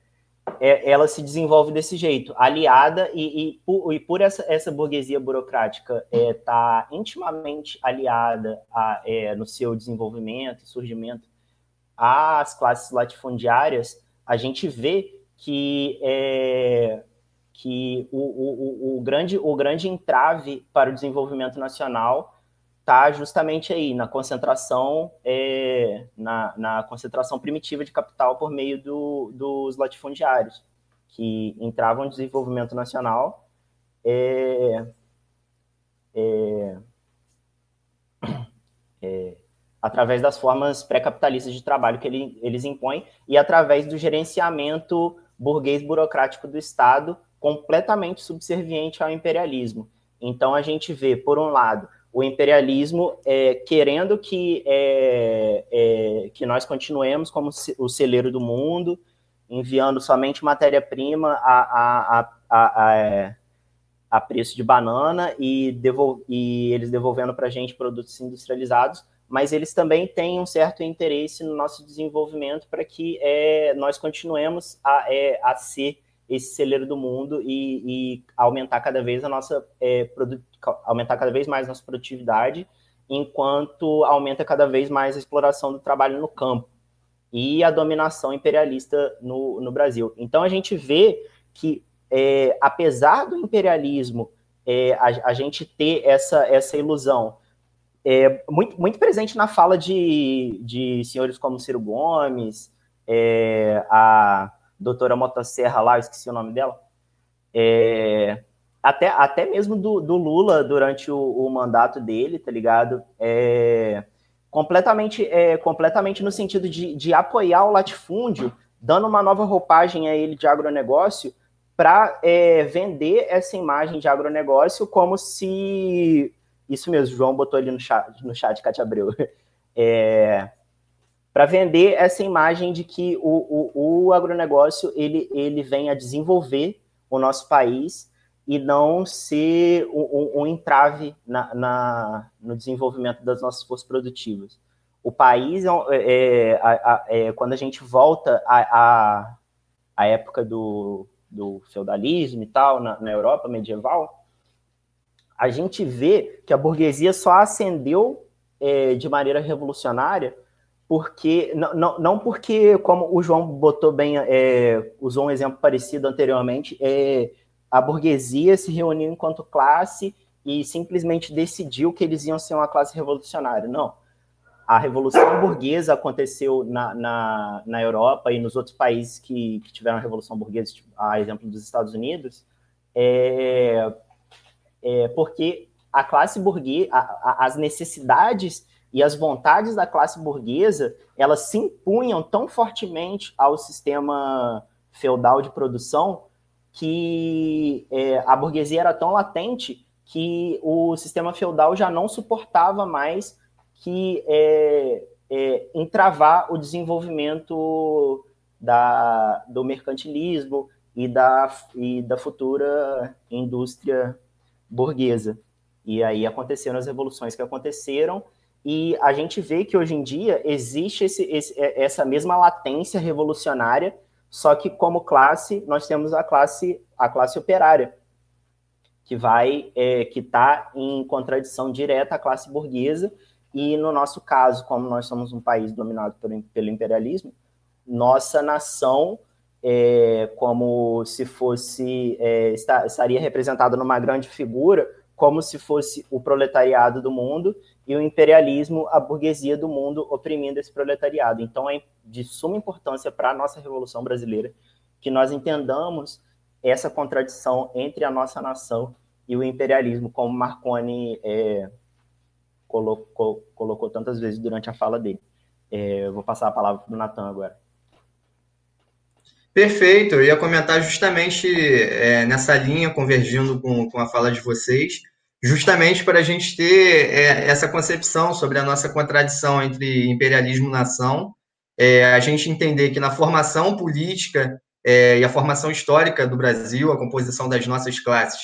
é, ela se desenvolve desse jeito, aliada e, e, por, e por essa, essa, burguesia burocrática está é, tá intimamente aliada a, é, no seu desenvolvimento e surgimento às classes latifundiárias, a gente vê que, é, que o, o, o, grande, o grande entrave para o desenvolvimento nacional está justamente aí na concentração é, na, na, concentração primitiva de capital por meio do, dos latifundiários que entravam no desenvolvimento nacional é, é, através das formas pré-capitalistas de trabalho que ele, eles impõem e através do gerenciamento burguês burocrático do Estado completamente subserviente ao imperialismo. Então a gente vê, por um lado, o imperialismo é, querendo que, é, é, que nós continuemos como o celeiro do mundo, enviando somente matéria-prima a, a, a, a, a, preço de banana e, devol e eles devolvendo para a gente produtos industrializados, mas eles também têm um certo interesse no nosso desenvolvimento para que é, nós continuemos a, é, a ser esse celeiro do mundo e, e aumentar cada vez a nossa é, aumentar cada vez mais a nossa produtividade, enquanto aumenta cada vez mais a exploração do trabalho no campo e a dominação imperialista no, no Brasil. Então a gente vê que, é, apesar do imperialismo, é, a, a, gente ter essa, essa ilusão é, muito, muito presente na fala de, de senhores como Ciro Gomes, é, a doutora Motosserra lá, eu esqueci o nome dela, é, até, até mesmo do, do Lula durante o, o, mandato dele, tá ligado? É, completamente, é, completamente no sentido de, de apoiar o latifúndio, dando uma nova roupagem a ele de agronegócio, para é, vender essa imagem de agronegócio como se. Isso mesmo, João botou ali no chat, no chat Cátia Abreu. É, para vender essa imagem de que o, o, o agronegócio ele, ele vem a desenvolver o nosso país e não ser um, um entrave na, na, no desenvolvimento das nossas forças produtivas. O país, é, é, é, quando a gente volta à, à, época do, do feudalismo e tal, na, na Europa medieval, a gente vê que a burguesia só ascendeu é, de maneira revolucionária porque não, não, não, porque, como o João botou bem, é, usou um exemplo parecido anteriormente, é, a burguesia se reuniu enquanto classe e simplesmente decidiu que eles iam ser uma classe revolucionária. Não. A Revolução Burguesa aconteceu na, na, na Europa e nos outros países que, que tiveram a Revolução Burguesa, tipo, a exemplo dos Estados Unidos, é, é porque a classe burguesa, as necessidades e as vontades da classe burguesa, elas se impunham tão fortemente ao sistema feudal de produção que é, a burguesia era tão latente que o sistema feudal já não suportava mais que é, é, entravar o desenvolvimento da, do mercantilismo e da, e da futura indústria burguesa. E aí aconteceram as revoluções que aconteceram, e a gente vê que hoje em dia existe esse, esse, é, essa mesma latência revolucionária, só que como classe nós temos a classe a classe operária, que vai é, que está em contradição direta à classe burguesa. E no nosso caso, como nós somos um país dominado pelo, pelo imperialismo, nossa nação é, como se fosse é, estaria representada numa grande figura, como se fosse o proletariado do mundo e o imperialismo, a burguesia do mundo oprimindo esse proletariado. Então é de suma importância para a nossa revolução brasileira que nós entendamos essa contradição entre a nossa nação e o imperialismo, como Marconi é, colocou, colocou tantas vezes durante a fala dele. É, eu vou passar a palavra para o Natan agora. Perfeito, eu ia comentar justamente é, nessa linha, convergindo com, com a fala de vocês, justamente para a gente ter é, essa concepção sobre a nossa contradição entre imperialismo e nação, é, a gente entender que na formação política é, e a formação histórica do Brasil, a composição das nossas classes,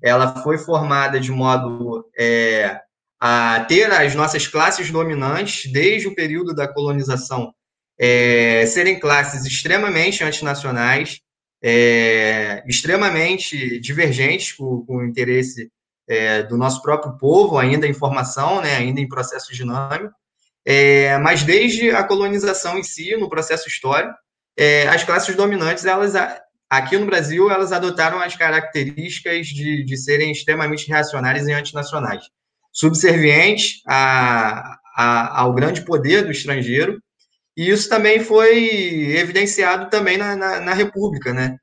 ela foi formada de modo é, a ter as nossas classes dominantes desde o período da colonização é, serem classes extremamente antinacionais, é, extremamente divergentes com, com o interesse é, do nosso próprio povo, ainda em formação, né, ainda em processo dinâmico, é, mas desde a colonização em si, no processo histórico, é, as classes dominantes, elas aqui no Brasil, elas adotaram as características de, de serem extremamente reacionárias e antinacionais, subservientes a, a, ao grande poder do estrangeiro, e isso também foi evidenciado também na, na, na República, né?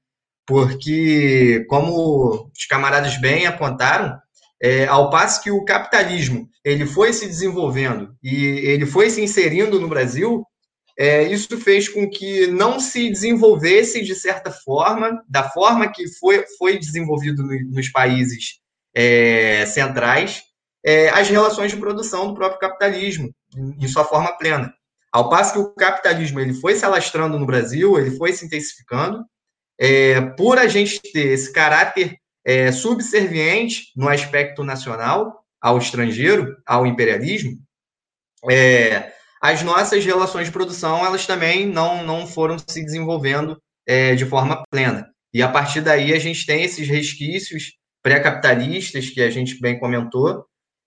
Porque, como os camaradas bem apontaram, é, ao passo que o capitalismo ele foi se desenvolvendo e ele foi se inserindo no Brasil, é, isso fez com que não se desenvolvesse de certa forma, da forma que foi, foi desenvolvido no, nos países é, centrais, é, as relações de produção do próprio capitalismo, em sua forma plena. Ao passo que o capitalismo ele foi se alastrando no Brasil, ele foi se intensificando, é, por a gente ter esse caráter é, subserviente no aspecto nacional ao estrangeiro, ao imperialismo, é, as nossas relações de produção elas também não, não foram se desenvolvendo é, de forma plena. E a partir daí a gente tem esses resquícios pré-capitalistas que a gente bem comentou,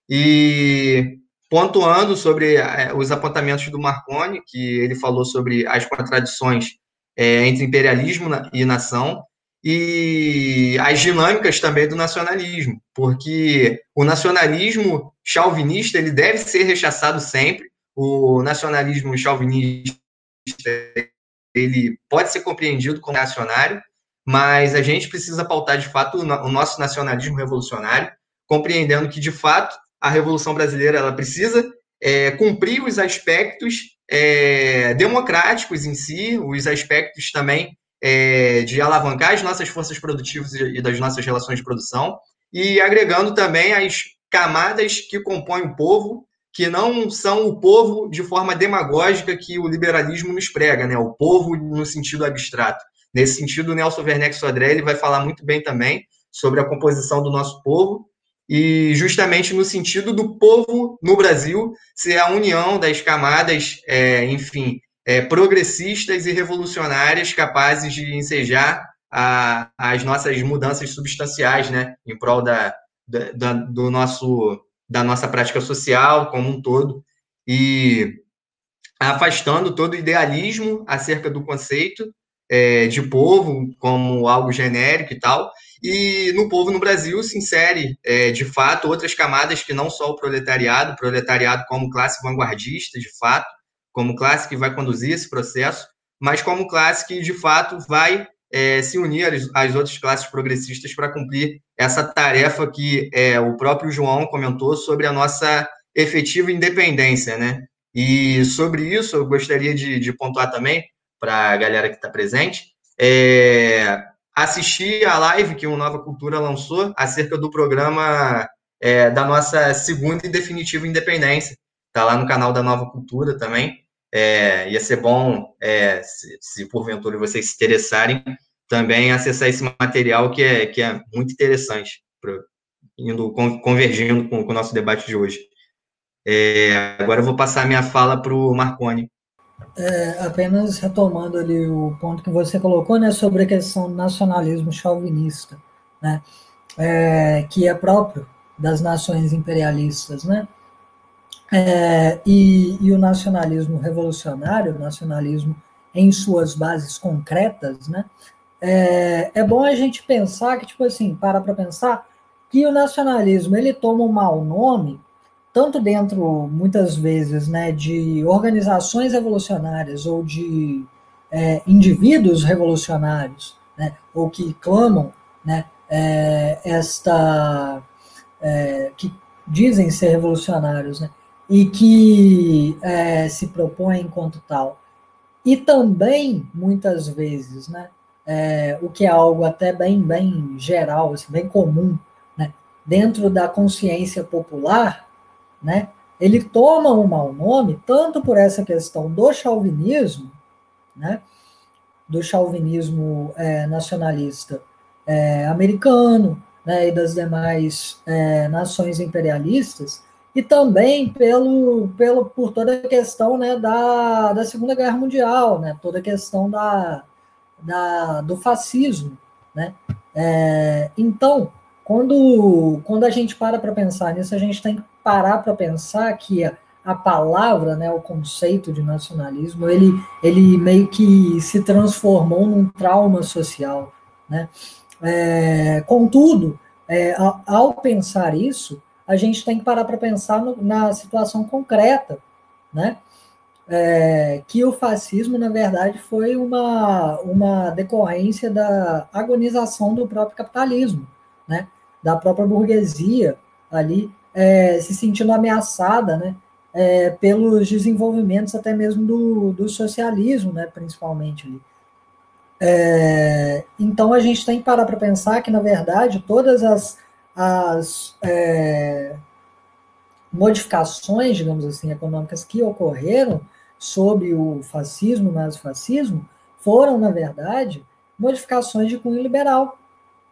e pontuando sobre é, os apontamentos do Marconi, que ele falou sobre as contradições é, entre imperialismo e nação, e as dinâmicas também do nacionalismo, porque o nacionalismo chauvinista ele deve ser rechaçado sempre. O nacionalismo chauvinista ele pode ser compreendido como reacionário, mas a gente precisa pautar de fato o nosso nacionalismo revolucionário, compreendendo que de fato a revolução brasileira ela precisa é, cumprir os aspectos é, democráticos em si, os aspectos também é, de alavancar as nossas forças produtivas e das nossas relações de produção, e agregando também as camadas que compõem o povo, que não são o povo de forma demagógica que o liberalismo nos prega, né? o povo no sentido abstrato. Nesse sentido, o Nelson Werneck Sodré ele vai falar muito bem também sobre a composição do nosso povo, e justamente no sentido do povo no Brasil ser a união das camadas, é, enfim, é, progressistas e revolucionárias capazes de ensejar a, as nossas mudanças substanciais, né, em prol da, da, do nosso, da nossa prática social como um todo, e afastando todo o idealismo acerca do conceito é, de povo como algo genérico e tal, E no povo no Brasil se insere, é, de fato, outras camadas que não só o proletariado, o proletariado como classe vanguardista, de fato, como classe que vai conduzir esse processo, mas como classe que, de fato, vai é, se unir às, às, outras classes progressistas para cumprir essa tarefa que é, o próprio João comentou sobre a nossa efetiva independência, né? E sobre isso eu gostaria de, de pontuar também para a galera que está presente, é, assistir a live que o Nova Cultura lançou acerca do programa é, da nossa segunda e definitiva independência. Está lá no canal da Nova Cultura também. É, ia ser bom, é, se, se, porventura vocês se interessarem, também acessar esse material que é, que é muito interessante, indo convergindo com, com, o nosso debate de hoje. É, agora eu vou passar minha fala para o Marconi. É, apenas retomando ali o ponto que você colocou, né, sobre a questão do nacionalismo chauvinista, né, é, que é próprio das nações imperialistas, né, é, e, e, o nacionalismo revolucionário, o nacionalismo em suas bases concretas, né, é, é bom a gente pensar que, tipo assim, para para pensar que o nacionalismo ele toma um mau nome tanto dentro, muitas vezes, né, de organizações revolucionárias ou de é, indivíduos revolucionários, né, ou que clamam né, é, esta. É, que dizem ser revolucionários, né, e que é, se propõem enquanto tal. E também, muitas vezes, né, é, o que é algo até bem, bem geral, assim, bem comum, né, dentro da consciência popular, né? Ele toma um mau nome tanto por essa questão do chauvinismo, né? do chauvinismo é, nacionalista é, americano né? e das demais é, nações imperialistas, e também pelo, pelo, por toda a questão né, da, da Segunda Guerra Mundial, né? toda a questão da, da, do fascismo. Né? É, então, quando, quando a gente para para pensar nisso, a gente tem que parar para pensar que a, a, palavra, né, o conceito de nacionalismo, ele, ele meio que se transformou num trauma social. Né? É, contudo, é, ao, ao, pensar isso, a gente tem que parar para pensar no, na situação concreta, né? É, que o fascismo, na verdade, foi uma, uma decorrência da agonização do próprio capitalismo, né? da própria burguesia ali é, se sentindo ameaçada, né, é, pelos desenvolvimentos até mesmo do, do socialismo, né, principalmente ali. É, então a gente tem que parar para pensar que, na verdade, todas as, as é, modificações, digamos assim, econômicas que ocorreram sob o fascismo, o nazifascismo, foram, na verdade, modificações de cunho liberal.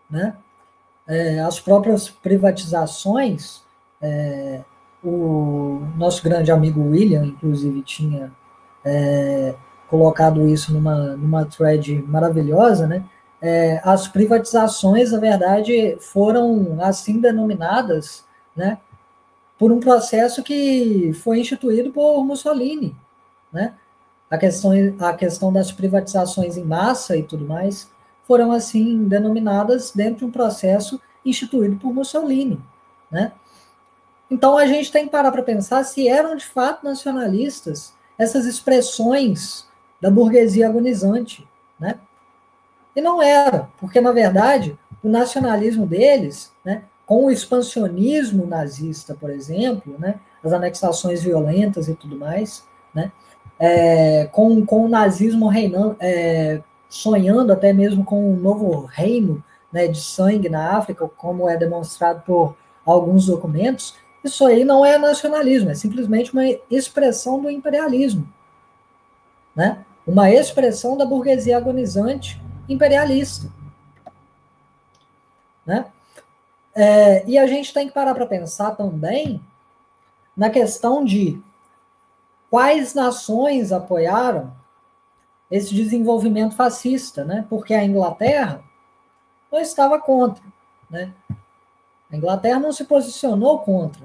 Né? É, as próprias privatizações é, o nosso grande amigo William, inclusive, tinha é, colocado isso numa, numa thread maravilhosa, né? É, as privatizações, na verdade, foram assim denominadas, né? Por um processo que foi instituído por Mussolini, né? A questão, a questão das privatizações em massa e tudo mais foram assim denominadas dentro de um processo instituído por Mussolini, né? Então a gente tem que parar para pensar se eram de fato nacionalistas essas expressões da burguesia agonizante, né? E não era, porque na verdade o nacionalismo deles, né, com o expansionismo nazista, por exemplo, né, as anexações violentas e tudo mais, né, é, com, com o nazismo reinando, é, sonhando até mesmo com um novo reino né, de sangue na África, como é demonstrado por alguns documentos, isso aí não é nacionalismo, é simplesmente uma expressão do imperialismo. Né? Uma expressão da burguesia agonizante imperialista. Né? É, e a gente tem que parar para pensar também na questão de quais nações apoiaram esse desenvolvimento fascista, né? Porque a Inglaterra não estava contra, né? A Inglaterra não se posicionou contra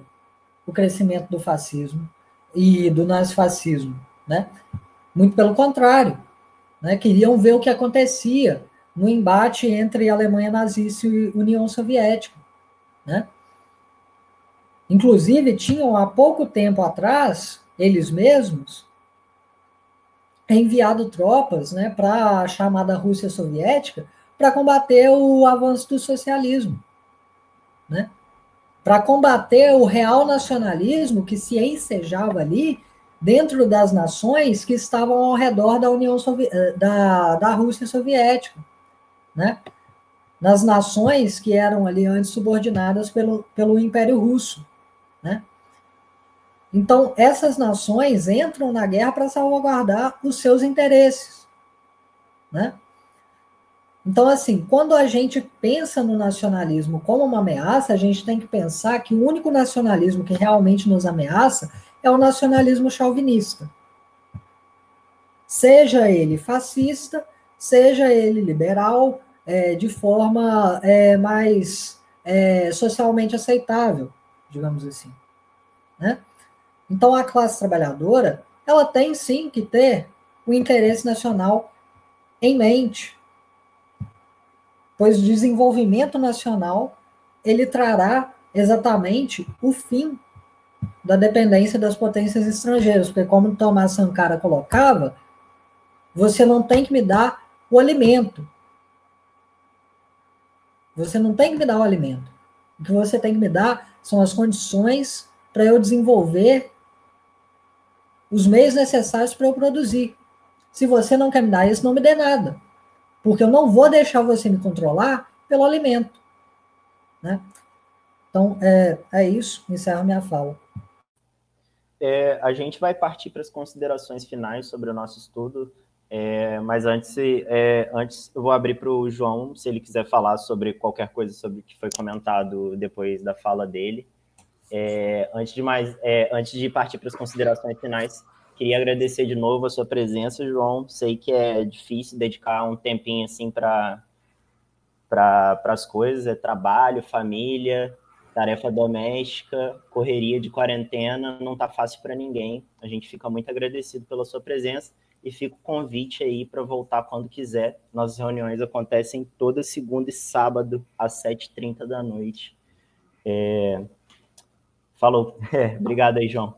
o crescimento do fascismo e do nazifascismo, né? Muito pelo contrário, né? Queriam ver o que acontecia no embate entre Alemanha nazista e União Soviética, né? Inclusive, tinham há pouco tempo atrás, eles mesmos, enviado tropas né, para a chamada Rússia Soviética para combater o avanço do socialismo. Né? Para combater o real nacionalismo que se ensejava ali dentro das nações que estavam ao redor da União Sovi eh, da, da Rússia Soviética. Né? Nas nações que eram ali antes subordinadas pelo, pelo Império Russo. Né? Então, essas nações entram na guerra para salvaguardar os seus interesses. Né? Então, assim, quando a gente pensa no nacionalismo como uma ameaça, a gente tem que pensar que o único nacionalismo que realmente nos ameaça é o nacionalismo chauvinista. Seja ele fascista, seja ele liberal, é, de forma é, mais é, socialmente aceitável, digamos assim. Né? Então, a classe trabalhadora, ela tem sim que ter o interesse nacional em mente, pois o desenvolvimento nacional ele trará exatamente o fim da dependência das potências estrangeiras, porque como Tomás Sankara colocava, você não tem que me dar o alimento. Você não tem que me dar o alimento. O que você tem que me dar são as condições para eu desenvolver os meios necessários para eu produzir. Se você não quer me dar isso, não me dê nada. Porque eu não vou deixar você me controlar pelo alimento. Né? Então, é, é isso. Encerro minha fala. É, a gente vai partir para as considerações finais sobre o nosso estudo, é, mas antes, é, antes eu vou abrir para o João, se ele quiser falar sobre qualquer coisa sobre o que foi comentado depois da fala dele. É, antes de mais, é, antes de partir para as considerações finais, queria agradecer de novo a sua presença, João. Sei que é difícil dedicar um tempinho assim para para as coisas, é trabalho, família, tarefa doméstica, correria de quarentena, não tá fácil para ninguém. A gente fica muito agradecido pela sua presença e fica o convite aí para voltar quando quiser. Nossas reuniões acontecem toda segunda e sábado às 7h30 da noite. É, Falou. É, obrigado aí, João.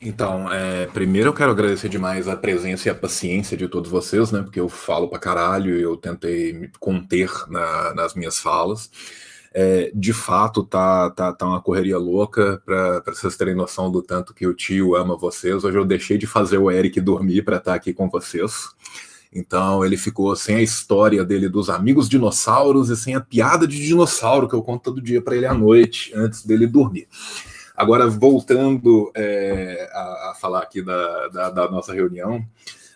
Então, é, primeiro eu quero agradecer demais a presença e a paciência de todos vocês, né? Porque eu falo pra caralho e eu tentei me conter na, nas minhas falas. É, de fato, tá, tá, tá uma correria louca para vocês terem noção do tanto que o tio ama vocês. Hoje eu deixei de fazer o Eric dormir para estar tá aqui com vocês. Então ele ficou sem a história dele dos amigos dinossauros e sem a piada de dinossauro que eu conto todo dia para ele à noite, antes dele dormir. Agora, voltando é, a, a, falar aqui da, da, da nossa reunião,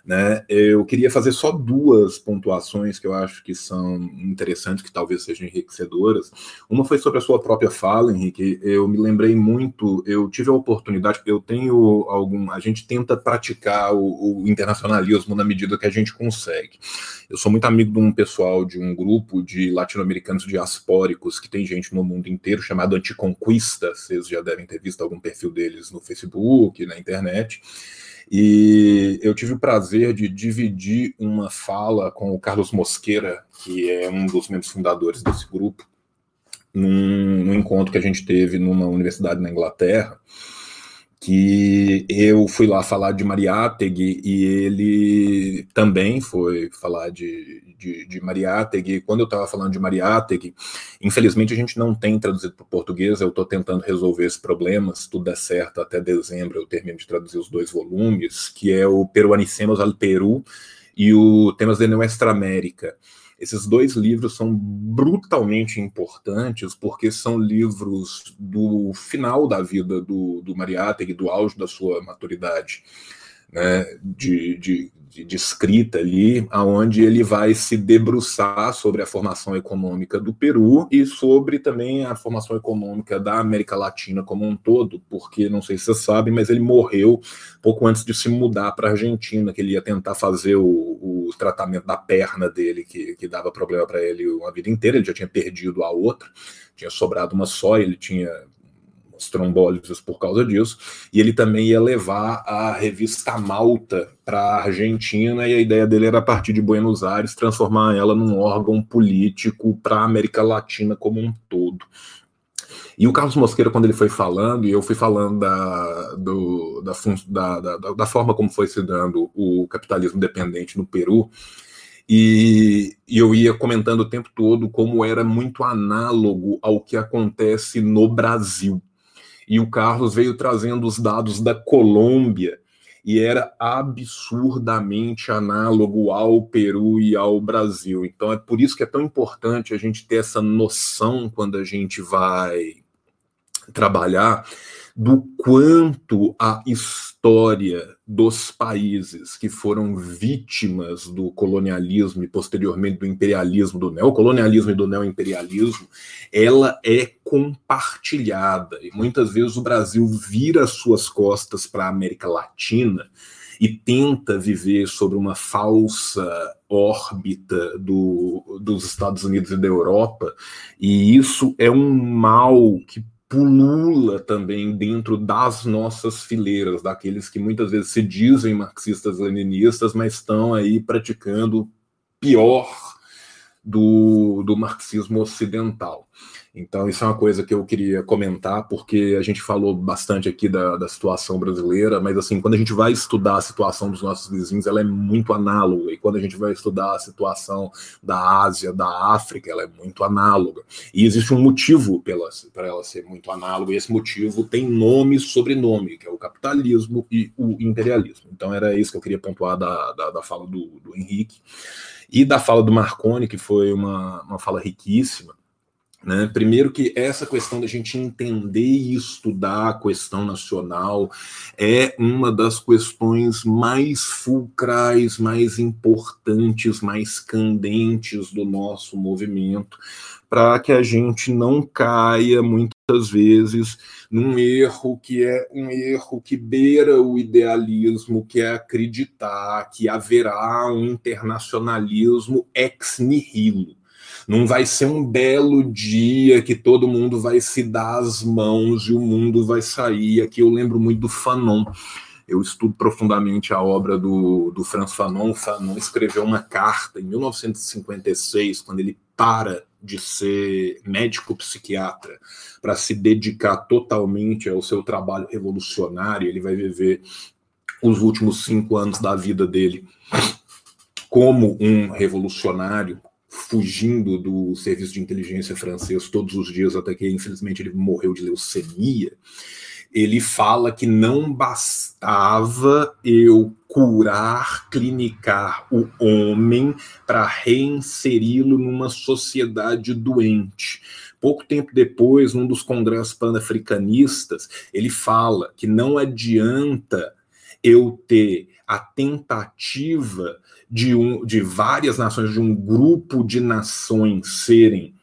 né? Eu queria fazer só duas pontuações que eu acho que são interessantes, que talvez sejam enriquecedoras. Uma foi sobre a sua própria fala, Henrique. Eu me lembrei muito, eu tive a oportunidade, eu tenho algum. A gente tenta praticar o, o internacionalismo na medida que a gente consegue. Eu sou muito amigo de um pessoal de um grupo de latino-americanos diaspóricos que tem gente no mundo inteiro chamado Anticonquista. Vocês já devem ter visto algum perfil deles no Facebook, na internet. E eu tive o prazer de dividir uma fala com o Carlos Mosqueira, que é um dos membros fundadores desse grupo, num, num encontro que a gente teve numa universidade na Inglaterra que eu fui lá falar de Mariátegui e ele também foi falar de, de, de Mariátegui. Quando eu estava falando de Mariátegui, infelizmente a gente não tem traduzido para o português, eu estou tentando resolver esse problema, se tudo der certo, até dezembro eu termino de traduzir os dois volumes, que é o Peruanicemos al Peru e o Temas de Nuestra América. Esses dois livros são brutalmente importantes porque são livros do final da vida do, do Mariátegui, do auge da sua maturidade né, de, de, de, escrita ali, aonde ele vai se debruçar sobre a formação econômica do Peru e sobre também a formação econômica da América Latina como um todo, porque não sei se vocês sabem, mas ele morreu pouco antes de se mudar para a Argentina, que ele ia tentar fazer o, o tratamento da perna dele, que, que dava problema para ele a vida inteira, ele já tinha perdido a outra, tinha sobrado uma só, ele tinha trombólises por causa disso, e ele também ia levar a revista Malta para a Argentina, e a ideia dele era, a partir de Buenos Aires, transformar ela num órgão político para a América Latina como um todo. E o Carlos Mosqueira, quando ele foi falando, e eu fui falando da, do, da, da, da, da forma como foi se dando o capitalismo dependente no Peru, e, e, eu ia comentando o tempo todo como era muito análogo ao que acontece no Brasil. E o Carlos veio trazendo os dados da Colômbia e era absurdamente análogo ao Peru e ao Brasil. Então é por isso que é tão importante a gente ter essa noção quando a gente vai trabalhar do quanto a história dos países que foram vítimas do colonialismo e posteriormente do imperialismo, do neocolonialismo e do neoimperialismo, ela é compartilhada. E muitas vezes o Brasil vira suas costas para a América Latina e tenta viver sobre uma falsa órbita do, dos Estados Unidos e da Europa, e isso é um mal que pulula também dentro das nossas fileiras, daqueles que muitas vezes se dizem marxistas-leninistas, mas estão aí praticando pior do, do marxismo ocidental. Então, isso é uma coisa que eu queria comentar, porque a gente falou bastante aqui da, da situação brasileira, mas assim, quando a gente vai estudar a situação dos nossos vizinhos, ela é muito análoga, e quando a gente vai estudar a situação da Ásia, da África, ela é muito análoga. E existe um motivo para ela ser muito análoga, e esse motivo tem nome e sobrenome, que é o capitalismo e o imperialismo. Então, era isso que eu queria pontuar da, da, da fala do, do Henrique. E da fala do Marconi, que foi uma, uma fala riquíssima, né? Primeiro que essa questão da gente entender e estudar a questão nacional é uma das questões mais fulcrais, mais importantes, mais candentes do nosso movimento, para que a gente não caia muitas vezes num erro que é um erro que beira o idealismo, que é acreditar que haverá um internacionalismo ex nihilo não vai ser um belo dia que todo mundo vai se dar as mãos e o mundo vai sair. Aqui eu lembro muito do Fanon. Eu estudo profundamente a obra do, do Franz Fanon. Fanon escreveu uma carta em 1956, quando ele para de ser médico psiquiatra para se dedicar totalmente ao seu trabalho revolucionário. Ele vai viver os últimos cinco anos da vida dele como um revolucionário, fugindo do serviço de inteligência francês todos os dias, até que infelizmente ele morreu de leucemia, ele fala que não bastava eu curar, clinicar o homem para reinseri-lo numa sociedade doente. Pouco tempo depois, num dos congressos panafricanistas, ele fala que não adianta eu ter a tentativa de, um, de várias nações, de um grupo de nações serem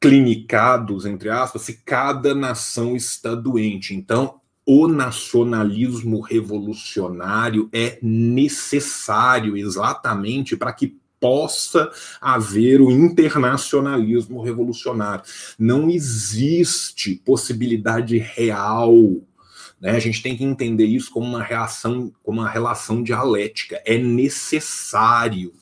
clinicados, entre aspas, se cada nação está doente. Então, o nacionalismo revolucionário é necessário exatamente para que possa haver o internacionalismo revolucionário. Não existe possibilidade real né? A gente tem que entender isso como uma reação, como uma relação dialética. É necessário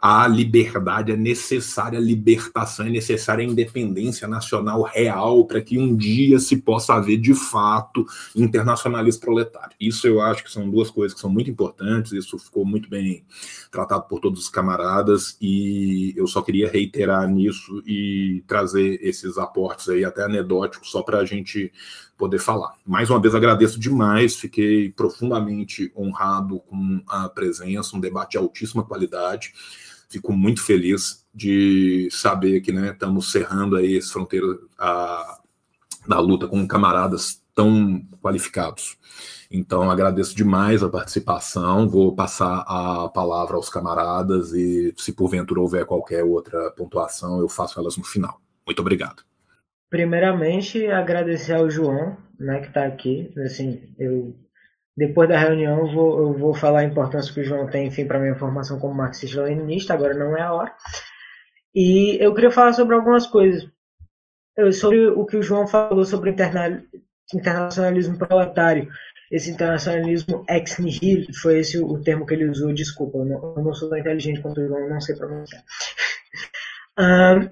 a liberdade, é necessária a libertação, é necessária a independência nacional real para que um dia se possa haver de fato internacionalismo proletário. Isso eu acho que são duas coisas que são muito importantes, isso ficou muito bem tratado por todos os camaradas e eu só queria reiterar nisso e trazer esses aportes aí, até anedóticos, só para a gente poder falar. Mais uma vez agradeço demais, fiquei profundamente honrado com a presença, um debate de altíssima qualidade. Fico muito feliz de saber que né, estamos cerrando aí essa fronteira a, da luta com camaradas tão qualificados. Então, agradeço demais a participação. Vou passar a palavra aos camaradas e, se porventura houver qualquer outra pontuação, eu faço elas no final. Muito obrigado. Primeiramente, agradecer ao João, né, que está aqui. Assim, eu depois da reunião eu vou, eu vou falar a importância que o João tem, enfim, para minha formação como marxista-leninista. Agora não é a hora. E eu queria falar sobre algumas coisas. Sobre o que o João falou sobre internacionalismo proletário, esse internacionalismo ex nihil, foi esse o termo que ele usou, desculpa, eu não, eu não sou tão inteligente quanto eu não sei pronunciar. um,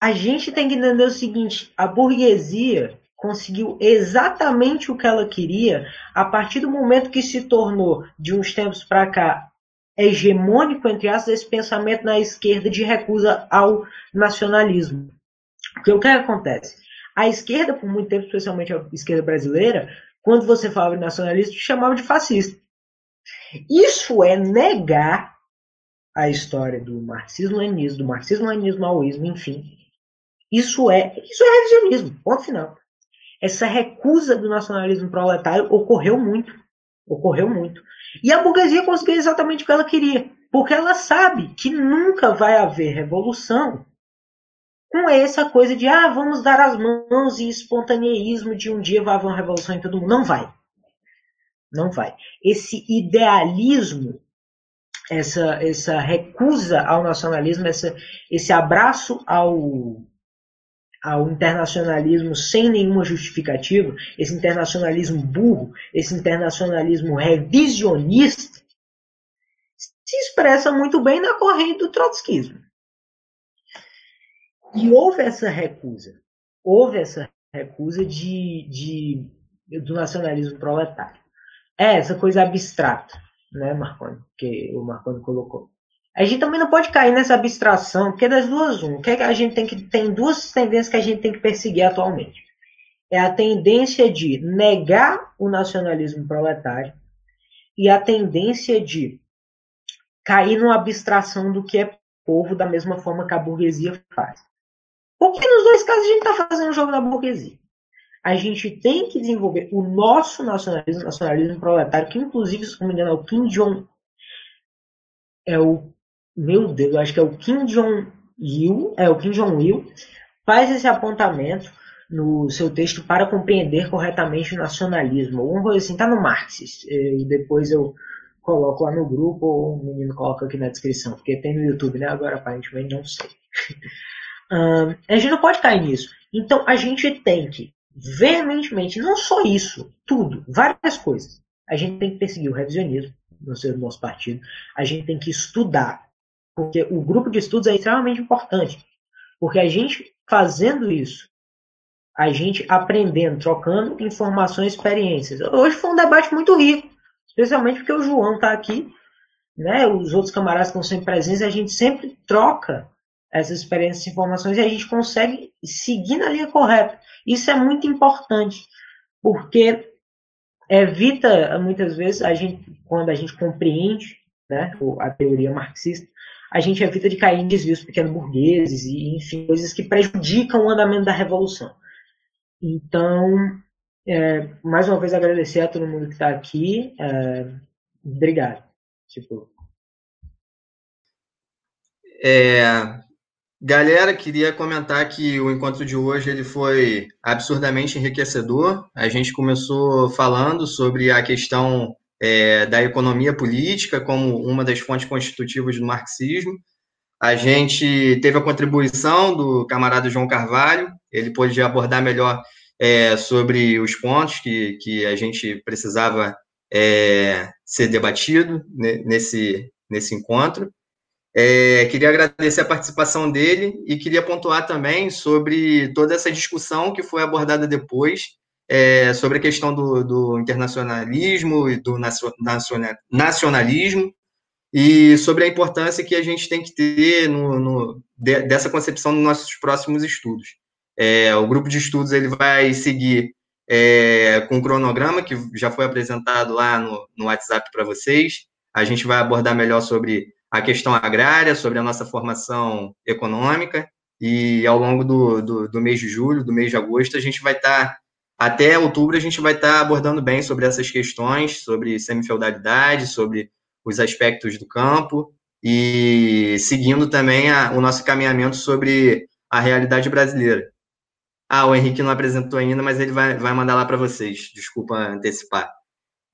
a gente tem que entender o seguinte: a burguesia conseguiu exatamente o que ela queria a partir do momento que se tornou, de uns tempos para cá, hegemônico, entre aspas, esse pensamento na esquerda de recusa ao nacionalismo. Porque o que acontece? A esquerda, por muito tempo, especialmente a esquerda brasileira, quando você falava de nacionalista, te chamava de fascista. Isso é negar a história do marxismo-leninismo, do marxismo-leninismo, maoísmo, enfim. Isso é, isso é revisionismo, ponto final. Essa recusa do nacionalismo proletário ocorreu muito. Ocorreu muito. E a burguesia conseguiu exatamente o que ela queria. Porque ela sabe que nunca vai haver revolução com essa coisa de ah, vamos dar as mãos e espontaneísmo de um dia vai haver uma revolução em todo mundo. Não vai. Não vai. Esse idealismo, essa, essa recusa ao nacionalismo, essa, esse abraço ao, ao internacionalismo sem nenhuma justificativa, esse internacionalismo burro, esse internacionalismo revisionista, se expressa muito bem na corrente do trotskismo. E houve essa recusa, houve essa recusa de, de do nacionalismo proletário. É essa coisa abstrata, né, Marconi, que o Marconi colocou. A gente também não pode cair nessa abstração, porque das duas, um, que, é que a gente tem que tem duas tendências que a gente tem que perseguir atualmente. É a tendência de negar o nacionalismo proletário e a tendência de cair numa abstração do que é povo da mesma forma que a burguesia faz. Porque nos dois casos a gente está fazendo o jogo da burguesia. A gente tem que desenvolver o nosso nacionalismo, nacionalismo proletário, que inclusive, se não me engano, é o Kim Jong. É o meu Deus, eu acho que é o Kim Jong-il, é o Kim Jong-il, faz esse apontamento no seu texto para compreender corretamente o nacionalismo. Alguma coisa assim, tá no Marx. E depois eu coloco lá no grupo ou o menino coloca aqui na descrição, porque tem no YouTube, né? Agora aparentemente não sei. um, a gente não pode cair nisso. Então a gente tem que, veementemente, não só isso, tudo, várias coisas. A gente tem que perseguir o revisionismo no nosso partido. A gente tem que estudar porque o grupo de estudos é extremamente importante. Porque a gente fazendo isso, a gente aprendendo, trocando informações, experiências. Hoje foi um debate muito rico, especialmente porque o João está aqui, né? Os outros camaradas estão sempre presentes, a gente sempre troca essas experiências informações e a gente consegue seguir na linha correta. Isso é muito importante, porque evita muitas vezes a gente, quando a gente compreende né, a teoria marxista, a gente evita de cair em desvios pequeno-burgueses e, enfim, coisas que prejudicam o andamento da revolução. Então, é, mais uma vez agradecer a todo mundo que está aqui. É, obrigado. Tipo. É, galera, queria comentar que o encontro de hoje ele foi absurdamente enriquecedor. A gente começou falando sobre a questão é, da economia política como uma das fontes constitutivas do marxismo. A gente teve a contribuição do camarada João Carvalho, ele pôde abordar melhor é, sobre os pontos que, que a gente precisava é, ser debatido nesse, nesse encontro. É, queria agradecer a participação dele e queria pontuar também sobre toda essa discussão que foi abordada depois é, sobre a questão do, do internacionalismo e do nacionalismo e sobre a importância que a gente tem que ter no, no, dessa concepção nos nossos próximos estudos. É, o grupo de estudos ele vai seguir é, com um cronograma que já foi apresentado lá no, no WhatsApp para vocês. A gente vai abordar melhor sobre a questão agrária, sobre a nossa formação econômica, e ao longo do, do, do mês de julho, do mês de agosto, a gente vai estar tá até outubro a gente vai estar abordando bem sobre essas questões, sobre semifeudalidade, sobre os aspectos do campo e seguindo também a, o nosso caminhamento sobre a realidade brasileira. Ah, o Henrique não apresentou ainda, mas ele vai, vai mandar lá para vocês. Desculpa antecipar.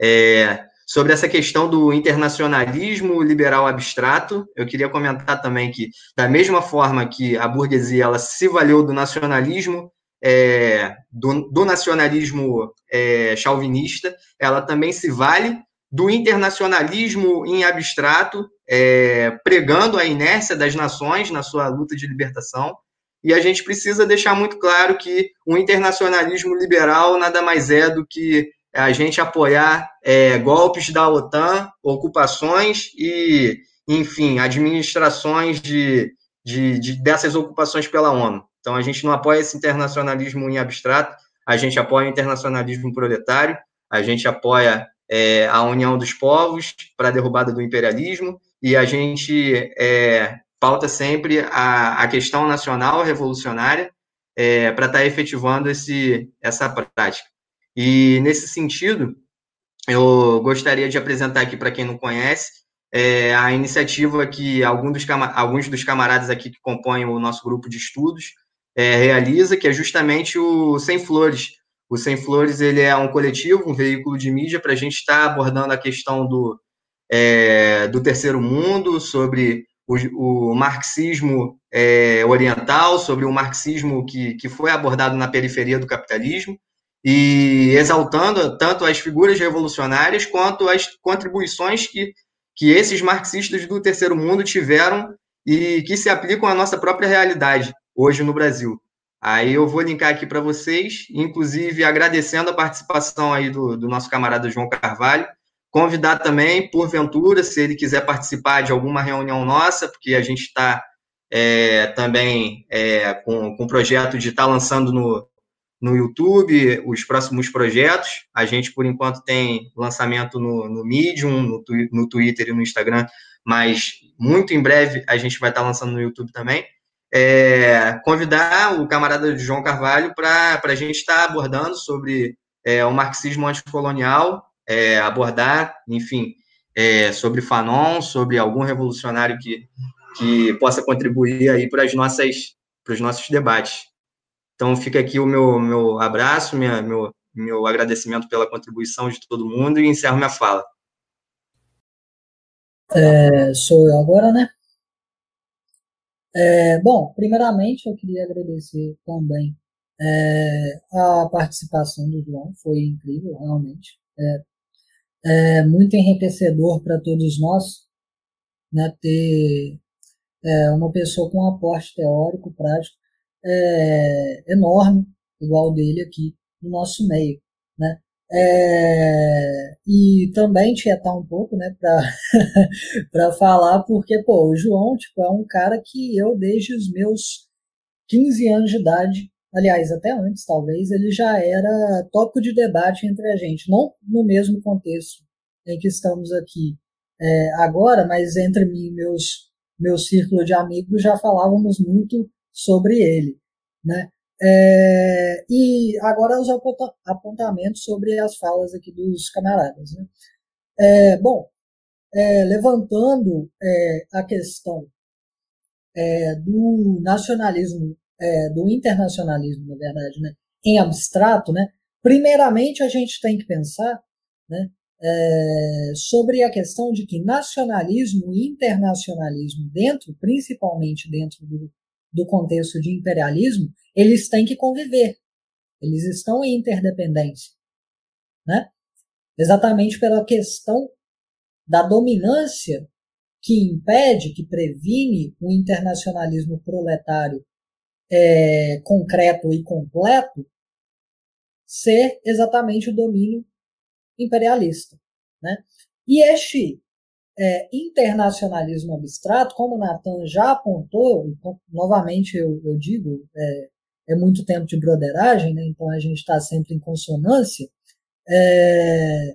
É, sobre essa questão do internacionalismo liberal abstrato, eu queria comentar também que, da mesma forma que a burguesia ela se valeu do nacionalismo é, do, do, nacionalismo é, chauvinista, ela também se vale do internacionalismo em abstrato, é, pregando a inércia das nações na sua luta de libertação. E a gente precisa deixar muito claro que o internacionalismo liberal nada mais é do que a gente apoiar é, golpes da OTAN, ocupações e, enfim, administrações de, de, de, dessas ocupações pela ONU. Então, a gente não apoia esse internacionalismo em abstrato, a gente apoia o internacionalismo proletário, a gente apoia é, a união dos povos para a derrubada do imperialismo, e a gente é, pauta sempre a, a questão nacional revolucionária é, para estar tá efetivando esse, essa prática. E, nesse sentido, eu gostaria de apresentar aqui para quem não conhece é, a iniciativa que algum dos, alguns dos camaradas aqui que compõem o nosso grupo de estudos é, realiza, que é justamente o Sem Flores, o Sem Flores ele é um coletivo, um veículo de mídia para a gente estar tá abordando a questão do, é, do terceiro mundo, sobre o, o marxismo é, oriental, sobre o marxismo que, que foi abordado na periferia do capitalismo, e exaltando tanto as figuras revolucionárias quanto as contribuições que, que esses marxistas do terceiro mundo tiveram e que se aplicam à nossa própria realidade hoje no Brasil. Aí eu vou linkar aqui para vocês, inclusive agradecendo a participação aí do, do nosso camarada João Carvalho, convidar também, porventura, se ele quiser participar de alguma reunião nossa, porque a gente está é, também é, com, com o projeto de estar tá lançando no, no YouTube os próximos projetos. A gente, por enquanto, tem lançamento no, no Medium, no, no Twitter e no Instagram, mas muito em breve a gente vai estar tá lançando no YouTube também é, convidar o camarada João Carvalho para a gente estar tá abordando sobre é, o marxismo anticolonial, é, abordar, enfim, é, sobre Fanon, sobre algum revolucionário que, que possa contribuir aí para, as nossas, para os nossos debates. Então, fica aqui o meu, meu abraço, minha, meu, meu agradecimento pela contribuição de todo mundo e encerro minha fala. É, sou eu agora, né? É, bom, primeiramente eu queria agradecer também é, a participação do João, foi incrível, realmente. É, é muito enriquecedor para todos nós né, ter é, uma pessoa com um aporte teórico, prático, é, enorme, igual dele aqui no nosso meio. Né? É, e também tietar um pouco, né, para falar, porque, pô, o João, tipo, é um cara que eu, desde os meus 15 anos de idade, aliás, até antes, talvez, ele já era tópico de debate entre a gente, não no mesmo contexto em que estamos aqui é, agora, mas entre mim e meus, meu círculo de amigos já falávamos muito sobre ele, né? É, e agora os apontamentos sobre as falas aqui dos camaradas. Né? É, bom, é, levantando é, a questão é, do nacionalismo, é, do internacionalismo, na verdade, né, em abstrato, né, primeiramente a gente tem que pensar né, sobre a questão de que nacionalismo e internacionalismo, dentro, principalmente dentro do, do contexto de imperialismo, eles têm que conviver. Eles estão em interdependência. Né? Exatamente pela questão da dominância que impede, que previne o internacionalismo proletário é, concreto e completo ser exatamente o domínio imperialista. Né? E este é, internacionalismo abstrato, como o Nathan já apontou, novamente eu, eu digo, é, é, muito tempo de broderagem, né, então a gente está sempre em consonância, é,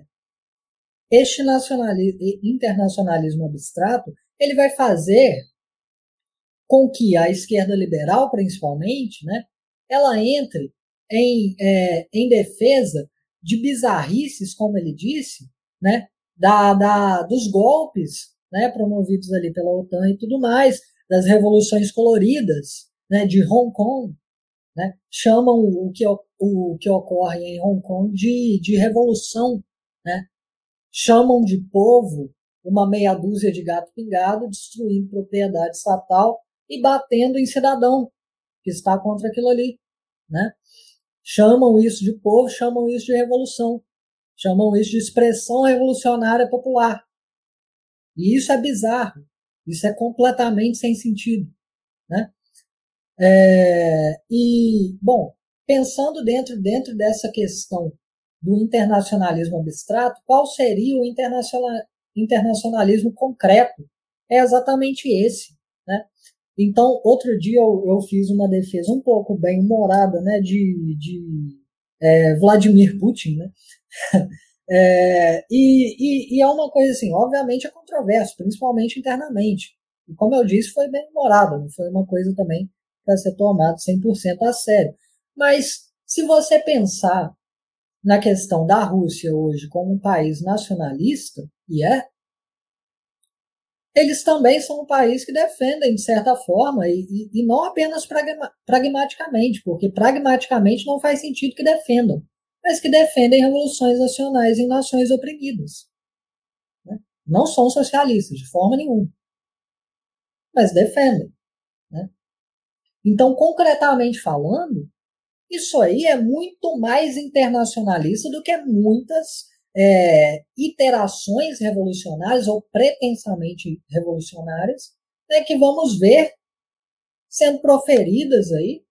este internacionalismo abstrato ele vai fazer com que a esquerda liberal, principalmente, né, ela entre em, é, em defesa de bizarrices, como ele disse, né, da, da, dos golpes né, promovidos ali pela OTAN e tudo mais, das revoluções coloridas né, de Hong Kong, né, chamam o que, o que ocorre em Hong Kong de, de revolução, né, chamam de povo uma meia dúzia de gato pingado destruindo propriedade estatal e batendo em cidadão que está contra aquilo ali, né? chamam isso de povo, chamam isso de revolução, chamam isso de expressão revolucionária popular. E isso é bizarro, isso é completamente sem sentido. Né? É, e, bom, pensando dentro, dentro dessa questão do internacionalismo abstrato, qual seria o internacional, internacionalismo concreto? É exatamente esse. Né? Então, outro dia eu, eu fiz uma defesa um pouco bem humorada né, de, de é, Vladimir Putin, né? é, e, e, e, é uma coisa assim, obviamente é controverso, principalmente internamente. E como eu disse, foi bem humorada, não foi uma coisa também para ser tomada 100% a sério. Mas se você pensar na questão da Rússia hoje como um país nacionalista, e é, eles também são um país que defendem, de certa forma, e, e, e não apenas pragmaticamente, porque pragmaticamente não faz sentido que defendam, mas que defendem revoluções nacionais em nações oprimidas. Né? Não são socialistas, de forma nenhuma, mas defendem. Né? Então, concretamente falando, isso aí é muito mais internacionalista do que muitas é, iterações revolucionárias ou pretensamente revolucionárias né, que vamos ver sendo proferidas aí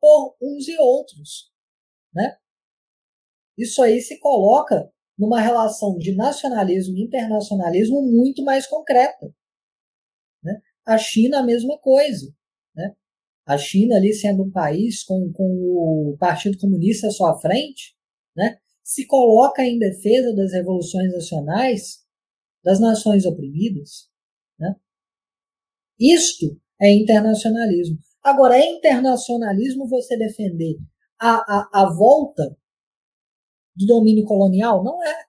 por uns e outros. Né? Isso aí se coloca numa relação de nacionalismo e internacionalismo muito mais concreta. Né? A China, a mesma coisa. Né? A China, ali sendo um país com, com o Partido Comunista à sua frente, né? se coloca em defesa das revoluções nacionais das nações oprimidas. Né? Isto é internacionalismo. Agora, é internacionalismo você defender a, a, a volta do domínio colonial? Não é.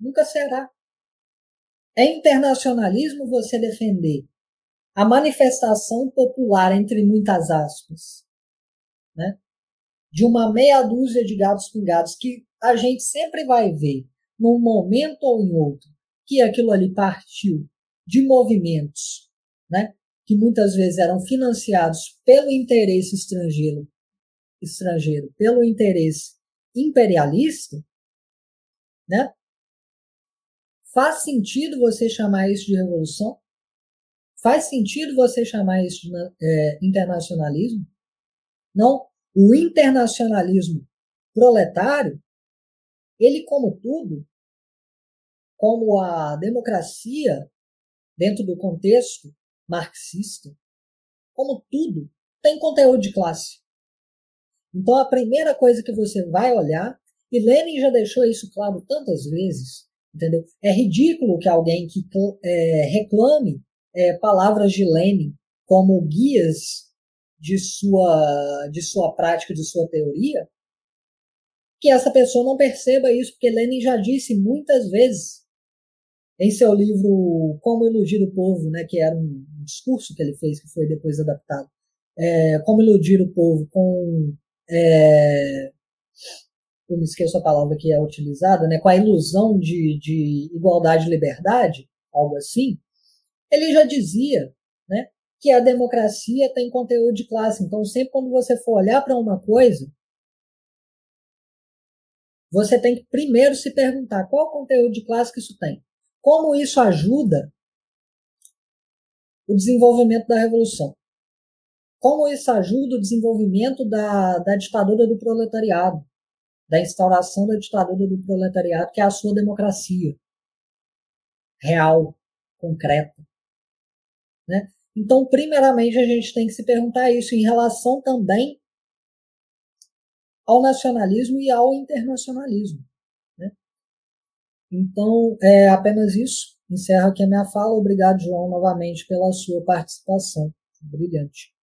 Nunca será. É internacionalismo você defender a manifestação popular, entre muitas aspas, né? de uma meia dúzia de gatos pingados que a gente sempre vai ver, num momento ou em outro, que aquilo ali partiu de movimentos, né, que muitas vezes eram financiados pelo interesse estrangeiro, estrangeiro, pelo interesse imperialista, né? Faz sentido você chamar isso de revolução? Faz sentido você chamar isso de é, internacionalismo? Não. O internacionalismo proletário ele, como tudo, como a democracia dentro do contexto marxista, como tudo, tem conteúdo de classe. Então, a primeira coisa que você vai olhar, e Lenin já deixou isso claro tantas vezes, entendeu? É ridículo que alguém que é, reclame é, palavras de Lenin como guias de sua, de sua prática, de sua teoria, que essa pessoa não perceba isso, porque Lenin já disse muitas vezes em seu livro Como Iludir o Povo, né, que era um discurso que ele fez, que foi depois adaptado, é, Como Iludir o Povo com. É, eu me esqueço a palavra que é utilizada, né, com a ilusão de, de igualdade e liberdade, algo assim, ele já dizia né, que a democracia tem conteúdo de classe. Então, sempre quando você for olhar para uma coisa, você tem que primeiro se perguntar qual conteúdo de classe que isso tem. Como isso ajuda o desenvolvimento da revolução. Como isso ajuda o desenvolvimento da, da ditadura do proletariado, da instauração da ditadura do proletariado, que é a sua democracia real, concreta. Né? Então, primeiramente, a gente tem que se perguntar isso em relação também ao nacionalismo e ao internacionalismo. Né? Então, é apenas isso. Encerro aqui a minha fala. Obrigado, João, novamente pela sua participação. Brilhante.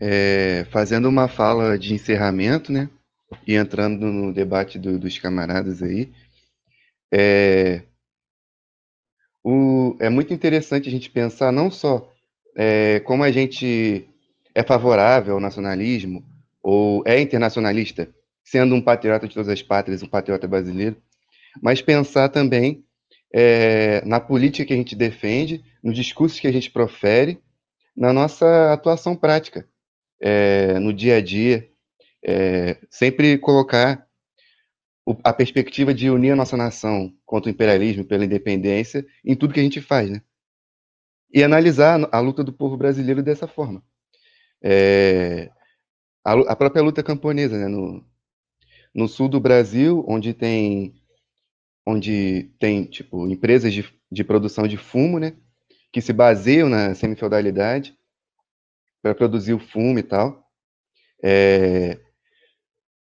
É, fazendo uma fala de encerramento, né? E entrando no debate do, dos camaradas aí, é, o, é muito interessante a gente pensar não só é, como a gente é favorável ao nacionalismo ou é internacionalista, sendo um patriota de todas as pátrias, um patriota brasileiro, mas pensar também é, na política que a gente defende, nos discursos que a gente profere, na nossa atuação prática. É, no dia a dia, é, sempre colocar o, a perspectiva de unir a nossa nação contra o imperialismo, pela independência, em tudo que a gente faz, né? E analisar a luta do povo brasileiro dessa forma. É, a, a, própria luta camponesa, né? No, no sul do Brasil, onde tem onde tem tipo empresas de, de produção de fumo, né, que se baseiam na semifeudalidade para produzir o fumo e tal. É,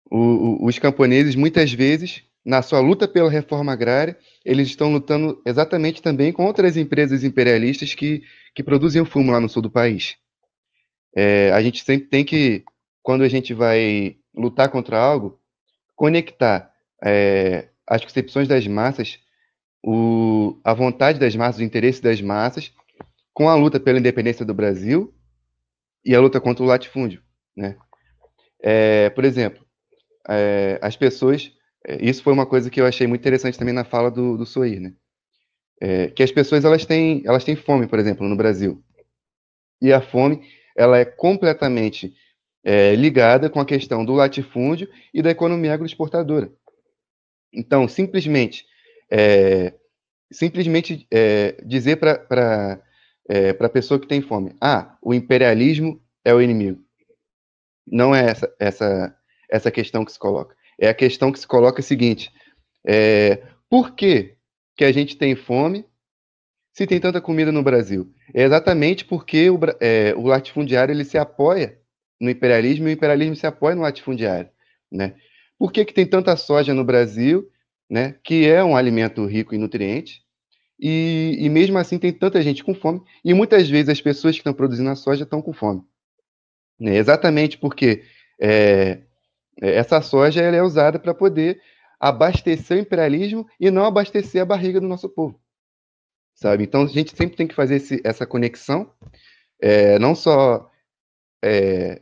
o, o, os camponeses muitas vezes na sua luta pela reforma agrária, eles estão lutando exatamente também com outras empresas imperialistas que, que produzem o fumo lá no sul do país. É, a gente sempre tem que, quando a gente vai lutar contra algo, conectar é, as concepções das massas, o, a vontade das massas, o interesse das massas, com a luta pela independência do Brasil e a luta contra o latifúndio. Né? É, por exemplo, é, as pessoas. É, isso foi uma coisa que eu achei muito interessante também na fala do, do Soir, né? É, que as pessoas elas têm, elas têm fome, por exemplo, no Brasil. E a fome ela é completamente é, ligada com a questão do latifúndio e da economia agroexportadora. Então, simplesmente, é, simplesmente dizer para é, a pessoa que tem fome, ah, o imperialismo é o inimigo. Não é essa, essa, essa questão que se coloca. É a questão que se coloca a seguinte, é, por que, que a gente tem fome se tem tanta comida no Brasil? É exatamente porque o, é, o latifundiário ele se apoia no imperialismo e o imperialismo se apoia no latifundiário, né? Por que, que tem tanta soja no Brasil, né, que é um alimento rico em nutrientes, e, e mesmo assim tem tanta gente com fome, e muitas vezes as pessoas que estão produzindo a soja estão com fome. Né? Exatamente porque é, essa soja é usada para poder abastecer o imperialismo e não abastecer a barriga do nosso povo. Sabe? Então a gente sempre tem que fazer esse, essa conexão, é, não só é,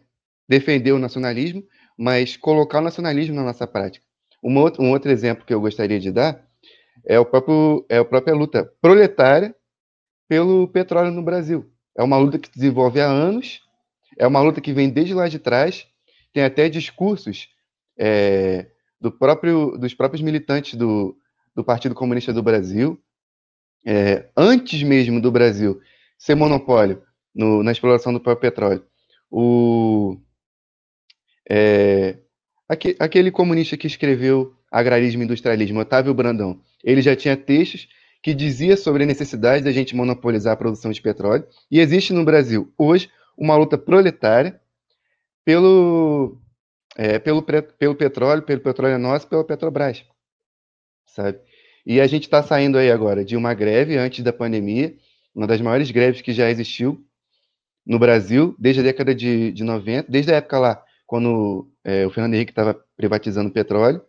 defender o nacionalismo, mas colocar o nacionalismo na nossa prática. Um outro exemplo que eu gostaria de dar é, o próprio, é a própria luta proletária pelo petróleo no Brasil. É uma luta que se desenvolve há anos, é uma luta que vem desde lá de trás, tem até discursos é, do próprio, dos próprios militantes do, do Partido Comunista do Brasil, é, antes mesmo do Brasil ser monopólio no, na exploração do próprio petróleo o, é, aquele comunista que escreveu Agrarismo e Industrialismo, Otávio Brandão, ele já tinha textos que dizia sobre a necessidade da gente monopolizar a produção de petróleo, e existe no Brasil hoje uma luta proletária pelo, é, pelo, pelo petróleo, pelo petróleo nosso, pela Petrobras, sabe? E a gente está saindo aí agora de uma greve antes da pandemia, uma das maiores greves que já existiu, no Brasil desde a década de, de 90, desde a época lá, quando é, o Fernando Henrique estava privatizando o petróleo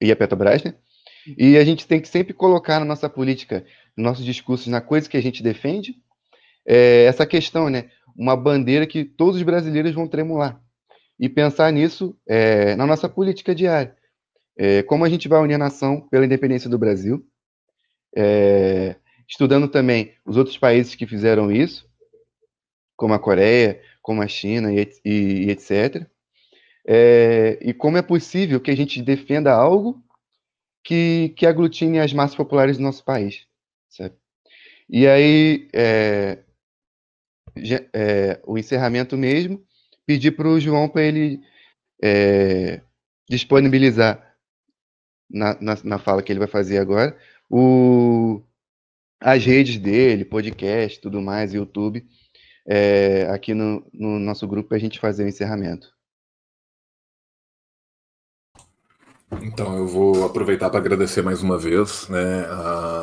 e a Petrobras, né? E a gente tem que sempre colocar na nossa política, nos nossos discursos, na coisa que a gente defende, é, essa questão, né? Uma bandeira que todos os brasileiros vão tremular. E pensar nisso é, na nossa política diária. É, como a gente vai unir a nação pela independência do Brasil, é, estudando também os outros países que fizeram isso, como a Coreia, como a China e, e, e etc. É, e como é possível que a gente defenda algo que, que aglutine as massas populares do nosso país? E aí, é, é, o encerramento mesmo, pedir para o João para ele é, disponibilizar na, na, na, fala que ele vai fazer agora o, as redes dele, podcast, tudo mais, YouTube, é, aqui no, no nosso grupo para a gente fazer o encerramento. Então, eu vou aproveitar para agradecer mais uma vez né,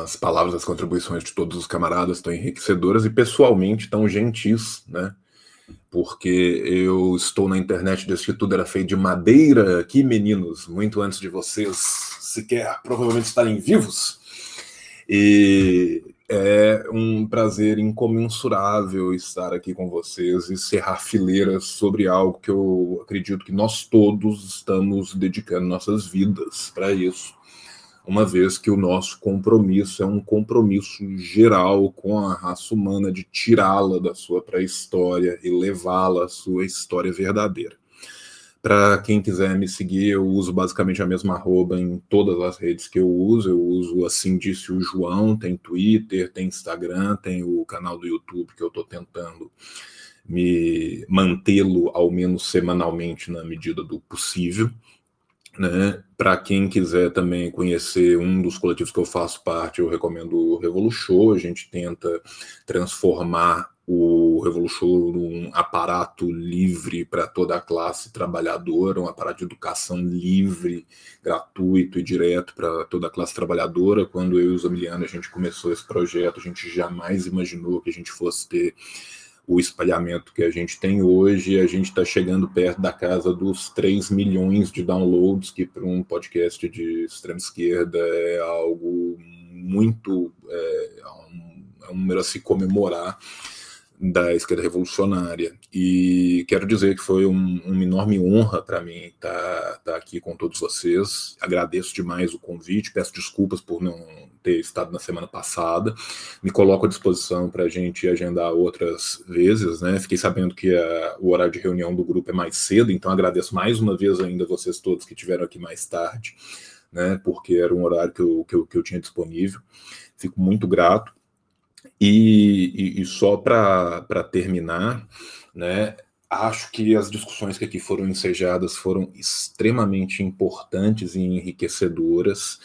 as palavras, as contribuições de todos os camaradas tão enriquecedoras e pessoalmente tão gentis, né? Porque eu estou na internet desde que tudo era feito de madeira aqui, meninos, muito antes de vocês sequer provavelmente estarem vivos. E é um prazer incomensurável estar aqui com vocês e cerrar fileiras sobre algo que eu acredito que nós todos estamos dedicando nossas vidas para isso. uma vez que o nosso compromisso é um compromisso geral com a raça humana de tirá-la da sua pré-história e levá-la à sua história verdadeira. Para quem quiser me seguir, eu uso basicamente a mesma arroba em todas as redes que eu uso. Eu uso assim disse o João, tem Twitter, tem Instagram, tem o canal do YouTube que eu estou tentando me mantê-lo ao menos semanalmente na medida do possível. Né? Para quem quiser também conhecer um dos coletivos que eu faço parte, eu recomendo o Revolution. A gente tenta transformar o Revolution um aparato livre para toda a classe trabalhadora, um aparato de educação livre, gratuito e direto para toda a classe trabalhadora. Quando eu e o Zamiliano a gente começou esse projeto, a gente jamais imaginou que a gente fosse ter o espalhamento que a gente tem hoje, a gente está chegando perto da casa dos 3 milhões de downloads, que para um podcast de extrema esquerda é algo muito. É, é um, é um número a se comemorar da esquerda revolucionária. E quero dizer que foi um, uma enorme honra para mim estar tá, tá aqui com todos vocês. Agradeço demais o convite, peço desculpas por não ter estado na semana passada. Me coloco à disposição para a gente agendar outras vezes. Né? Fiquei sabendo que a, o horário de reunião do grupo é mais cedo, então agradeço mais uma vez ainda vocês todos que estiveram aqui mais tarde, né? porque era um horário que eu, que eu, que eu tinha disponível. Fico muito grato. E, e, e só para terminar, né, acho que as discussões que aqui foram ensejadas foram extremamente importantes e enriquecedoras.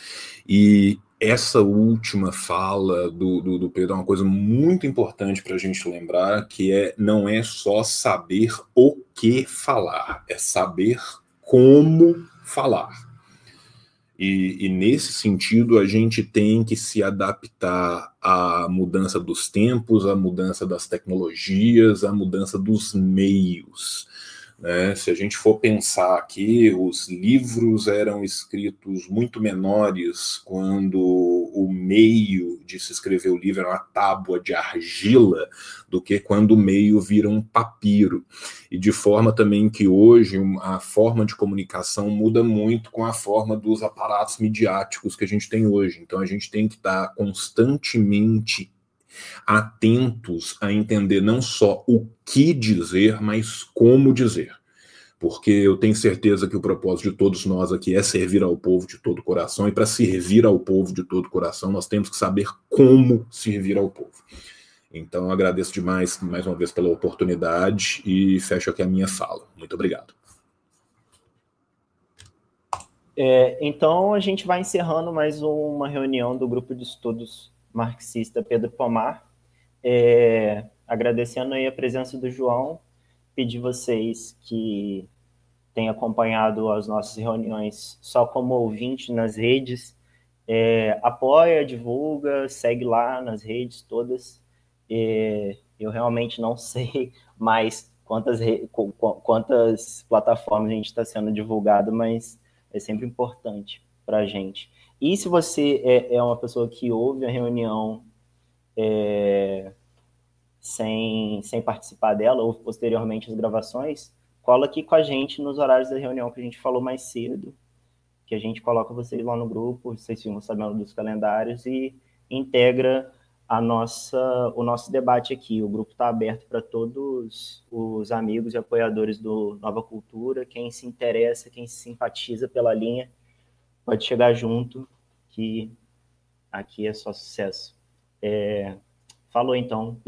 E essa última fala do, do, do Pedro é uma coisa muito importante para a gente lembrar, que é não é só saber o que falar, é saber como falar. E, e, nesse sentido, a gente tem que se adaptar à mudança dos tempos, à mudança das tecnologias, à mudança dos meios. Né? Se a gente for pensar aqui, os livros eram escritos muito menores quando o meio de se escrever o livro era uma tábua de argila do que quando o meio vira um papiro. E de forma também que hoje a forma de comunicação muda muito com a forma dos aparatos midiáticos que a gente tem hoje. Então a gente tem que estar constantemente atentos a entender não só o que dizer, mas como dizer. Porque eu tenho certeza que o propósito de todos nós aqui é servir ao povo de todo coração, e para servir ao povo de todo coração, nós temos que saber como servir ao povo. Então, agradeço demais, mais uma vez, pela oportunidade e fecho aqui a minha fala. Muito obrigado. É, então, a gente vai encerrando mais uma reunião do grupo de estudos marxista Pedro Pomar. É, agradecendo aí a presença do João, pedir vocês que têm acompanhado as nossas reuniões só como ouvinte nas redes, é, apoia, divulga, segue lá nas redes todas. É, eu realmente não sei mais quantas, quantas plataformas a gente está sendo divulgado, mas é sempre importante para a gente. E se você é, é uma pessoa que ouve a reunião é, sem, sem participar dela, ou posteriormente as gravações, cola aqui com a gente nos horários da reunião que a gente falou mais cedo, que a gente coloca vocês lá no grupo, vocês ficam sabendo dos calendários e integra a nossa, o nosso debate aqui. O grupo está aberto para todos os amigos e apoiadores do Nova Cultura, quem se interessa, quem se simpatiza pela linha, pode chegar junto que aqui é só sucesso. É, falou então.